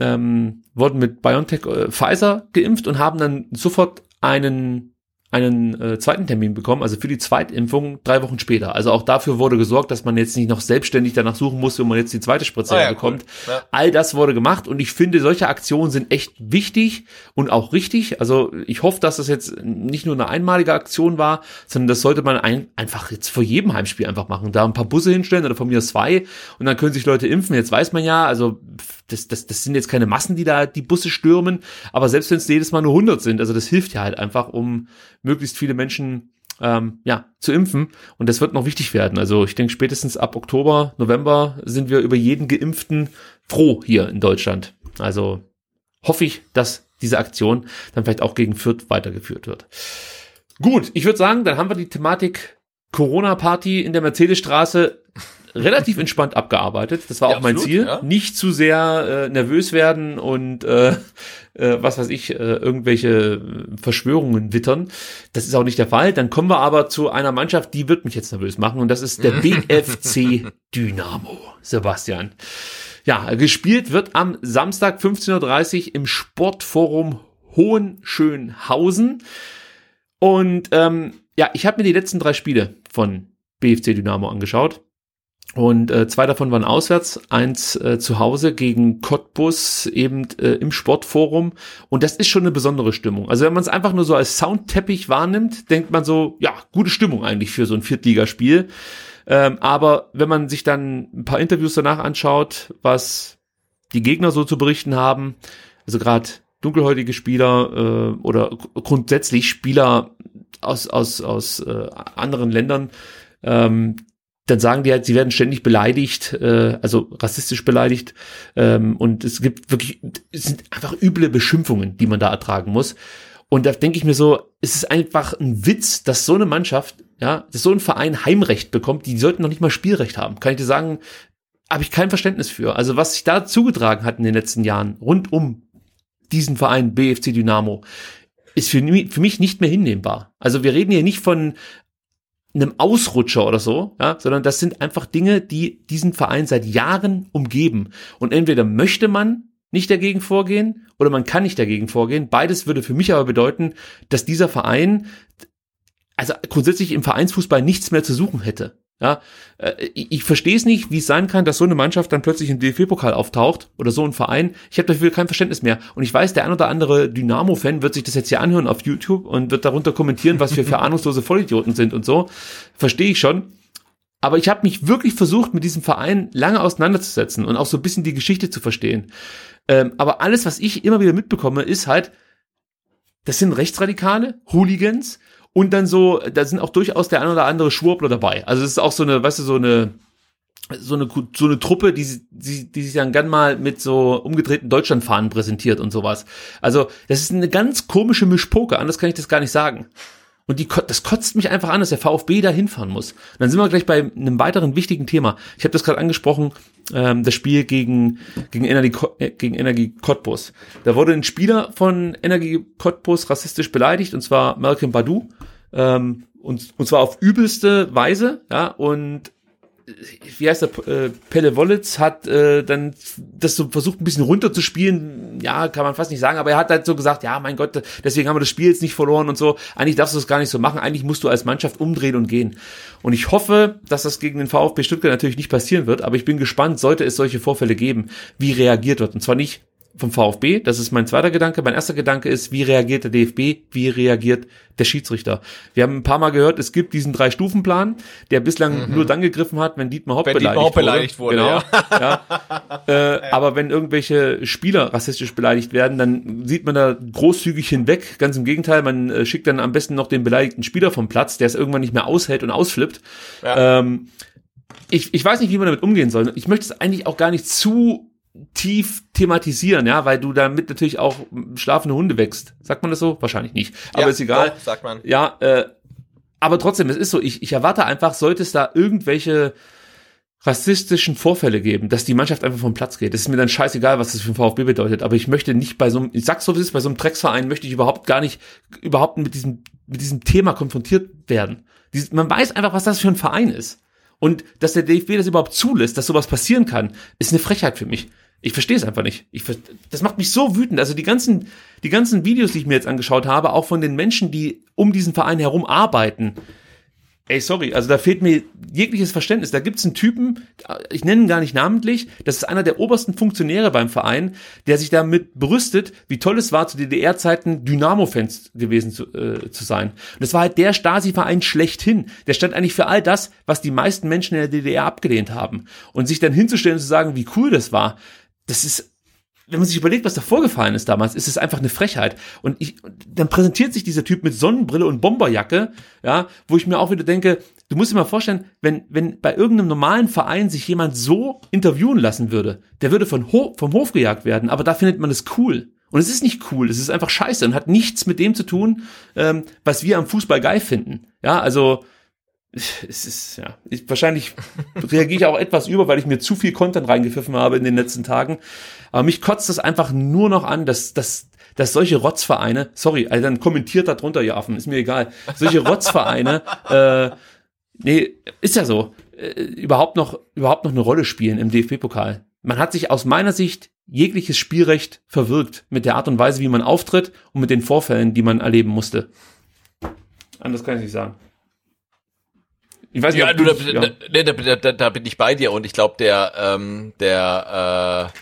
ähm, wurden mit BioNTech äh, Pfizer geimpft und haben dann sofort einen einen äh, zweiten Termin bekommen, also für die Zweitimpfung drei Wochen später. Also auch dafür wurde gesorgt, dass man jetzt nicht noch selbstständig danach suchen muss, wenn man jetzt die zweite Spritze Ah ja, bekommt. cool. Ja. All das wurde gemacht und ich finde, solche Aktionen sind echt wichtig und auch richtig. Also ich hoffe, dass das jetzt nicht nur eine einmalige Aktion war, sondern das sollte man ein, einfach jetzt vor jedem Heimspiel einfach machen. Da ein paar Busse hinstellen oder von mir zwei und dann können sich Leute impfen. Jetzt weiß man ja, also das, das, das sind jetzt keine Massen, die da die Busse stürmen, aber selbst wenn es jedes Mal nur 100 sind, also das hilft ja halt einfach, um möglichst viele Menschen ähm, ja, zu impfen. Und das wird noch wichtig werden. Also ich denke, spätestens ab Oktober, November sind wir über jeden Geimpften froh hier in Deutschland. Also hoffe ich, dass diese Aktion dann vielleicht auch gegen Fürth weitergeführt wird. Gut, ich würde sagen, dann haben wir die Thematik Corona-Party in der Mercedesstraße relativ entspannt abgearbeitet. Das war Ja, auch mein absolut, Ziel. ja. Nicht zu sehr äh, nervös werden und äh, äh, was weiß ich, äh, irgendwelche äh, Verschwörungen wittern. Das ist auch nicht der Fall. Dann kommen wir aber zu einer Mannschaft, die wird mich jetzt nervös machen und das ist der BFC Dynamo. Sebastian. Ja, gespielt wird am Samstag 15.30 Uhr im Sportforum Hohenschönhausen. Und ähm, ja, ich habe mir die letzten drei Spiele von BFC Dynamo angeschaut. Und äh, zwei davon waren auswärts, eins äh, zu Hause gegen Cottbus eben äh, im Sportforum. Und das ist schon eine besondere Stimmung. Also wenn man es einfach nur so als Soundteppich wahrnimmt, denkt man so, ja, gute Stimmung eigentlich für so ein Viertligaspiel. Ähm, aber wenn man sich dann ein paar Interviews danach anschaut, was die Gegner so zu berichten haben, also gerade dunkelhäutige Spieler äh, oder gr- grundsätzlich Spieler aus, aus, aus äh, anderen Ländern, ähm, dann sagen die halt, sie werden ständig beleidigt, äh, also rassistisch beleidigt. Ähm, und es gibt wirklich, es sind einfach üble Beschimpfungen, die man da ertragen muss. Und da denke ich mir so, es ist einfach ein Witz, dass so eine Mannschaft, ja, dass so ein Verein Heimrecht bekommt, die sollten noch nicht mal Spielrecht haben. Kann ich dir sagen, habe ich kein Verständnis für. Also was sich da zugetragen hat in den letzten Jahren rund um diesen Verein BFC Dynamo, ist für, für mich nicht mehr hinnehmbar. Also wir reden hier nicht von einem Ausrutscher oder so, ja, sondern das sind einfach Dinge, die diesen Verein seit Jahren umgeben. Und entweder möchte man nicht dagegen vorgehen oder man kann nicht dagegen vorgehen. Beides würde für mich aber bedeuten, dass dieser Verein also grundsätzlich im Vereinsfußball nichts mehr zu suchen hätte. Ja, äh, ich, ich verstehe es nicht, wie es sein kann, dass so eine Mannschaft dann plötzlich im DFB-Pokal auftaucht oder so ein Verein. Ich habe dafür kein Verständnis mehr. Und ich weiß, der ein oder andere Dynamo-Fan wird sich das jetzt hier anhören auf YouTube und wird darunter kommentieren, was wir für ahnungslose Vollidioten sind und so. Verstehe ich schon. Aber ich habe mich wirklich versucht, mit diesem Verein lange auseinanderzusetzen und auch so ein bisschen die Geschichte zu verstehen. Ähm, aber alles, was ich immer wieder mitbekomme, ist halt, das sind Rechtsradikale, Hooligans und dann so, da sind auch durchaus der ein oder andere Schwurbler dabei. Also es ist auch so eine, weißt du, so eine, so eine, so eine Truppe, die, die, die sich dann gern mal mit so umgedrehten Deutschlandfahnen präsentiert und sowas. Also, das ist eine ganz komische Mischpoke, anders kann ich das gar nicht sagen. Und die, das kotzt mich einfach an, dass der VfB da hinfahren muss. Und dann sind wir gleich bei einem weiteren wichtigen Thema. Ich habe das gerade angesprochen, ähm, das Spiel gegen, gegen, Energie, äh, gegen Energie Cottbus. Da wurde ein Spieler von Energie Cottbus rassistisch beleidigt, und zwar Malcolm Badu. Ähm, und, und zwar auf übelste Weise, ja, und wie heißt der, äh, Pelle Wollitz hat äh, dann das so versucht ein bisschen runterzuspielen, ja, kann man fast nicht sagen, aber er hat halt so gesagt, ja, mein Gott, deswegen haben wir das Spiel jetzt nicht verloren und so. Eigentlich darfst du das gar nicht so machen, eigentlich musst du als Mannschaft umdrehen und gehen. Und ich hoffe, dass das gegen den VfB Stuttgart natürlich nicht passieren wird, aber ich bin gespannt, sollte es solche Vorfälle geben, wie reagiert wird. Und zwar nicht vom VfB. Das ist mein zweiter Gedanke. Mein erster Gedanke ist, wie reagiert der DFB? Wie reagiert der Schiedsrichter? Wir haben ein paar Mal gehört, es gibt diesen Drei-Stufen-Plan, der bislang mhm. nur dann gegriffen hat, wenn Dietmar Hopp wenn beleidigt, Dietmar beleidigt wurde. Genau. Ja. ja. Äh, aber wenn irgendwelche Spieler rassistisch beleidigt werden, dann sieht man da großzügig hinweg. Ganz im Gegenteil, man äh, schickt dann am besten noch den beleidigten Spieler vom Platz, der es irgendwann nicht mehr aushält und ausflippt. Ja. Ähm, ich, ich weiß nicht, wie man damit umgehen soll. Ich möchte es eigentlich auch gar nicht zu tief thematisieren, ja, weil du damit natürlich auch schlafende Hunde wächst. Sagt man das so? Wahrscheinlich nicht. Aber ja, ist egal. Doch, sagt man. Ja, äh, aber trotzdem, es ist so, ich, ich erwarte einfach, sollte es da irgendwelche rassistischen Vorfälle geben, dass die Mannschaft einfach vom Platz geht. Das ist mir dann scheißegal, was das für ein VfB bedeutet. Aber ich möchte nicht bei so einem, ich sag's so wie es ist, bei so einem Drecksverein möchte ich überhaupt gar nicht, überhaupt mit diesem, mit diesem Thema konfrontiert werden. Dies, man weiß einfach, was das für ein Verein ist. Und dass der DFB das überhaupt zulässt, dass sowas passieren kann, ist eine Frechheit für mich. Ich verstehe es einfach nicht. Ich, das macht mich so wütend. Also die ganzen, die ganzen Videos, die ich mir jetzt angeschaut habe, auch von den Menschen, die um diesen Verein herum arbeiten. Ey, sorry, also da fehlt mir jegliches Verständnis. Da gibt's einen Typen, ich nenne ihn gar nicht namentlich, das ist einer der obersten Funktionäre beim Verein, der sich damit brüstet, wie toll es war, zu DDR-Zeiten Dynamo-Fans gewesen zu, äh, zu sein. Und das war halt der Stasi-Verein schlechthin. Der stand eigentlich für all das, was die meisten Menschen in der DDR abgelehnt haben. Und sich dann hinzustellen und zu sagen, wie cool das war, das ist, wenn man sich überlegt, was da vorgefallen ist damals, ist es einfach eine Frechheit. Und ich, dann präsentiert sich dieser Typ mit Sonnenbrille und Bomberjacke, ja, wo ich mir auch wieder denke, du musst dir mal vorstellen, wenn, wenn bei irgendeinem normalen Verein sich jemand so interviewen lassen würde, der würde von Ho vom Hof gejagt werden, aber da findet man es cool. Und es ist nicht cool, es ist einfach scheiße und hat nichts mit dem zu tun, ähm, was wir am Fußball geil finden. Ja, also, es ist, ja, ich, wahrscheinlich reagiere ich auch etwas über, weil ich mir zu viel Content reingepfiffen habe in den letzten Tagen. Aber mich kotzt das einfach nur noch an, dass, dass, dass solche Rotzvereine, sorry, also dann kommentiert da drunter, ihr Affen, ist mir egal, solche Rotzvereine, äh, nee, ist ja so, äh, überhaupt noch, überhaupt noch eine Rolle spielen im DFB-Pokal. Man hat sich aus meiner Sicht jegliches Spielrecht verwirkt mit der Art und Weise, wie man auftritt und mit den Vorfällen, die man erleben musste. Anders kann ich nicht sagen. Ich weiß nicht, ja, du, da, ja. Da, da, da, da bin ich bei dir und ich glaube, der, ähm, der,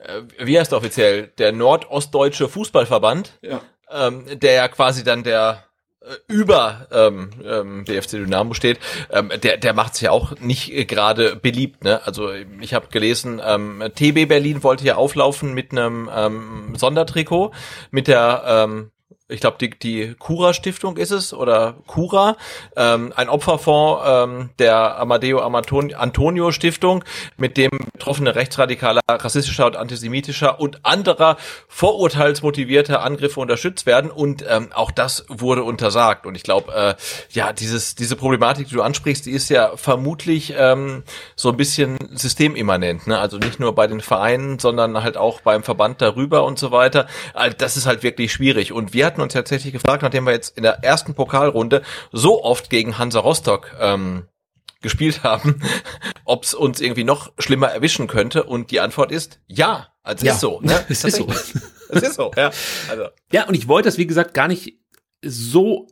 äh, äh, wie heißt der offiziell, der Nordostdeutsche Fußballverband, ja. ähm, der ja quasi dann der äh, über ähm, ähm, BFC Dynamo steht, ähm, der der macht sich ja auch nicht äh, gerade beliebt. Ne? Also ich habe gelesen, ähm, TB Berlin wollte ja auflaufen mit einem ähm, Sondertrikot mit der ähm, ich glaube, die, die Cura-Stiftung ist es oder Cura, ähm, ein Opferfonds ähm, der Amadeo Antonio Stiftung, mit dem betroffene rechtsradikaler, rassistischer und antisemitischer und anderer vorurteilsmotivierter Angriffe unterstützt werden. Und ähm, auch das wurde untersagt. Und ich glaube, äh, ja, dieses, diese Problematik, die du ansprichst, die ist ja vermutlich ähm, so ein bisschen systemimmanent. Ne? Also nicht nur bei den Vereinen, sondern halt auch beim Verband darüber und so weiter. Also das ist halt wirklich schwierig. Und wir hatten hatten uns tatsächlich gefragt, nachdem wir jetzt in der ersten Pokalrunde so oft gegen Hansa Rostock ähm, gespielt haben, ob es uns irgendwie noch schlimmer erwischen könnte. Und die Antwort ist ja. Also ja, ist so, ne? Es ist so. Es ist so, ja. Also. Ja, und ich wollte das, wie gesagt, gar nicht so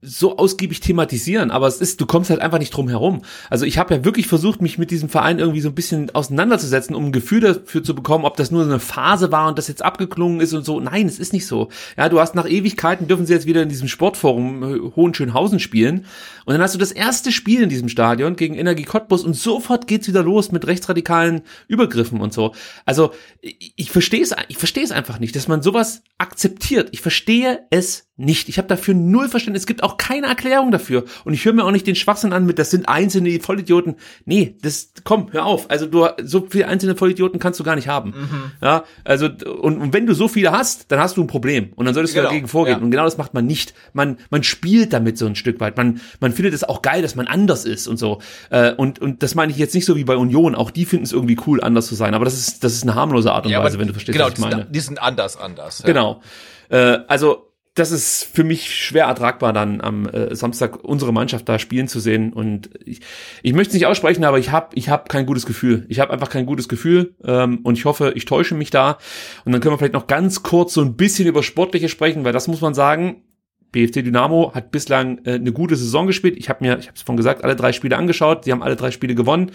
so ausgiebig thematisieren, aber es ist, du kommst halt einfach nicht drum herum. Also ich habe ja wirklich versucht, mich mit diesem Verein irgendwie so ein bisschen auseinanderzusetzen, um ein Gefühl dafür zu bekommen, ob das nur so eine Phase war und das jetzt abgeklungen ist und so. Nein, es ist nicht so. Ja, du hast nach Ewigkeiten dürfen sie jetzt wieder in diesem Sportforum äh, Hohenschönhausen spielen und dann hast du das erste Spiel in diesem Stadion gegen Energie Cottbus und sofort geht's wieder los mit rechtsradikalen Übergriffen und so. Also ich, verstehe es, ich verstehe es einfach nicht, dass man sowas akzeptiert. Ich verstehe es nicht. Ich habe dafür null Verständnis. Es gibt auch keine Erklärung dafür. Und ich höre mir auch nicht den Schwachsinn an mit, das sind einzelne Vollidioten. Nee, das, komm, hör auf. Also du, so viele einzelne Vollidioten kannst du gar nicht haben. Mhm. Ja, also, und, und wenn du so viele hast, dann hast du ein Problem. Und dann solltest du genau. dagegen vorgehen. Ja. Und genau das macht man nicht. Man, man spielt damit so ein Stück weit. Man, man findet es auch geil, dass man anders ist und so. Äh, und, und das meine ich jetzt nicht so wie bei Union. Auch die finden es irgendwie cool, anders zu sein. Aber das ist, das ist eine harmlose Art und ja, Weise, wenn du verstehst, genau, was ich meine. Die sind anders, anders. Ja. Genau. Äh, also, das ist für mich schwer ertragbar, dann am äh, Samstag unsere Mannschaft da spielen zu sehen. Und ich, ich möchte es nicht aussprechen, aber ich habe ich hab kein gutes Gefühl. Ich habe einfach kein gutes Gefühl ähm, und ich hoffe, ich täusche mich da. Und dann können wir vielleicht noch ganz kurz so ein bisschen über Sportliche sprechen, weil das muss man sagen. BFC Dynamo hat bislang äh, eine gute Saison gespielt. Ich habe mir, ich habe es vorhin gesagt, alle drei Spiele angeschaut. Sie haben alle drei Spiele gewonnen.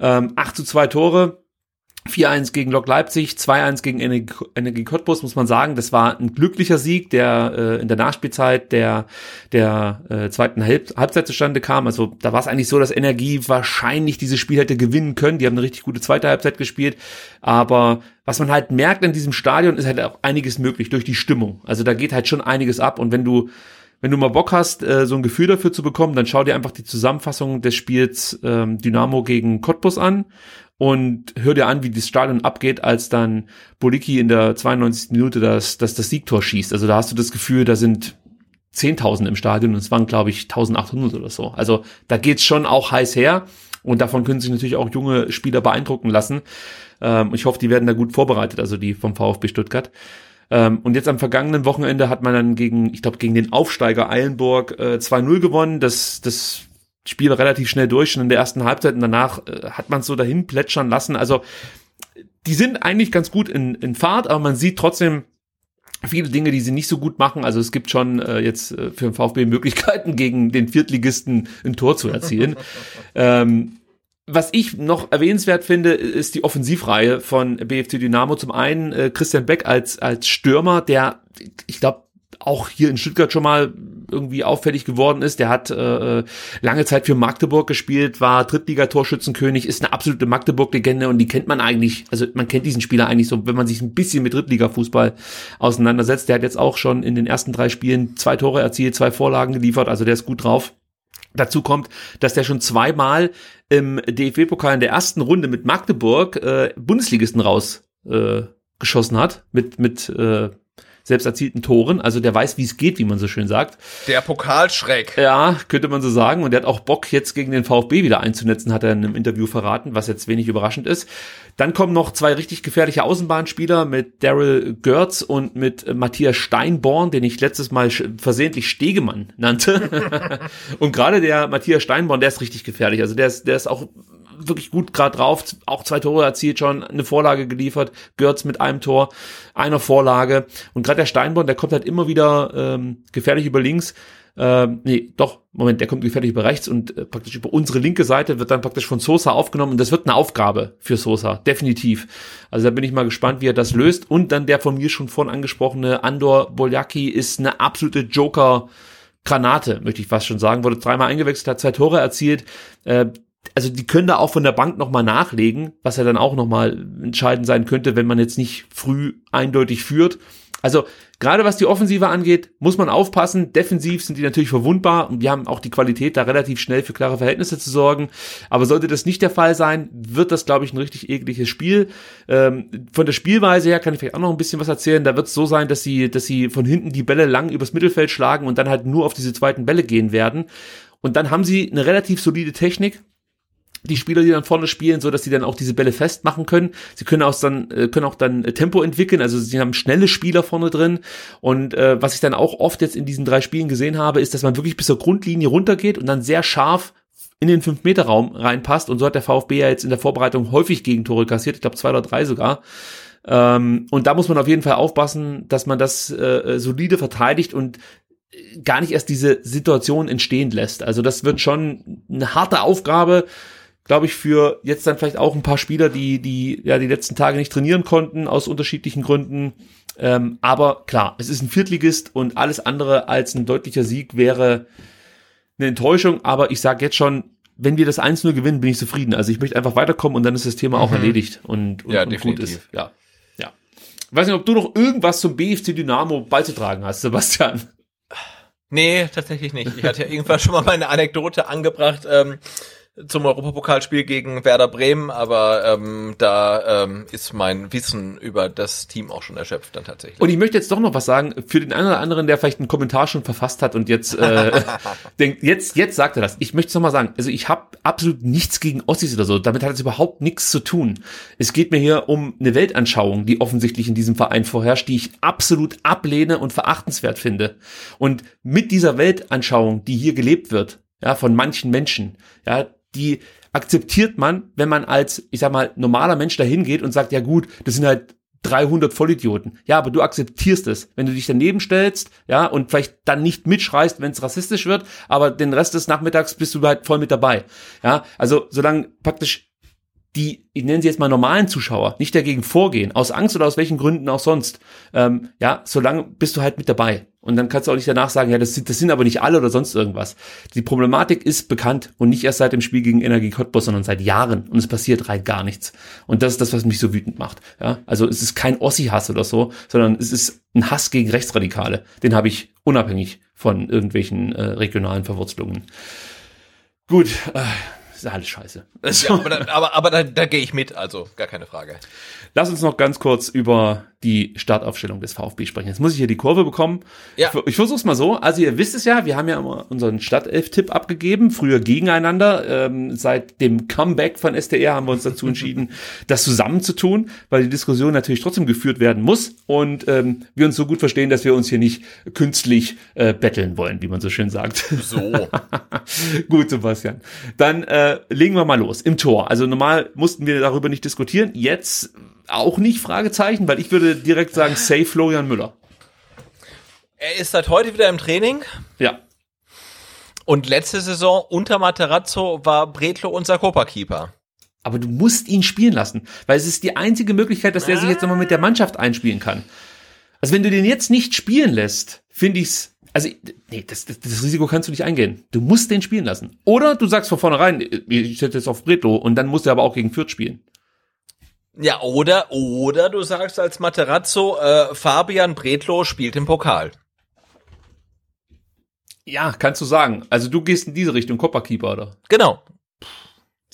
Ähm, 8 zu 2 Tore 4-1 gegen Lok Leipzig, 2-1 gegen Energie Cottbus, muss man sagen. Das war ein glücklicher Sieg, der äh, in der Nachspielzeit der, der äh, zweiten Halb Halbzeit zustande kam. Also da war es eigentlich so, dass Energie wahrscheinlich dieses Spiel hätte gewinnen können. Die haben eine richtig gute zweite Halbzeit gespielt. Aber was man halt merkt in diesem Stadion, ist halt auch einiges möglich durch die Stimmung. Also da geht halt schon einiges ab. Und wenn du wenn du mal Bock hast, äh, so ein Gefühl dafür zu bekommen, dann schau dir einfach die Zusammenfassung des Spiels ähm, Dynamo gegen Cottbus an und hör dir an, wie das Stadion abgeht, als dann Boliki in der 92. Minute das, das, das Siegtor schießt. Also da hast du das Gefühl, da sind 10.000 im Stadion und es waren, glaube ich, 1.800 oder so. Also da geht's schon auch heiß her und davon können sich natürlich auch junge Spieler beeindrucken lassen. Ähm, ich hoffe, die werden da gut vorbereitet, also die vom VfB Stuttgart. Ähm, und jetzt am vergangenen Wochenende hat man dann gegen, ich glaube, gegen den Aufsteiger Eilenburg äh, 2-0 gewonnen. Das, das Spiel relativ schnell durch schon in der ersten Halbzeit und danach äh, hat man es so dahin plätschern lassen. Also die sind eigentlich ganz gut in, in Fahrt, aber man sieht trotzdem viele Dinge, die sie nicht so gut machen. Also es gibt schon äh, jetzt äh, für den VfB Möglichkeiten, gegen den Viertligisten ein Tor zu erzielen. ähm, was ich noch erwähnenswert finde, ist die Offensivreihe von BFC Dynamo. Zum einen äh, Christian Beck als, als Stürmer, der, ich glaube, auch hier in Stuttgart schon mal irgendwie auffällig geworden ist. Der hat äh, lange Zeit für Magdeburg gespielt, war Drittliga-Torschützenkönig, ist eine absolute Magdeburg-Legende und die kennt man eigentlich, also man kennt diesen Spieler eigentlich so, wenn man sich ein bisschen mit Drittliga-Fußball auseinandersetzt. Der hat jetzt auch schon in den ersten drei Spielen zwei Tore erzielt, zwei Vorlagen geliefert, also der ist gut drauf. Dazu kommt, dass der schon zweimal im DFB-Pokal in der ersten Runde mit Magdeburg äh, Bundesligisten raus äh, geschossen hat, mit, mit äh, selbst erzielten Toren. Also der weiß, wie es geht, wie man so schön sagt. Der Pokalschreck. Ja, könnte man so sagen. Und der hat auch Bock, jetzt gegen den VfB wieder einzunetzen, hat er in einem Interview verraten, was jetzt wenig überraschend ist. Dann kommen noch zwei richtig gefährliche Außenbahnspieler mit Daryl Görz und mit Matthias Steinborn, den ich letztes Mal versehentlich Stegemann nannte. und gerade der Matthias Steinborn, der ist richtig gefährlich. Also der ist, der ist auch wirklich gut gerade drauf, auch zwei Tore erzielt schon, eine Vorlage geliefert, Görz mit einem Tor, einer Vorlage. Und gerade der Steinborn, der kommt halt immer wieder ähm, gefährlich über links, ähm, nee, doch, Moment, der kommt gefährlich über rechts und äh, praktisch über unsere linke Seite wird dann praktisch von Sosa aufgenommen und das wird eine Aufgabe für Sosa, definitiv. Also da bin ich mal gespannt, wie er das löst. Und dann der von mir schon vorhin angesprochene Andor Boljaki ist eine absolute Joker- Granate, möchte ich fast schon sagen, wurde dreimal eingewechselt, hat zwei Tore erzielt. Äh, also die können da auch von der Bank nochmal nachlegen, was ja dann auch nochmal entscheidend sein könnte, wenn man jetzt nicht früh eindeutig führt. Also gerade was die Offensive angeht, muss man aufpassen. Defensiv sind die natürlich verwundbar und wir haben auch die Qualität, da relativ schnell für klare Verhältnisse zu sorgen. Aber sollte das nicht der Fall sein, wird das, glaube ich, ein richtig ekliges Spiel. Ähm, von der Spielweise her kann ich vielleicht auch noch ein bisschen was erzählen. Da wird es so sein, dass sie, dass sie von hinten die Bälle lang übers Mittelfeld schlagen und dann halt nur auf diese zweiten Bälle gehen werden. Und dann haben sie eine relativ solide Technik die Spieler, die dann vorne spielen, so dass sie dann auch diese Bälle festmachen können. Sie können auch dann äh, können auch dann äh, Tempo entwickeln, also sie haben schnelle Spieler vorne drin und äh, was ich dann auch oft jetzt in diesen drei Spielen gesehen habe, ist, dass man wirklich bis zur Grundlinie runtergeht und dann sehr scharf in den 5-Meter-Raum reinpasst und so hat der VfB ja jetzt in der Vorbereitung häufig Gegentore kassiert, ich glaube zwei oder drei sogar. Ähm, und da muss man auf jeden Fall aufpassen, dass man das äh, solide verteidigt und gar nicht erst diese Situation entstehen lässt. Also das wird schon eine harte Aufgabe, glaube ich, für jetzt dann vielleicht auch ein paar Spieler, die die ja die letzten Tage nicht trainieren konnten aus unterschiedlichen Gründen. Ähm, aber klar, es ist ein Viertligist und alles andere als ein deutlicher Sieg wäre eine Enttäuschung. Aber ich sage jetzt schon, wenn wir das 1-0 gewinnen, bin ich zufrieden. Also ich möchte einfach weiterkommen und dann ist das Thema auch erledigt und, und, Ja, und gut ist. Ja, ja. Ich weiß nicht, ob du noch irgendwas zum BFC Dynamo beizutragen hast, Sebastian. Nee, tatsächlich nicht. Ich hatte ja irgendwann schon mal meine Anekdote angebracht ähm, zum Europapokalspiel gegen Werder Bremen, aber ähm, da ähm, ist mein Wissen über das Team auch schon erschöpft dann tatsächlich. Und ich möchte jetzt doch noch was sagen für den einen oder anderen, der vielleicht einen Kommentar schon verfasst hat und jetzt äh, denkt, jetzt jetzt sagt er das. Ich möchte es noch mal sagen. Also ich habe absolut nichts gegen Ossis oder so. Damit hat es überhaupt nichts zu tun. Es geht mir hier um eine Weltanschauung, die offensichtlich in diesem Verein vorherrscht, die ich absolut ablehne und verachtenswert finde. Und mit dieser Weltanschauung, die hier gelebt wird, ja, von manchen Menschen, ja, die akzeptiert man, wenn man als, ich sag mal, normaler Mensch dahin geht und sagt, ja gut, das sind halt 300 Vollidioten. Ja, aber du akzeptierst es. Wenn du dich daneben stellst, ja, und vielleicht dann nicht mitschreist, wenn es rassistisch wird, aber den Rest des Nachmittags bist du halt voll mit dabei. Ja, also solange praktisch die, ich nenne sie jetzt mal normalen Zuschauer, nicht dagegen vorgehen, aus Angst oder aus welchen Gründen auch sonst, ähm, ja, solange bist du halt mit dabei. Und dann kannst du auch nicht danach sagen, ja, das sind, das sind aber nicht alle oder sonst irgendwas. Die Problematik ist bekannt und nicht erst seit dem Spiel gegen Energie Cottbus, sondern seit Jahren. Und es passiert rein gar nichts. Und das ist das, was mich so wütend macht. Ja, also es ist kein Ossi-Hass oder so, sondern es ist ein Hass gegen Rechtsradikale. Den habe ich unabhängig von irgendwelchen äh, regionalen Verwurzelungen. Gut, äh, ist alles scheiße. ja, aber da, aber, aber da, da gehe ich mit, also gar keine Frage. Lass uns noch ganz kurz über die Startaufstellung des VfB sprechen. Jetzt muss ich hier die Kurve bekommen. Ja. Ich, ich versuch's mal so. Also ihr wisst es ja, wir haben ja immer unseren Stadtelf-Tipp abgegeben, früher gegeneinander. Ähm, seit dem Comeback von STR haben wir uns dazu entschieden, das zusammenzutun, weil die Diskussion natürlich trotzdem geführt werden muss und ähm, wir uns so gut verstehen, dass wir uns hier nicht künstlich äh, betteln wollen, wie man so schön sagt. So. Gut, Sebastian. Dann äh, legen wir mal los. Im Tor. Also normal mussten wir darüber nicht diskutieren. Jetzt auch nicht Fragezeichen, weil ich würde direkt sagen, safe Florian Müller. Er ist seit heute wieder im Training Ja. und letzte Saison unter Materazzo war Bretlo unser Copa-Keeper. Aber du musst ihn spielen lassen, weil es ist die einzige Möglichkeit, dass der sich jetzt nochmal mit der Mannschaft einspielen kann. Also wenn du den jetzt nicht spielen lässt, finde ich's, also nee, das, das, das Risiko kannst du nicht eingehen. Du musst den spielen lassen. Oder du sagst von vornherein, ich setze jetzt auf Bretlo und dann musst du aber auch gegen Fürth spielen. Ja, oder, oder du sagst als Materazzo, äh, Fabian Bretlo spielt im Pokal. Ja, kannst du sagen. Also du gehst in diese Richtung, Copperkeeper, oder? Genau.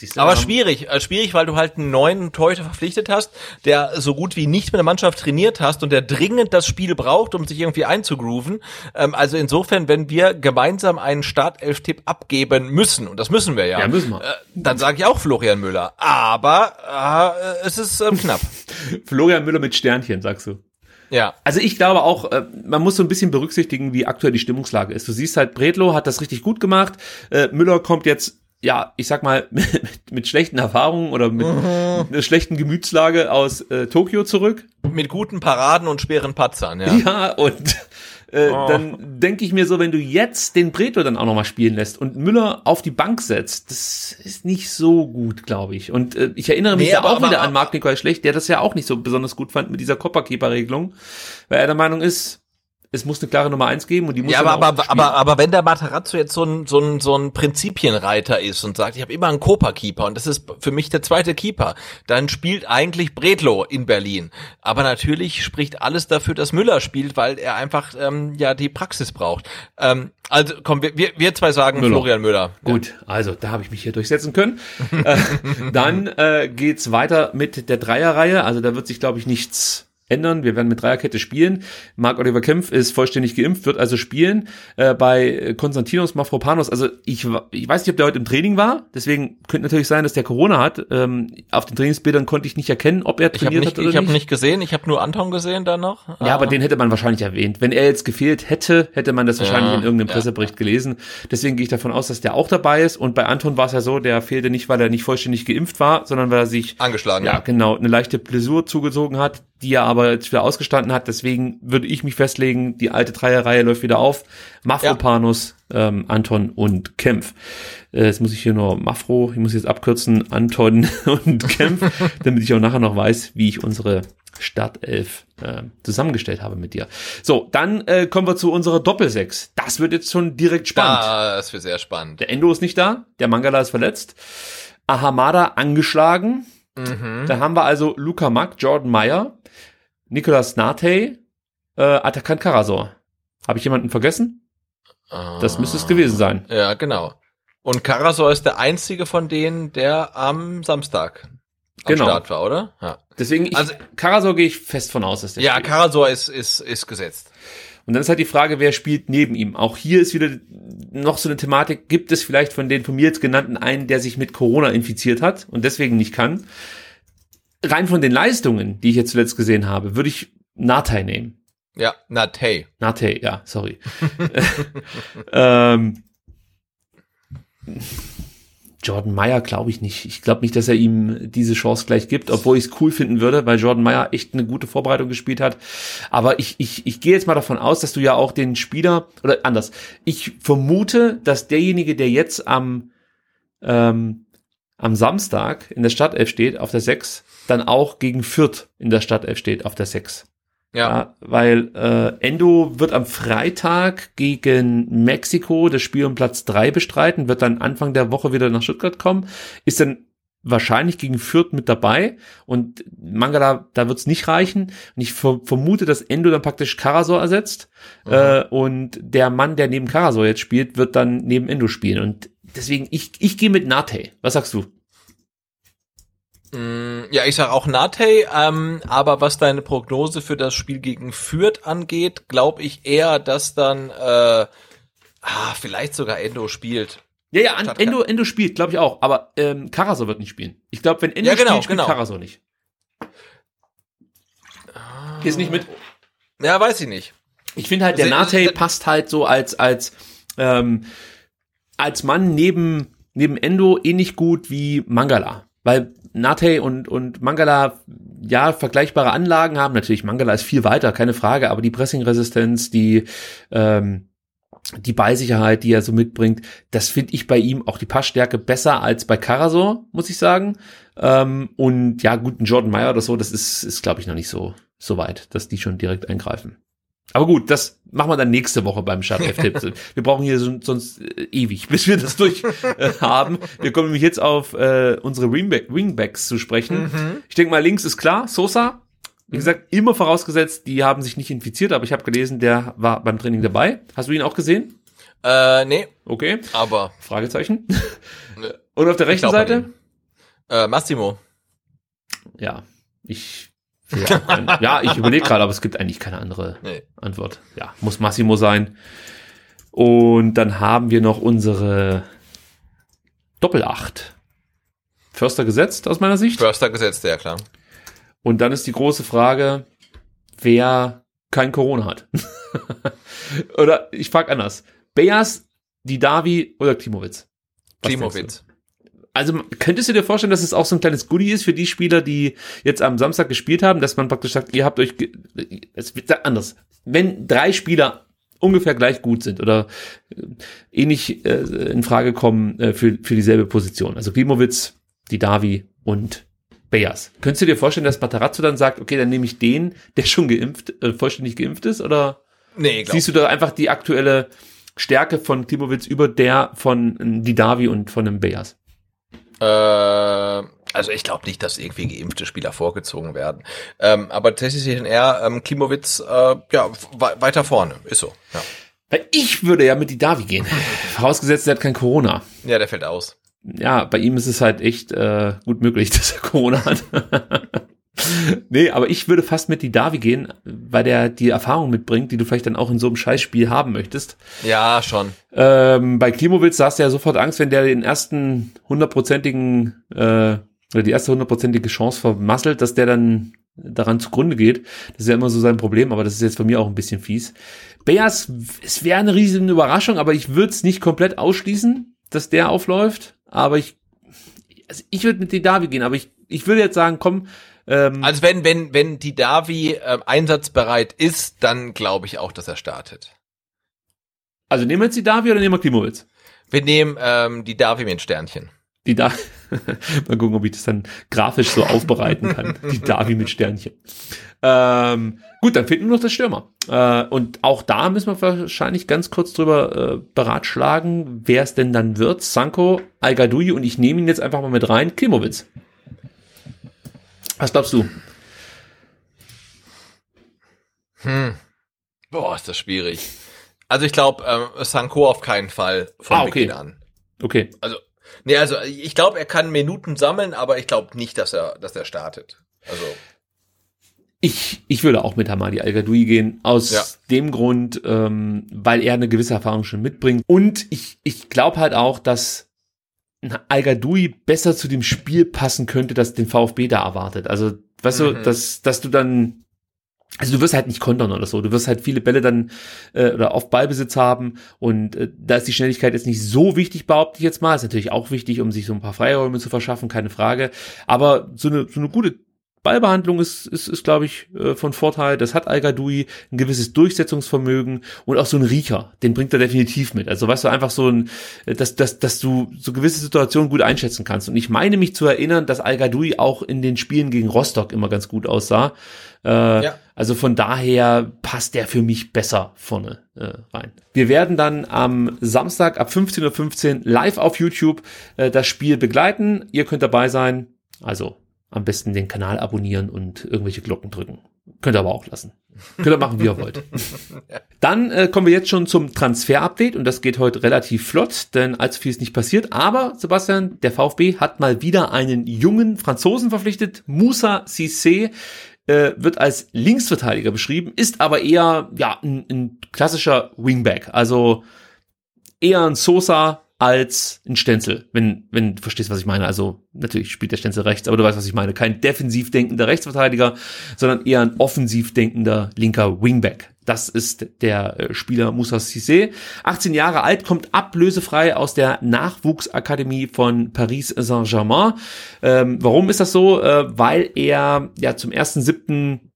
Du, Aber da- schwierig, äh, schwierig, weil du halt einen neuen Torhüter verpflichtet hast, der so gut wie nicht mit der Mannschaft trainiert hast und der dringend das Spiel braucht, um sich irgendwie einzugrooven. Ähm, also insofern, wenn wir gemeinsam einen Startelf-Tipp abgeben müssen, und das müssen wir ja, Ja, müssen wir. Äh, dann sage ich auch Florian Müller. Aber äh, es ist ähm, knapp. Florian Müller mit Sternchen, sagst du. Ja. Also ich glaube auch, äh, man muss so ein bisschen berücksichtigen, wie aktuell die Stimmungslage ist. Du siehst halt, Bredlo hat das richtig gut gemacht. Äh, Müller kommt jetzt, ja, ich sag mal, mit, mit schlechten Erfahrungen oder mit einer schlechten Gemütslage aus äh, Tokio zurück. Mit guten Paraden und schweren Patzern, ja. Ja, und äh, dann denke ich mir so, wenn du jetzt den Bredlo dann auch nochmal spielen lässt und Müller auf die Bank setzt, das ist nicht so gut, glaube ich. Und äh, ich erinnere mich Nee, aber- auch aber- wieder an Marc Nikolai Schlecht, der das ja auch nicht so besonders gut fand mit dieser Copperkeeper-Regelung, weil er der Meinung ist, es muss eine klare Nummer eins geben und die muss Ja, aber, auch aber, spielen. aber, aber wenn der Materazzo jetzt so ein, so ein, so ein Prinzipienreiter ist und sagt, ich habe immer einen Copa-Keeper und das ist für mich der zweite Keeper, dann spielt eigentlich Bredlo in Berlin. Aber natürlich spricht alles dafür, dass Müller spielt, weil er einfach ähm, ja die Praxis braucht. Ähm, also komm, wir, wir, wir zwei sagen Müller. Florian Müller. Gut, also da habe ich mich hier durchsetzen können. äh, dann äh, geht's weiter mit der Dreierreihe. Also da wird sich, glaube ich, nichts ändern. Wir werden mit Dreierkette spielen. Marc-Oliver Kempf ist vollständig geimpft, wird also spielen. Äh, bei Konstantinos Mafropanos, also ich, ich weiß nicht, ob der heute im Training war. Deswegen könnte natürlich sein, dass der Corona hat. Ähm, auf den Trainingsbildern konnte ich nicht erkennen, ob er Ich habe trainiert nicht, hat oder ich hab nicht. nicht gesehen, ich habe nur Anton gesehen dann noch. Ja, aber den hätte man wahrscheinlich erwähnt. Wenn er jetzt gefehlt hätte, hätte man das wahrscheinlich Ja, in irgendeinem ja, Pressebericht gelesen. Deswegen gehe ich davon aus, dass der auch dabei ist. Und bei Anton war es ja so, der fehlte nicht, weil er nicht vollständig geimpft war, sondern weil er sich Angeschlagen, ja. genau, eine leichte Blessur zugezogen hat. Die er aber jetzt wieder ausgestanden hat. Deswegen würde ich mich festlegen, die alte Dreierreihe läuft wieder auf. Mafropanus, ja. ähm, Anton und Kempf. Äh, jetzt muss ich hier nur Mafro, ich muss jetzt abkürzen, Anton und Kempf, damit ich auch nachher noch weiß, wie ich unsere Startelf äh, zusammengestellt habe mit dir. So, dann äh, kommen wir zu unserer Doppelsechs. Das wird jetzt schon direkt spannend. Ah, das wird sehr spannend. Der Endo ist nicht da, der Mangala ist verletzt. Ahamada angeschlagen. Mhm. Dann haben wir also Luca Mack, Jordan Meyer, Nicolas Nate, äh, Atakan Karasor. Habe ich jemanden vergessen? Das müsste es gewesen sein. Ja, genau. Und Karasor ist der einzige von denen, der am Samstag am Genau. Start war, oder? Ja, Deswegen, ich, Also- Karasor gehe ich fest von aus, dass der ja spielt. Karasor ist, ist, ist gesetzt. Und dann ist halt die Frage, wer spielt neben ihm. Auch hier ist wieder noch so eine Thematik, gibt es vielleicht von den von mir jetzt genannten einen, der sich mit Corona infiziert hat und deswegen nicht kann. Rein von den Leistungen, die ich jetzt zuletzt gesehen habe, würde ich Natei nehmen. Ja, Natei. Nate, ja, sorry. ähm, Jordan Meyer glaube ich nicht. Ich glaube nicht, dass er ihm diese Chance gleich gibt, obwohl ich es cool finden würde, weil Jordan Meyer echt eine gute Vorbereitung gespielt hat. Aber ich, ich, ich gehe jetzt mal davon aus, dass du ja auch den Spieler, oder anders, ich vermute, dass derjenige, der jetzt am, ähm, am Samstag in der Startelf steht, auf der 6, dann auch gegen Fürth in der Startelf steht, auf der 6. Ja. Ja, weil äh, Endo wird am Freitag gegen Mexiko das Spiel um Platz drei bestreiten, wird dann Anfang der Woche wieder nach Stuttgart kommen, ist dann wahrscheinlich gegen Fürth mit dabei und Mangala, da wird's nicht reichen. Und ich ver vermute, dass Endo dann praktisch Karasor ersetzt äh, und der Mann, der neben Karasor jetzt spielt, wird dann neben Endo spielen. Und deswegen, ich, ich gehe mit Nate. Was sagst du? Mm, Ja, ich sag auch Natei, ähm, aber was deine Prognose für das Spiel gegen Fürth angeht, glaube ich eher, dass dann äh, ah, vielleicht sogar Endo spielt. Ja, ja, Statt- Endo, Endo spielt, glaube ich auch, aber ähm, Karasor wird nicht spielen. Ich glaube, wenn Endo Ja, genau, spielt, spielt genau. Karasor nicht. Ist nicht mit. Ja, weiß ich nicht. Ich finde halt, der Se- Nate se- passt halt so als, als, ähm, als Mann neben, neben Endo ähnlich gut wie Mangala. Weil Nate und, und Mangala, ja, vergleichbare Anlagen haben. Natürlich, Mangala ist viel weiter, keine Frage, aber die Pressingresistenz, die, ähm, die Ballsicherheit, die er so mitbringt, das finde ich bei ihm auch die Passstärke besser als bei Karasor, muss ich sagen. Ähm, und ja, gut, ein Jordan Meyer oder so, das ist, ist glaube ich, noch nicht so, so weit, dass die schon direkt eingreifen. Aber gut, das machen wir dann nächste Woche beim Startelf-Tipp. wir brauchen hier so, sonst äh, ewig, bis wir das durch äh, haben. Wir kommen nämlich jetzt auf äh, unsere Wingback, Wingbacks zu sprechen. Ich denke mal, links ist klar, Sosa. Wie gesagt, immer vorausgesetzt, die haben sich nicht infiziert, aber ich habe gelesen, der war beim Training dabei. Hast du ihn auch gesehen? Äh, nee, Okay. aber Fragezeichen. Und auf der rechten Seite? äh, Massimo. Ja, ich ja, ich überlege gerade, aber es gibt eigentlich keine andere Nee. Antwort. Ja, muss Massimo sein. Und dann haben wir noch unsere Doppelacht. Förster gesetzt aus meiner Sicht. Förster gesetzt, ja klar. Und dann ist die große Frage, wer kein Corona hat. oder ich frage anders. Beas, Didavi oder Klimowitz? Was? Klimowitz. Also könntest du dir vorstellen, dass es auch so ein kleines Goodie ist für die Spieler, die jetzt am Samstag gespielt haben, dass man praktisch sagt, ihr habt euch, es wird anders. Wenn drei Spieler ungefähr gleich gut sind oder äh, ähnlich äh, in Frage kommen äh, für, für dieselbe Position, also Klimowitz, Didavi und Beas. Könntest du dir vorstellen, dass Matarazzo dann sagt, okay, dann nehme ich den, der schon geimpft, äh, vollständig geimpft ist, oder Nee, siehst du da einfach die aktuelle Stärke von Klimowitz über der von ähm, Didavi und von einem Beas? Äh, also ich glaube nicht, dass irgendwie geimpfte Spieler vorgezogen werden. Ähm, aber tatsächlich eher ähm, Klimowitz äh, ja, we weiter vorne. Ist so. Ja. Weil ich würde ja mit Didavi gehen. Vorausgesetzt, er hat kein Corona. ja, der fällt aus. Ja, bei ihm ist es halt echt äh, gut möglich, dass er Corona hat. Nee, aber ich würde fast mit Didavi gehen, weil der die Erfahrung mitbringt, die du vielleicht dann auch in so einem Scheißspiel haben möchtest. Ja, schon. Ähm, bei Klimowitz hast du ja sofort Angst, wenn der den ersten hundertprozentigen äh, oder die erste hundertprozentige Chance vermasselt, dass der dann daran zugrunde geht. Das ist ja immer so sein Problem, aber das ist jetzt von mir auch ein bisschen fies. Beas, es wäre eine riesige Überraschung, aber ich würde es nicht komplett ausschließen, dass der aufläuft. Aber ich, also ich würde mit Didavi gehen, aber ich, ich würde jetzt sagen, komm, Ähm, also wenn, wenn, wenn die Davi äh, einsatzbereit ist, dann glaube ich auch, dass er startet. Also nehmen wir jetzt die Davi oder nehmen wir Klimowitz? Wir nehmen ähm, die Davi mit Sternchen. Die da mal gucken, ob ich das dann grafisch so aufbereiten kann. Die Davi mit Sternchen. Ähm, gut, dann fehlt nur noch das Stürmer. Äh, und auch da müssen wir wahrscheinlich ganz kurz drüber äh, beratschlagen, wer es denn dann wird. Sanko, al und ich nehme ihn jetzt einfach mal mit rein. Klimowitz. Was glaubst du? Hm. Boah, ist das schwierig. Also ich glaube, ähm, Sanko auf keinen Fall von ah, okay. Beginn an. Okay. Also, nee, also ich glaube, er kann Minuten sammeln, aber ich glaube nicht, dass er, dass er startet. Also. Ich, ich würde auch mit Hamadi al gehen, aus ja. dem Grund, ähm, weil er eine gewisse Erfahrung schon mitbringt. Und ich, ich glaube halt auch, dass al besser zu dem Spiel passen könnte, das den VfB da erwartet. Also, weißt mhm. du, dass, dass du dann, also du wirst halt nicht kontern oder so, du wirst halt viele Bälle dann äh, oder auf Ballbesitz haben und äh, da ist die Schnelligkeit jetzt nicht so wichtig, behaupte ich jetzt mal. Ist natürlich auch wichtig, um sich so ein paar Freiräume zu verschaffen, keine Frage. Aber so eine, so eine gute Ballbehandlung ist, ist, ist glaube ich, äh, von Vorteil. Das hat al ein gewisses Durchsetzungsvermögen und auch so ein Riecher, den bringt er definitiv mit. Also weißt du, einfach so ein, äh, dass, dass, dass du so gewisse Situationen gut einschätzen kannst. Und ich meine mich zu erinnern, dass al auch in den Spielen gegen Rostock immer ganz gut aussah. Äh, ja. Also von daher passt der für mich besser vorne äh, rein. Wir werden dann am Samstag ab 15.15 Uhr live auf YouTube äh, das Spiel begleiten. Ihr könnt dabei sein. Also am besten den Kanal abonnieren und irgendwelche Glocken drücken. Könnt ihr aber auch lassen. Könnt ihr machen, wie ihr wollt. Dann äh, kommen wir jetzt schon zum Transfer-Update und das geht heute relativ flott, denn allzu viel ist nicht passiert. Aber, Sebastian, der VfB hat mal wieder einen jungen Franzosen verpflichtet. Moussa Cissé äh, wird als Linksverteidiger beschrieben, ist aber eher ja ein, ein klassischer Wingback. Also eher ein Sosa als ein Stenzel, wenn, wenn du verstehst, was ich meine. Also natürlich spielt der Stenzel rechts, aber du weißt, was ich meine. Kein defensiv denkender Rechtsverteidiger, sondern eher ein offensiv denkender linker Wingback. Das ist der äh, Spieler Moussa Cissé. 18 Jahre alt, kommt ablösefrei aus der Nachwuchsakademie von Paris Saint-Germain. Ähm, warum ist das so? Äh, weil er ja zum ersten siebten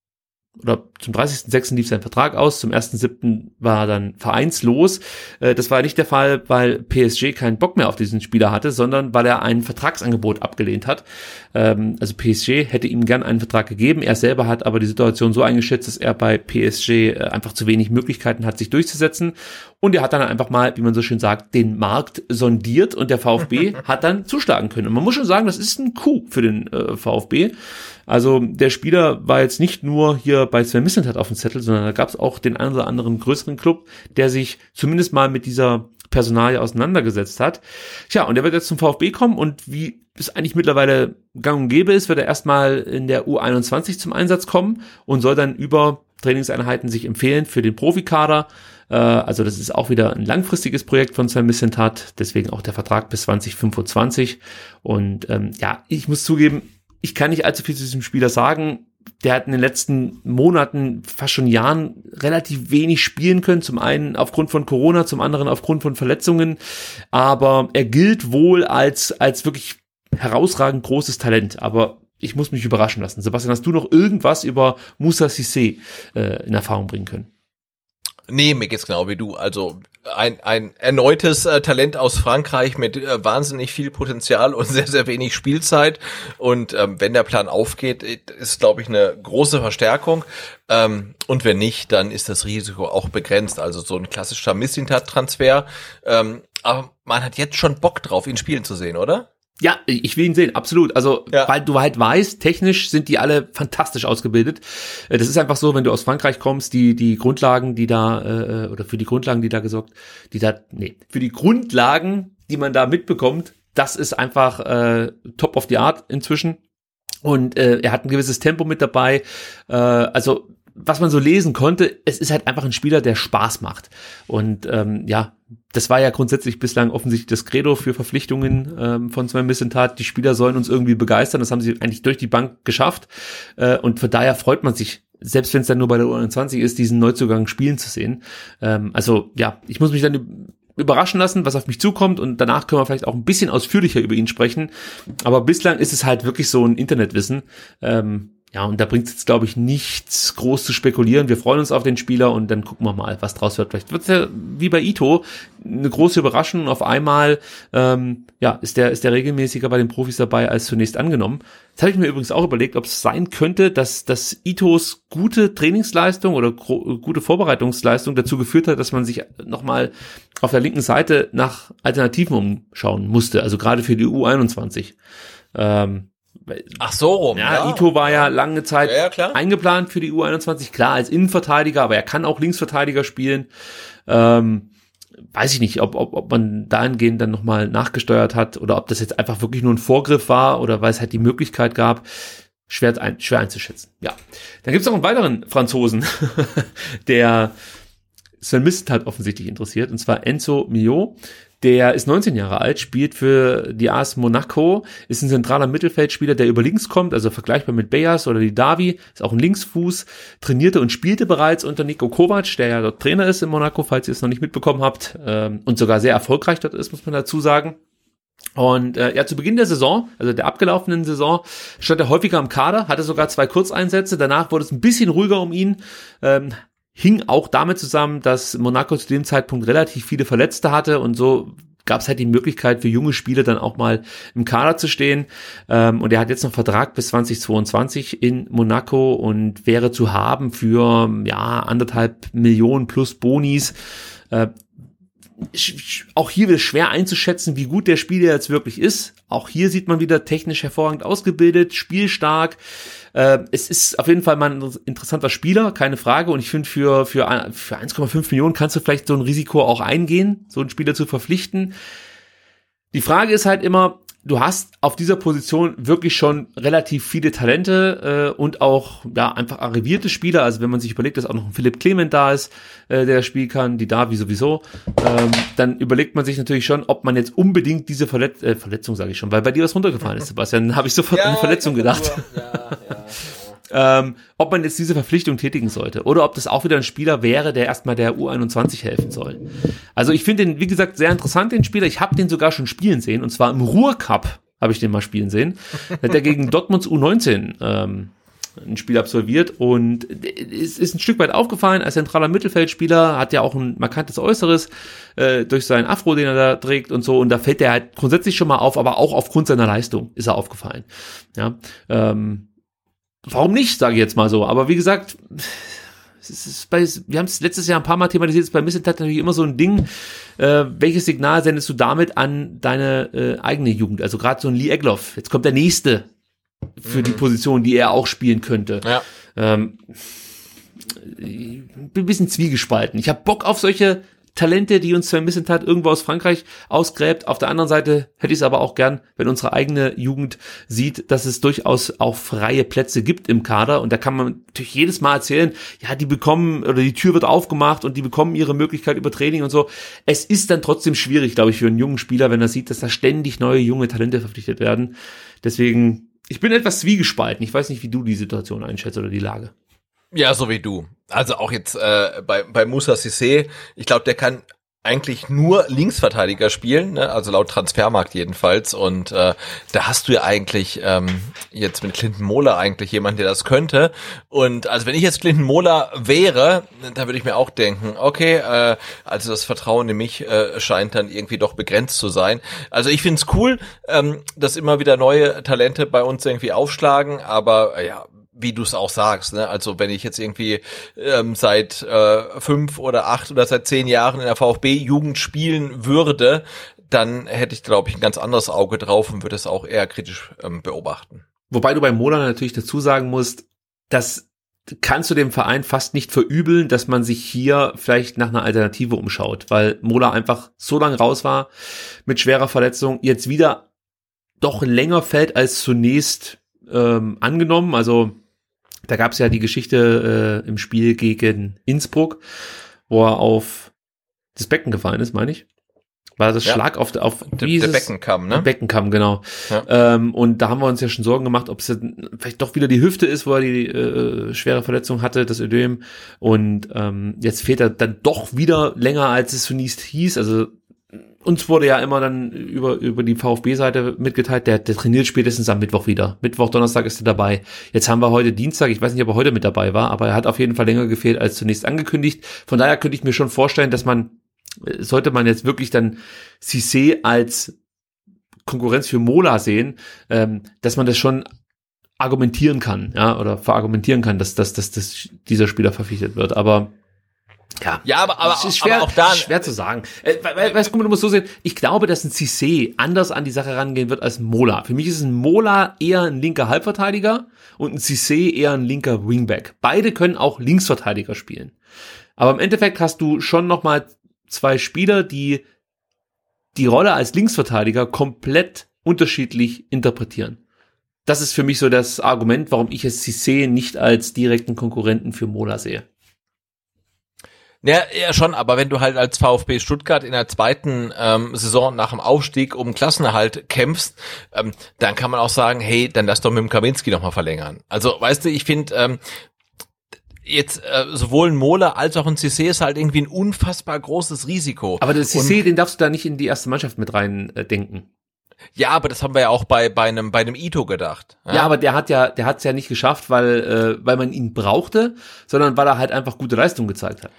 oder zum 30.06. lief sein Vertrag aus, zum 1.07. war er dann vereinslos. Äh, das war nicht der Fall, weil PSG keinen Bock mehr auf diesen Spieler hatte, sondern weil er ein Vertragsangebot abgelehnt hat. Ähm, also PSG hätte ihm gern einen Vertrag gegeben, er selber hat aber die Situation so eingeschätzt, dass er bei PSG äh, einfach zu wenig Möglichkeiten hat, sich durchzusetzen. Und er hat dann einfach mal, wie man so schön sagt, den Markt sondiert und der VfB hat dann zuschlagen können. Und man muss schon sagen, das ist ein Coup für den äh, VfB. Also der Spieler war jetzt nicht nur hier bei Sven Missentat auf dem Zettel, sondern da gab es auch den einen oder anderen größeren Club, der sich zumindest mal mit dieser Personalie auseinandergesetzt hat. Tja, und er wird jetzt zum VfB kommen und wie es eigentlich mittlerweile gang und gäbe ist, wird er erstmal in der U21 zum Einsatz kommen und soll dann über Trainingseinheiten sich empfehlen für den Profikader. Äh, also das ist auch wieder ein langfristiges Projekt von Sven Missentat, deswegen auch der Vertrag bis 2025. Und ähm, ja, ich muss zugeben, ich kann nicht allzu viel zu diesem Spieler sagen. Der hat in den letzten Monaten, fast schon Jahren, relativ wenig spielen können. Zum einen aufgrund von Corona, zum anderen aufgrund von Verletzungen. Aber er gilt wohl als, als wirklich herausragend großes Talent. Aber ich muss mich überraschen lassen. Sebastian, hast du noch irgendwas über Musa Sissé äh, in Erfahrung bringen können? Nee, mir geht's genau wie du. Also ein, ein erneutes äh, Talent aus Frankreich mit äh, wahnsinnig viel Potenzial und sehr, sehr wenig Spielzeit. Und ähm, wenn der Plan aufgeht, ist, glaube ich, eine große Verstärkung. Ähm, und wenn nicht, dann ist das Risiko auch begrenzt. Also so ein klassischer Missintat-Transfer. Ähm, aber man hat jetzt schon Bock drauf, ihn spielen zu sehen, oder? Ja, ich will ihn sehen, absolut. Also, ja. weil du halt weißt, technisch sind die alle fantastisch ausgebildet. Äh, das ist einfach so, wenn du aus Frankreich kommst, die die Grundlagen, die da äh, oder für die Grundlagen, die da gesorgt, die da nee, für die Grundlagen, die man da mitbekommt, das ist einfach äh, top of the art inzwischen. Und äh, er hat ein gewisses Tempo mit dabei. Äh, also was man so lesen konnte, es ist halt einfach ein Spieler, der Spaß macht. Und ähm, ja, das war ja grundsätzlich bislang offensichtlich das Credo für Verpflichtungen ähm, von Sven Missentat. Die Spieler sollen uns irgendwie begeistern. Das haben sie eigentlich durch die Bank geschafft. Äh, und von daher freut man sich, selbst wenn es dann nur bei der U21 ist, diesen Neuzugang spielen zu sehen. Ähm, also ja, ich muss mich dann überraschen lassen, was auf mich zukommt und danach können wir vielleicht auch ein bisschen ausführlicher über ihn sprechen. Aber bislang ist es halt wirklich so ein Internetwissen. Ähm, ja, und da bringt es jetzt, glaube ich, nichts groß zu spekulieren. Wir freuen uns auf den Spieler und dann gucken wir mal, was draus wird. Vielleicht wird es ja wie bei Ito eine große Überraschung und auf einmal ähm, ja, ist der, ist der regelmäßiger bei den Profis dabei als zunächst angenommen. Das habe ich mir übrigens auch überlegt, ob es sein könnte, dass, dass Itos gute Trainingsleistung oder gute Vorbereitungsleistung dazu geführt hat, dass man sich nochmal auf der linken Seite nach Alternativen umschauen musste, also gerade für die U21. Ähm, Ach so rum. Ja, ja, Ito war ja lange Zeit ja, ja, eingeplant für die U21, klar als Innenverteidiger, aber er kann auch Linksverteidiger spielen. Ähm, weiß ich nicht, ob, ob, ob man dahingehend dann nochmal nachgesteuert hat oder ob das jetzt einfach wirklich nur ein Vorgriff war oder weil es halt die Möglichkeit gab. Schwer, ein, schwer einzuschätzen. Ja. Dann gibt's noch einen weiteren Franzosen, der Sven Mistet offensichtlich interessiert, und zwar Enzo Mio. Der ist 19 Jahre alt, spielt für die AS Monaco, ist ein zentraler Mittelfeldspieler, der über links kommt, also vergleichbar mit Bayers oder die Davi, ist auch ein Linksfuß, trainierte und spielte bereits unter Nico Kovac, der ja dort Trainer ist in Monaco, falls ihr es noch nicht mitbekommen habt, ähm, und sogar sehr erfolgreich dort ist, muss man dazu sagen. Und äh, ja, zu Beginn der Saison, also der abgelaufenen Saison, stand er häufiger am Kader, hatte sogar zwei Kurzeinsätze. Danach wurde es ein bisschen ruhiger um ihn. Ähm, hing auch damit zusammen, dass Monaco zu dem Zeitpunkt relativ viele Verletzte hatte und so gab es halt die Möglichkeit für junge Spieler dann auch mal im Kader zu stehen. Ähm, und er hat jetzt noch Vertrag bis 2022 in Monaco und wäre zu haben für ja anderthalb Millionen plus Bonis. Äh, auch hier wird schwer einzuschätzen, wie gut der Spieler jetzt wirklich ist. Auch hier sieht man wieder technisch hervorragend ausgebildet, spielstark. Äh, es ist auf jeden Fall mal ein interessanter Spieler, keine Frage. Und ich finde, für, für, für 1,5 Millionen kannst du vielleicht so ein Risiko auch eingehen, so einen Spieler zu verpflichten. Die Frage ist halt immer, du hast auf dieser Position wirklich schon relativ viele Talente äh, und auch ja einfach arrivierte Spieler. Also wenn man sich überlegt, dass auch noch ein Philipp Clement da ist, äh, der spielen kann, die Davi sowieso, ähm, dann überlegt man sich natürlich schon, ob man jetzt unbedingt diese Verletz äh, Verletzung, sage ich schon, weil bei dir was runtergefallen ist, Sebastian, habe ich sofort ja, an Verletzung gedacht. Ja, ja, ähm, ob man jetzt diese Verpflichtung tätigen sollte oder ob das auch wieder ein Spieler wäre, der erstmal der U21 helfen soll. Also ich finde den, wie gesagt, sehr interessant, den Spieler. Ich habe den sogar schon spielen sehen und zwar im Ruhrcup habe ich den mal spielen sehen. Hat er gegen Dortmunds U19 ähm, ein Spiel absolviert und es ist ein Stück weit aufgefallen als zentraler Mittelfeldspieler, hat ja auch ein markantes Äußeres äh, durch seinen Afro, den er da trägt und so und da fällt er halt grundsätzlich schon mal auf, aber auch aufgrund seiner Leistung ist er aufgefallen. Ja, ähm, warum nicht, sage ich jetzt mal so. Aber wie gesagt, es bei, wir haben es letztes Jahr ein paar Mal thematisiert, ist bei Missentat natürlich immer so ein Ding, äh, welches Signal sendest du damit an deine äh, eigene Jugend? Also gerade so ein Lee Egloff, jetzt kommt der nächste für mhm. die Position, die er auch spielen könnte. Ja. Ähm, bin ein bisschen zwiegespalten. Ich habe Bock auf solche Talente, die uns Sven Missentat irgendwo aus Frankreich ausgräbt. Auf der anderen Seite hätte ich es aber auch gern, wenn unsere eigene Jugend sieht, dass es durchaus auch freie Plätze gibt im Kader. Und da kann man natürlich jedes Mal erzählen, ja, die bekommen oder die Tür wird aufgemacht und die bekommen ihre Möglichkeit über Training und so. Es ist dann trotzdem schwierig, glaube ich, für einen jungen Spieler, wenn er sieht, dass da ständig neue junge Talente verpflichtet werden. Deswegen, ich bin etwas zwiegespalten. Ich weiß nicht, wie du die Situation einschätzt oder die Lage. Ja, so wie du. Also auch jetzt äh, bei, bei Musa Sissé, ich glaube, der kann eigentlich nur Linksverteidiger spielen, ne? also laut Transfermarkt jedenfalls. Und äh, da hast du ja eigentlich ähm, jetzt mit Clinton Mohler eigentlich jemanden, der das könnte. Und also wenn ich jetzt Clinton Mohler wäre, dann würde ich mir auch denken, okay, äh, also das Vertrauen in mich äh, scheint dann irgendwie doch begrenzt zu sein. Also ich finde es cool, ähm, dass immer wieder neue Talente bei uns irgendwie aufschlagen, aber äh, ja, wie du es auch sagst, ne? Also wenn ich jetzt irgendwie ähm, seit äh, fünf oder acht oder seit zehn Jahren in der VfB-Jugend spielen würde, dann hätte ich, glaube ich, ein ganz anderes Auge drauf und würde es auch eher kritisch ähm, beobachten. Wobei du bei Mola natürlich dazu sagen musst, dass kannst du dem Verein fast nicht verübeln, dass man sich hier vielleicht nach einer Alternative umschaut, weil Mola einfach so lange raus war mit schwerer Verletzung, jetzt wieder doch länger fällt als zunächst ähm, angenommen. Also da gab es ja die Geschichte äh, im Spiel gegen Innsbruck, wo er auf das Becken gefallen ist, meine ich. War das ja. Schlag auf, auf der, der Beckenkamm, ne? Beckenkamm, genau. Ja. Ähm, und da haben wir uns ja schon Sorgen gemacht, ob es vielleicht doch wieder die Hüfte ist, wo er die äh, schwere Verletzung hatte, das Ödem. Und ähm, jetzt fehlt er dann doch wieder länger, als es zunächst hieß. Also uns wurde ja immer dann über, über die VfB-Seite mitgeteilt, der, der trainiert spätestens am Mittwoch wieder. Mittwoch, Donnerstag ist er dabei. Jetzt haben wir heute Dienstag, ich weiß nicht, ob er heute mit dabei war, aber er hat auf jeden Fall länger gefehlt als zunächst angekündigt. Von daher könnte ich mir schon vorstellen, dass man, sollte man jetzt wirklich dann Cissé als Konkurrenz für Mola sehen, ähm, dass man das schon argumentieren kann, ja, oder verargumentieren kann, dass, dass, dass, dass dieser Spieler verpflichtet wird. Aber ja, ja, aber, aber, es ist schwer, aber auch da schwer zu sagen. Äh, weißt du, du musst so sehen, ich glaube, dass ein Cissé anders an die Sache rangehen wird als ein Mola. Für mich ist ein Mola eher ein linker Halbverteidiger und ein Cissé eher ein linker Wingback. Beide können auch Linksverteidiger spielen. Aber im Endeffekt hast du schon noch mal zwei Spieler, die die Rolle als Linksverteidiger komplett unterschiedlich interpretieren. Das ist für mich so das Argument, warum ich es Cissé nicht als direkten Konkurrenten für Mola sehe. Ja, ja, schon, aber wenn du halt als VfB Stuttgart in der zweiten ähm, Saison nach dem Aufstieg um Klassenerhalt kämpfst, ähm, dann kann man auch sagen, hey, dann lass doch mit dem Kaminski nochmal verlängern. Also, weißt du, ich finde, ähm, jetzt äh, sowohl ein Mola als auch ein CC ist halt irgendwie ein unfassbar großes Risiko. Aber der CC, den darfst du da nicht in die erste Mannschaft mit rein äh, denken. Ja, aber das haben wir ja auch bei bei einem bei einem Ito gedacht. Ja, ja aber der hat ja der hat es ja nicht geschafft, weil äh, weil man ihn brauchte, sondern weil er halt einfach gute Leistung gezeigt hat.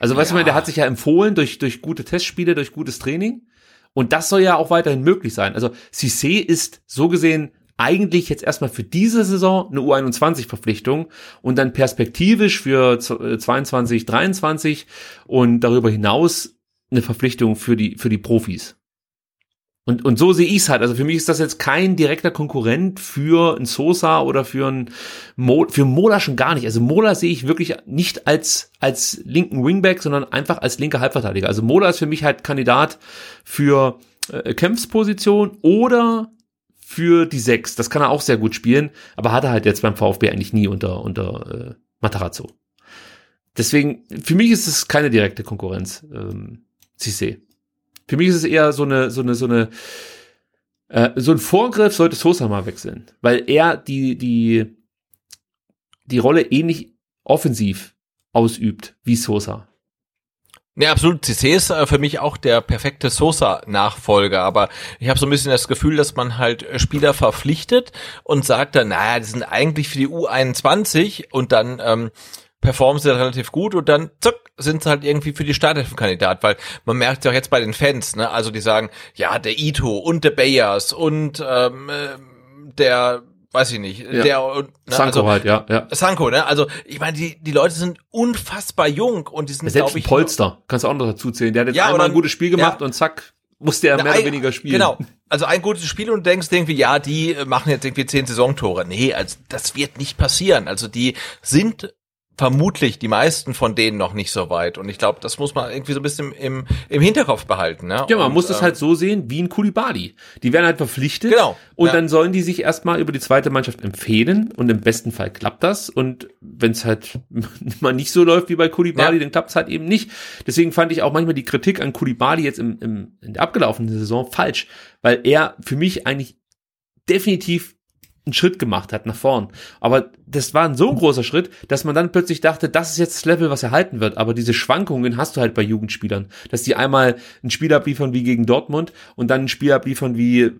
Also weißt ja. du, der hat sich ja empfohlen durch, durch gute Testspiele, durch gutes Training. Und das soll ja auch weiterhin möglich sein. Also Cissé ist so gesehen eigentlich jetzt erstmal für diese Saison eine U21-Verpflichtung und dann perspektivisch für 22, 23 und darüber hinaus eine Verpflichtung für die, für die Profis. Und, und so sehe ich es halt. Also für mich ist das jetzt kein direkter Konkurrent für ein Sosa oder für ein Mo, für Mola schon gar nicht. Also Mola sehe ich wirklich nicht als, als linken Wingback, sondern einfach als linker Halbverteidiger. Also Mola ist für mich halt Kandidat für äh, Kämpfsposition oder für die Sechs. Das kann er auch sehr gut spielen, aber hat er halt jetzt beim VfB eigentlich nie unter, unter äh, Matarazzo. Deswegen, für mich ist es keine direkte Konkurrenz, ähm, Cissé. Für mich ist es eher so eine, so eine, so eine, äh, so ein Vorgriff sollte Sosa mal wechseln, weil er die, die, die Rolle ähnlich offensiv ausübt wie Sosa. Ja, absolut. CC ist äh, für mich auch der perfekte Sosa-Nachfolger, aber ich habe so ein bisschen das Gefühl, dass man halt Spieler verpflichtet und sagt dann, naja, die sind eigentlich für die U21 und dann ähm, performen sie dann relativ gut und dann zack, sind sie halt irgendwie für die Starthilfenkandidat, weil man merkt ja auch jetzt bei den Fans, ne, also die sagen, ja, der Ito und der Bayers und ähm, äh, der weiß ich nicht, ja. der ne, Sanko also, halt, ja, ja. Sanko, ne? Also ich meine, die die Leute sind unfassbar jung und die sind glaube ich Polster, kannst du auch noch dazu zählen. Der hat jetzt ja, einmal ein gutes Spiel gemacht ja. und zack musste er mehr ein, oder weniger spielen. Genau. Also ein gutes Spiel und denkst irgendwie, ja, die machen jetzt irgendwie zehn Saisontore. Nee, also das wird nicht passieren. Also die sind vermutlich die meisten von denen noch nicht so weit. Und ich glaube, das muss man irgendwie so ein bisschen im, im Hinterkopf behalten. Ne? Ja, man und, muss es äh, halt so sehen wie ein Kulibali. Die werden halt verpflichtet genau, und ja. dann sollen die sich erstmal über die zweite Mannschaft empfehlen und im besten Fall klappt das. Und wenn es halt mal nicht so läuft wie bei Kulibali, ja. dann klappt es halt eben nicht. Deswegen fand ich auch manchmal die Kritik an Kulibali jetzt im, im, in der abgelaufenen Saison falsch, weil er für mich eigentlich definitiv einen Schritt gemacht hat nach vorn. Aber das war ein so großer Schritt, dass man dann plötzlich dachte, das ist jetzt das Level, was erhalten wird. Aber diese Schwankungen hast du halt bei Jugendspielern, dass die einmal ein Spiel abliefern wie gegen Dortmund und dann ein Spiel abliefern wie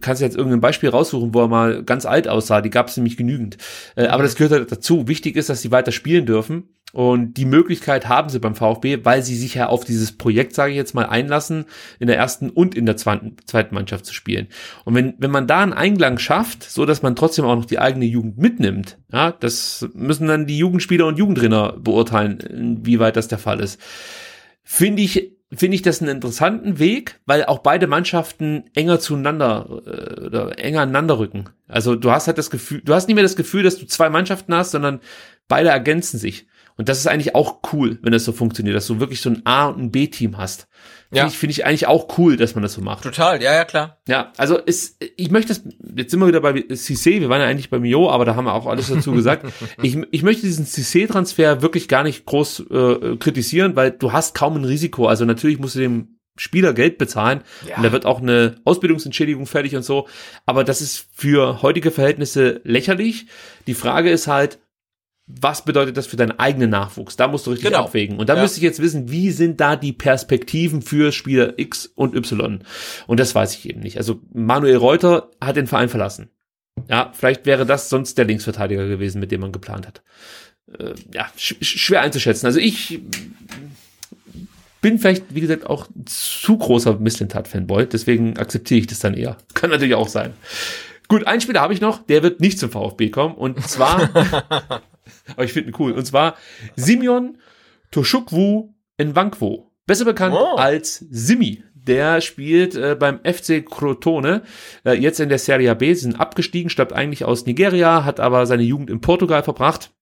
kannst du jetzt irgendein Beispiel raussuchen, wo er mal ganz alt aussah, die gab es nämlich genügend. Äh, aber das gehört halt dazu. Wichtig ist, dass sie weiter spielen dürfen und die Möglichkeit haben sie beim VfB, weil sie sich ja auf dieses Projekt, sage ich jetzt mal, einlassen, in der ersten und in der zweiten, Mannschaft zu spielen. Und wenn, wenn man da einen Einklang schafft, so dass man trotzdem auch noch die eigene Jugend mitnimmt, ja, das müssen dann die Jugendspieler und Jugendtrainer beurteilen, wie weit das der Fall ist. Finde ich finde ich das einen interessanten Weg, weil auch beide Mannschaften enger zueinander äh, oder enger aneinander rücken. Also du hast halt das Gefühl, du hast nicht mehr das Gefühl, dass du zwei Mannschaften hast, sondern beide ergänzen sich. Und das ist eigentlich auch cool, wenn das so funktioniert, dass du wirklich so ein A- und ein B-Team hast. Finde ja. ich, find ich eigentlich auch cool, dass man das so macht. Total, ja, ja, klar. Ja, also ist, ich möchte das, jetzt sind wir wieder bei Cissé, wir waren ja eigentlich bei Mio, aber da haben wir auch alles dazu gesagt. ich, ich möchte diesen Cissé-Transfer wirklich gar nicht groß äh, kritisieren, weil du hast kaum ein Risiko. Also natürlich musst du dem Spieler Geld bezahlen ja. und da wird auch eine Ausbildungsentschädigung fertig und so. Aber das ist für heutige Verhältnisse lächerlich. Die Frage ist halt, was bedeutet das für deinen eigenen Nachwuchs? Da musst du richtig Genau. abwägen. Und da Ja. müsste ich jetzt wissen, wie sind da die Perspektiven für Spieler X und Y? Und das weiß ich eben nicht. Also Manuel Reuter hat den Verein verlassen. Ja, vielleicht wäre das sonst der Linksverteidiger gewesen, mit dem man geplant hat. Äh, ja, sch schwer einzuschätzen. Also ich bin vielleicht, wie gesagt, auch zu großer Misslintat-Fanboy, deswegen akzeptiere ich das dann eher. Kann natürlich auch sein. Gut, einen Spieler habe ich noch, der wird nicht zum VfB kommen und zwar, aber ich finde ihn cool, und zwar Simeon Toshukwu Nwankwo, besser bekannt Oh. als Simi. Der spielt äh, beim FC Crotone, äh, jetzt in der Serie B, sie sind abgestiegen, stammt eigentlich aus Nigeria, hat aber seine Jugend in Portugal verbracht.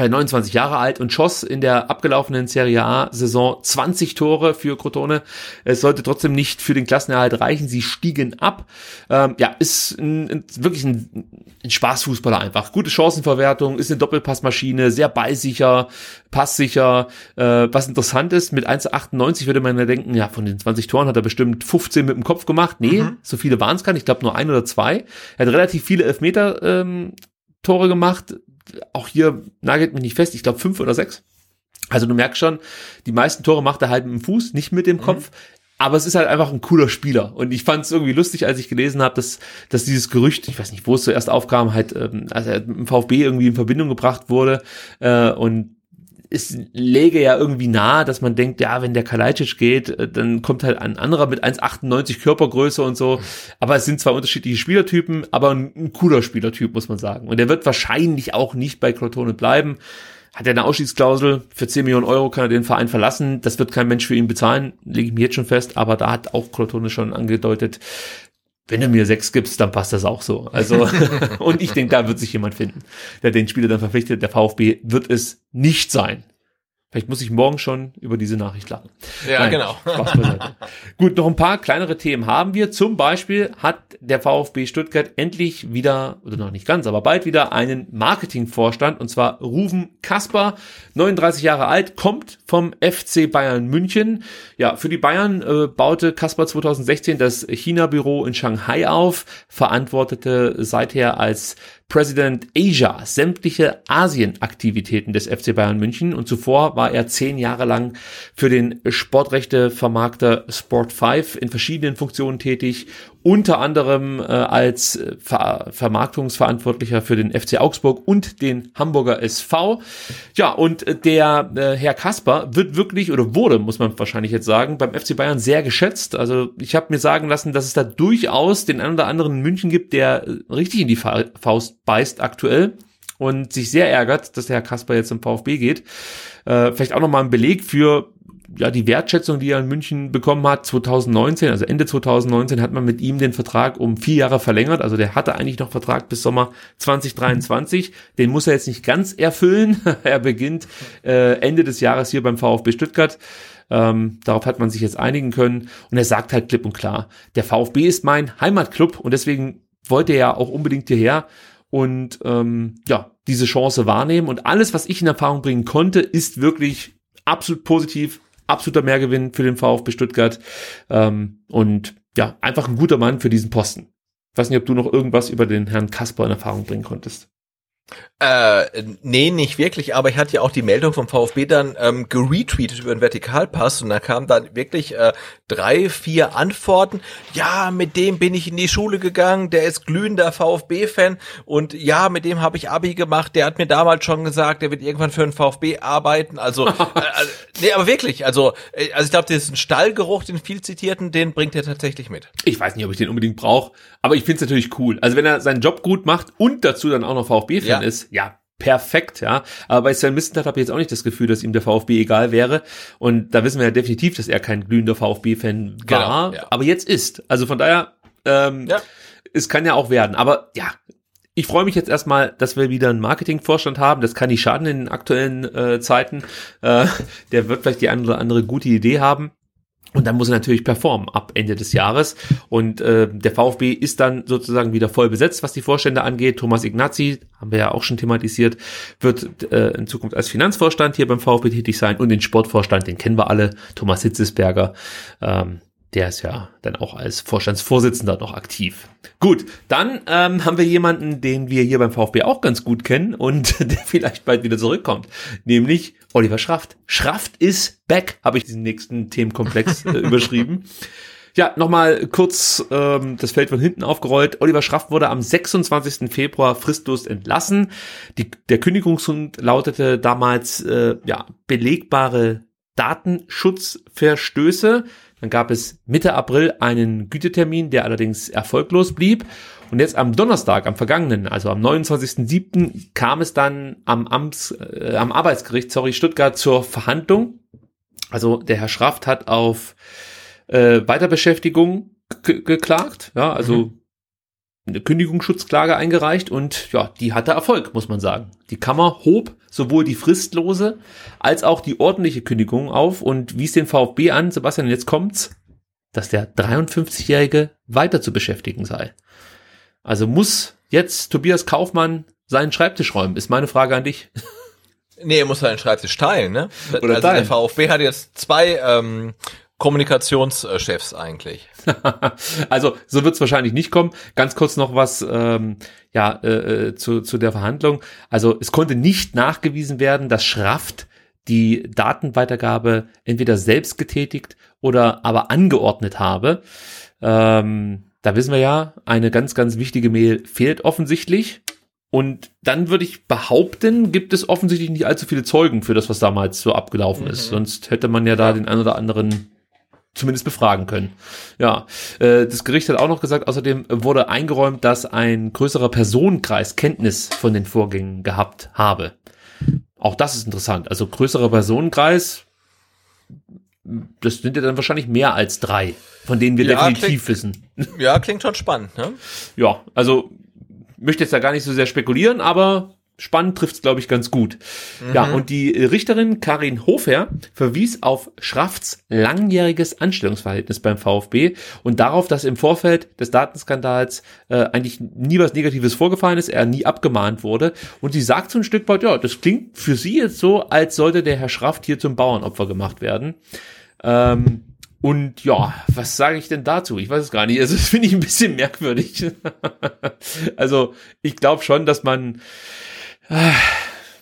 Äh, 29 Jahre alt und schoss in der abgelaufenen Serie A-Saison 20 Tore für Crotone. Es sollte trotzdem nicht für den Klassenerhalt reichen. Sie stiegen ab. Ähm, ja, ist ein, wirklich ein, ein Spaßfußballer einfach. Gute Chancenverwertung, ist eine Doppelpassmaschine, sehr ballsicher, passsicher. Äh, was interessant ist, mit 1,98 würde man ja denken, ja, von den 20 Toren hat er bestimmt 15 mit dem Kopf gemacht. Nee, so viele waren es gar nicht. Ich glaube nur ein oder zwei. Er hat relativ viele Elfmeter ähm, Tore gemacht. Auch hier nagelt mich nicht fest. Ich glaube fünf oder sechs. Also du merkst schon, die meisten Tore macht er halt mit dem Fuß, nicht mit dem Kopf. Aber es ist halt einfach ein cooler Spieler. Und ich fand es irgendwie lustig, als ich gelesen habe, dass, dass dieses Gerücht, ich weiß nicht, wo es zuerst aufkam, halt, ähm, als er mit dem VfB irgendwie in Verbindung gebracht wurde. Äh, und es läge ja irgendwie nahe, dass man denkt, ja, wenn der Kalajdzic geht, äh, dann kommt halt ein anderer mit 1,98 Körpergröße und so. Aber es sind zwar unterschiedliche Spielertypen, aber ein, ein cooler Spielertyp, muss man sagen. Und der wird wahrscheinlich auch nicht bei Crotone bleiben. Hat er eine Ausstiegsklausel, für 10 Millionen Euro kann er den Verein verlassen. Das wird kein Mensch für ihn bezahlen, lege ich mir jetzt schon fest. Aber da hat auch Crotone schon angedeutet, wenn du mir sechs gibst, dann passt das auch so. Also, und ich denke, da wird sich jemand finden, der den Spieler dann verpflichtet. Der VfB wird es nicht sein. Vielleicht muss ich morgen schon über diese Nachricht lachen. Ja, Nein, genau. Gut, noch ein paar kleinere Themen haben wir. Zum Beispiel hat der VfB Stuttgart endlich wieder, oder noch nicht ganz, aber bald wieder einen Marketingvorstand, und zwar Ruven Kasper, 39 Jahre alt, kommt vom FC Bayern München. Ja, für die Bayern äh, baute Kasper 2016 das China-Büro in Shanghai auf, verantwortete seither als President Asia sämtliche Asien-Aktivitäten des FC Bayern München. Und zuvor war er zehn Jahre lang für den Sportrechte-Vermarkter Sport 5 in verschiedenen Funktionen tätig, unter anderem äh, als äh, Ver Vermarktungsverantwortlicher für den FC Augsburg und den Hamburger SV. Ja, und äh, der äh, Herr Kasper wird wirklich oder wurde, muss man wahrscheinlich jetzt sagen, beim FC Bayern sehr geschätzt. Also ich habe mir sagen lassen, dass es da durchaus den einen oder anderen in München gibt, der äh, richtig in die Fa Faust beißt aktuell und sich sehr ärgert, dass der Herr Kasper jetzt im VfB geht. Äh, vielleicht auch nochmal ein Beleg für ja, die Wertschätzung, die er in München bekommen hat, 2019, also Ende 2019 hat man mit ihm den Vertrag um vier Jahre verlängert. Also der hatte eigentlich noch Vertrag bis Sommer 2023. Den muss er jetzt nicht ganz erfüllen. er beginnt äh, Ende des Jahres hier beim VfB Stuttgart. Ähm, darauf hat man sich jetzt einigen können. Und er sagt halt klipp und klar, der VfB ist mein Heimatclub und deswegen wollte er ja auch unbedingt hierher und ähm, ja, diese Chance wahrnehmen. Und alles, was ich in Erfahrung bringen konnte, ist wirklich absolut positiv, absoluter Mehrgewinn für den VfB Stuttgart. Ähm, und ja, einfach ein guter Mann für diesen Posten. Ich weiß nicht, ob du noch irgendwas über den Herrn Kasper in Erfahrung bringen konntest. Äh, nee, nicht wirklich, aber ich hatte ja auch die Meldung vom VfB dann ähm, geretweetet über den Vertikalpass und da kamen dann wirklich äh, drei, vier Antworten. Ja, mit dem bin ich in die Schule gegangen, der ist glühender VfB-Fan und ja, mit dem habe ich Abi gemacht, der hat mir damals schon gesagt, der wird irgendwann für den VfB arbeiten. Also, äh, also nee, aber wirklich, also, äh, also ich glaube, diesen Stallgeruch, den viel zitierten, den bringt er tatsächlich mit. Ich weiß nicht, ob ich den unbedingt brauche, aber ich finde es natürlich cool. Also wenn er seinen Job gut macht und dazu dann auch noch VfB-Fan Ja. Ist, ja, perfekt, ja. Aber bei Sven Missentat habe ich jetzt auch nicht das Gefühl, dass ihm der VfB egal wäre. Und da wissen wir ja definitiv, dass er kein glühender VfB-Fan war, Genau, ja. aber jetzt ist. Also von daher, ähm, Ja. es kann ja auch werden. Aber ja, ich freue mich jetzt erstmal, dass wir wieder einen Marketingvorstand haben. Das kann nicht schaden in den aktuellen äh, Zeiten. Äh, der wird vielleicht die eine oder andere gute Idee haben. Und dann muss er natürlich performen ab Ende des Jahres. Und äh, der VfB ist dann sozusagen wieder voll besetzt, was die Vorstände angeht. Thomas Ignazi, haben wir ja auch schon thematisiert, wird äh, in Zukunft als Finanzvorstand hier beim VfB tätig sein. Und den Sportvorstand, den kennen wir alle, Thomas Hitzesberger. Ähm, der ist ja dann auch als Vorstandsvorsitzender noch aktiv. Gut, dann ähm, haben wir jemanden, den wir hier beim VfB auch ganz gut kennen und der vielleicht bald wieder zurückkommt, nämlich Oliver Schraft. Schraft ist back, habe ich diesen nächsten Themenkomplex äh, überschrieben. Ja, nochmal kurz ähm, das Feld von hinten aufgerollt. Oliver Schraft wurde am 26. Februar fristlos entlassen. Die, der Kündigungsgrund lautete damals äh, ja belegbare Datenschutzverstöße. Dann gab es Mitte April einen Gütetermin, der allerdings erfolglos blieb. Und jetzt am Donnerstag, am vergangenen, also am 29.07., kam es dann am, Amts, äh, am Arbeitsgericht, sorry, Stuttgart zur Verhandlung. Also der Herr Schraft hat auf äh, Weiterbeschäftigung geklagt, ja, also mhm. Eine Kündigungsschutzklage eingereicht und ja, die hatte Erfolg, muss man sagen. Die Kammer hob sowohl die fristlose als auch die ordentliche Kündigung auf und wies den VfB an, Sebastian, jetzt kommt's, dass der 53-Jährige weiter zu beschäftigen sei. Also muss jetzt Tobias Kaufmann seinen Schreibtisch räumen, ist meine Frage an dich. Nee, er muss seinen Schreibtisch teilen, ne? Oder also teilen. der VfB hat jetzt zwei ähm, Kommunikationschefs eigentlich. also so wird es wahrscheinlich nicht kommen. Ganz kurz noch was ähm, ja äh, äh, zu, zu der Verhandlung. Also es konnte nicht nachgewiesen werden, dass Schraft die Datenweitergabe entweder selbst getätigt oder aber angeordnet habe. Ähm, da wissen wir ja, eine ganz, ganz wichtige Mail fehlt offensichtlich. Und dann würde ich behaupten, gibt es offensichtlich nicht allzu viele Zeugen für das, was damals so abgelaufen mhm. ist. Sonst hätte man ja da den einen oder anderen zumindest befragen können. Ja, äh, das Gericht hat auch noch gesagt, außerdem wurde eingeräumt, dass ein größerer Personenkreis Kenntnis von den Vorgängen gehabt habe. Auch das ist interessant. Also größerer Personenkreis, das sind ja dann wahrscheinlich mehr als drei, von denen wir ja, definitiv klingt, wissen. Ja, klingt schon spannend. Ne? Ja, also möchte jetzt da gar nicht so sehr spekulieren, aber spannend trifft's glaube ich ganz gut. Mhm. Ja, und die Richterin Karin Hofer verwies auf Schrafts langjähriges Anstellungsverhältnis beim VfB und darauf, dass im Vorfeld des Datenskandals äh, eigentlich nie was Negatives vorgefallen ist, er nie abgemahnt wurde und sie sagt so ein Stück weit, ja, das klingt für sie jetzt so, als sollte der Herr Schraft hier zum Bauernopfer gemacht werden. Ähm, und ja, was sage ich denn dazu? Ich weiß es gar nicht. Also das finde ich ein bisschen merkwürdig. also ich glaube schon, dass man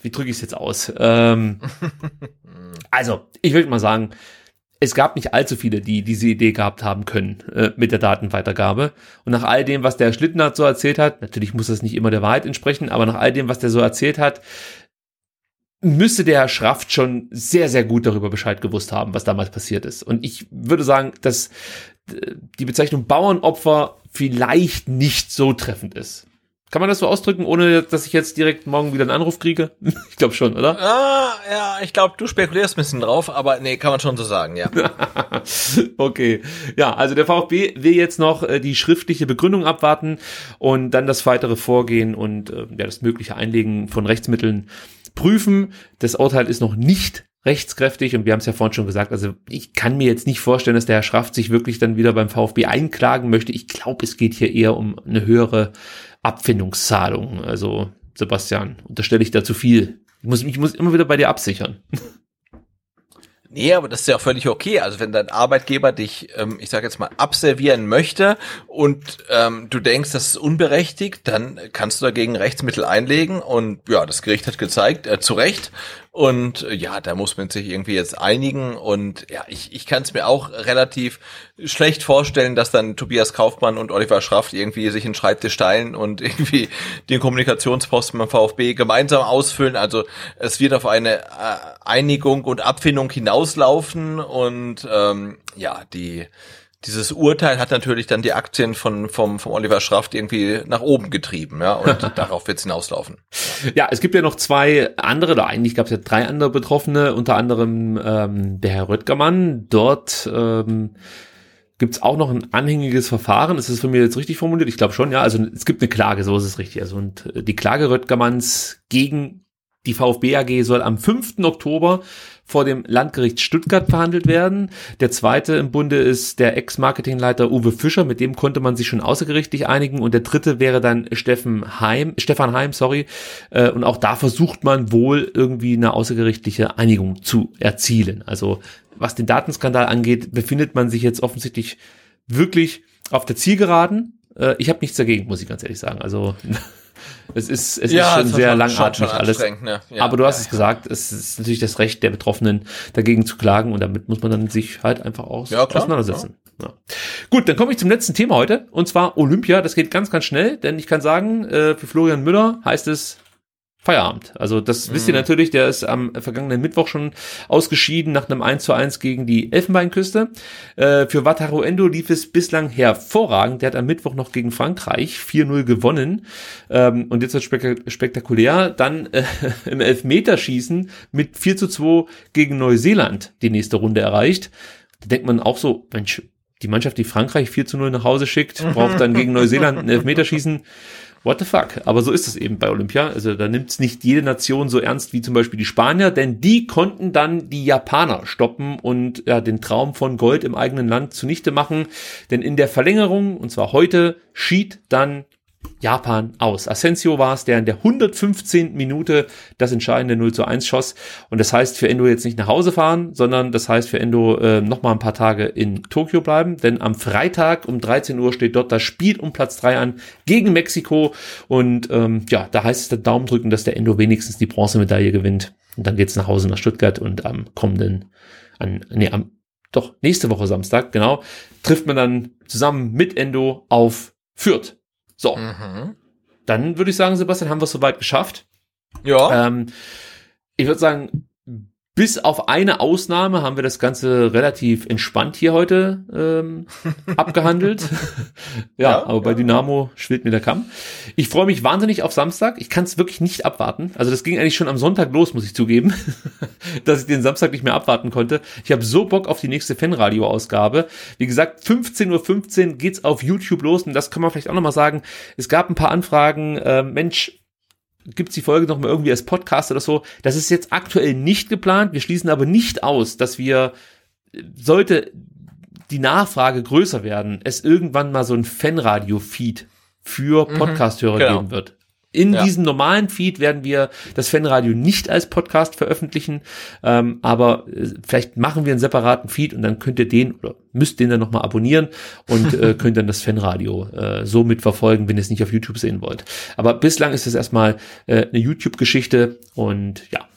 wie drücke ich es jetzt aus? Ähm, also, ich würde mal sagen, es gab nicht allzu viele, die diese Idee gehabt haben können äh, mit der Datenweitergabe. Und nach all dem, was der Schlittenhardt so erzählt hat, natürlich muss das nicht immer der Wahrheit entsprechen, aber nach all dem, was der so erzählt hat, müsste der Herr Schraft schon sehr, sehr gut darüber Bescheid gewusst haben, was damals passiert ist. Und ich würde sagen, dass äh, die Bezeichnung Bauernopfer vielleicht nicht so treffend ist. Kann man das so ausdrücken, ohne dass ich jetzt direkt morgen wieder einen Anruf kriege? ich glaube schon, oder? Ah, ja, ich glaube, du spekulierst ein bisschen drauf, aber nee, kann man schon so sagen, ja. okay. Ja, also der VfB will jetzt noch äh, die schriftliche Begründung abwarten und dann das weitere Vorgehen und äh, ja, das mögliche Einlegen von Rechtsmitteln prüfen. Das Urteil ist noch nicht rechtskräftig und wir haben es ja vorhin schon gesagt, also ich kann mir jetzt nicht vorstellen, dass der Herr Schraft sich wirklich dann wieder beim VfB einklagen möchte. Ich glaube, es geht hier eher um eine höhere Abfindungszahlung. Also, Sebastian, unterstelle ich da zu viel. Ich muss, ich muss immer wieder bei dir absichern. Nee, aber das ist ja auch völlig okay. Also wenn dein Arbeitgeber dich, ähm, ich sage jetzt mal, abservieren möchte und ähm, du denkst, das ist unberechtigt, dann kannst du dagegen Rechtsmittel einlegen und ja, das Gericht hat gezeigt, äh, zu Recht, und äh, ja, da muss man sich irgendwie jetzt einigen. Und ja, ich, ich kann es mir auch relativ schlecht vorstellen, dass dann Tobias Kaufmann und Oliver Schraft irgendwie sich einen Schreibtisch teilen und irgendwie den Kommunikationsposten beim VfB gemeinsam ausfüllen. Also es wird auf eine äh, Einigung und Abfindung hinauslaufen. Und ähm, ja, die dieses Urteil hat natürlich dann die Aktien von vom, vom Oliver Schraft irgendwie nach oben getrieben, ja, und darauf wird es hinauslaufen. Ja, es gibt ja noch zwei andere, oder eigentlich gab es ja drei andere Betroffene, unter anderem ähm, der Herr Röttgermann. Dort ähm, gibt es auch noch ein anhängiges Verfahren. Ist das von mir jetzt richtig formuliert? Ich glaube schon, ja. Also es gibt eine Klage, so ist es richtig. Also und äh, die Klage Röttgermanns gegen die VfB AG soll am 5. Oktober vor dem Landgericht Stuttgart verhandelt werden. Der zweite im Bunde ist der Ex-Marketingleiter Uwe Fischer, mit dem konnte man sich schon außergerichtlich einigen. Und der dritte wäre dann Steffen Heim, Stefan Heim, sorry. Äh, und auch da versucht man wohl irgendwie eine außergerichtliche Einigung zu erzielen. Also was den Datenskandal angeht, befindet man sich jetzt offensichtlich wirklich auf der Zielgeraden. Äh, ich habe nichts dagegen, muss ich ganz ehrlich sagen. Also es ist, es ja, ist schon sehr langatmig schon alles. Ne? Ja, aber du hast ja, es gesagt, es ist natürlich das Recht der Betroffenen, dagegen zu klagen und damit muss man dann sich halt einfach aus, ja, klar, auseinandersetzen. Gut, dann komme ich zum letzten Thema heute und zwar Olympia. Das geht ganz, ganz schnell, denn ich kann sagen, äh, für Florian Müller heißt es Feierabend. Also das mhm. wisst ihr mhm. natürlich, der ist am vergangenen Mittwoch schon ausgeschieden nach einem 1 zu 1 gegen die Elfenbeinküste. Äh, für Wataru Endo lief es bislang hervorragend. Der hat am Mittwoch noch gegen Frankreich 4-0 gewonnen. Ähm, und jetzt wird spek spektakulär. Dann äh, im Elfmeterschießen mit 4 zu 2 gegen Neuseeland die nächste Runde erreicht. Da denkt man auch so, Mensch, die Mannschaft, die Frankreich 4 zu 0 nach Hause schickt, braucht dann gegen Neuseeland ein Elfmeterschießen what the fuck? Aber so ist es eben bei Olympia. Also da nimmt es nicht jede Nation so ernst wie zum Beispiel die Spanier, denn die konnten dann die Japaner stoppen und ja, den Traum von Gold im eigenen Land zunichte machen. Denn in der Verlängerung, und zwar heute, schied dann Japan aus. Asensio war es, der in der 115. Minute das entscheidende 0 zu 1 schoss. Und das heißt für Endo jetzt nicht nach Hause fahren, sondern das heißt für Endo äh, noch mal ein paar Tage in Tokio bleiben. Denn am Freitag um 13 Uhr steht dort das Spiel um Platz 3 an gegen Mexiko. Und ähm, ja, da heißt es der Daumen drücken, dass der Endo wenigstens die Bronzemedaille gewinnt. Und dann geht's nach Hause nach Stuttgart und am kommenden, an, nee, am, doch, nächste Woche Samstag, genau, trifft man dann zusammen mit Endo auf Fürth. So. Mhm. Dann würde ich sagen, Sebastian, haben wir es soweit geschafft. Ja. Ähm, ich würde sagen, bis auf eine Ausnahme haben wir das Ganze relativ entspannt hier heute ähm, abgehandelt. ja, ja, aber bei Dynamo schwillt mir der Kamm. Ich freue mich wahnsinnig auf Samstag. Ich kann es wirklich nicht abwarten. Also das ging eigentlich schon am Sonntag los, muss ich zugeben, dass ich den Samstag nicht mehr abwarten konnte. Ich habe so Bock auf die nächste Fanradio-Ausgabe. Wie gesagt, 15.15 Uhr 15 geht's auf YouTube los und das kann man vielleicht auch nochmal sagen. Es gab ein paar Anfragen. Äh, Mensch, gibt's die Folge noch mal irgendwie als Podcast oder so. Das ist jetzt aktuell nicht geplant. Wir schließen aber nicht aus, dass wir, sollte die Nachfrage größer werden, es irgendwann mal so ein Fanradio-Feed für mhm. Podcasthörer mhm, genau. geben wird. In ja. diesem normalen Feed werden wir das Fanradio nicht als Podcast veröffentlichen, ähm, aber äh, vielleicht machen wir einen separaten Feed und dann könnt ihr den oder müsst den dann nochmal abonnieren und äh, könnt dann das Fanradio äh, so mitverfolgen, wenn ihr es nicht auf YouTube sehen wollt. Aber bislang ist es erstmal äh, eine YouTube-Geschichte und ja,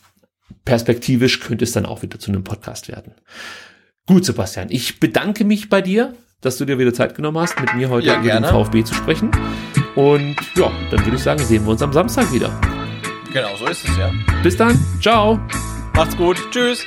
perspektivisch könnte es dann auch wieder zu einem Podcast werden. Gut, Sebastian, ich bedanke mich bei dir, dass du dir wieder Zeit genommen hast, mit mir heute ja, über den VfB zu sprechen. Und ja, dann würde ich sagen, sehen wir uns am Samstag wieder. Genau, so ist es ja. Bis dann. Ciao. Macht's gut. Tschüss.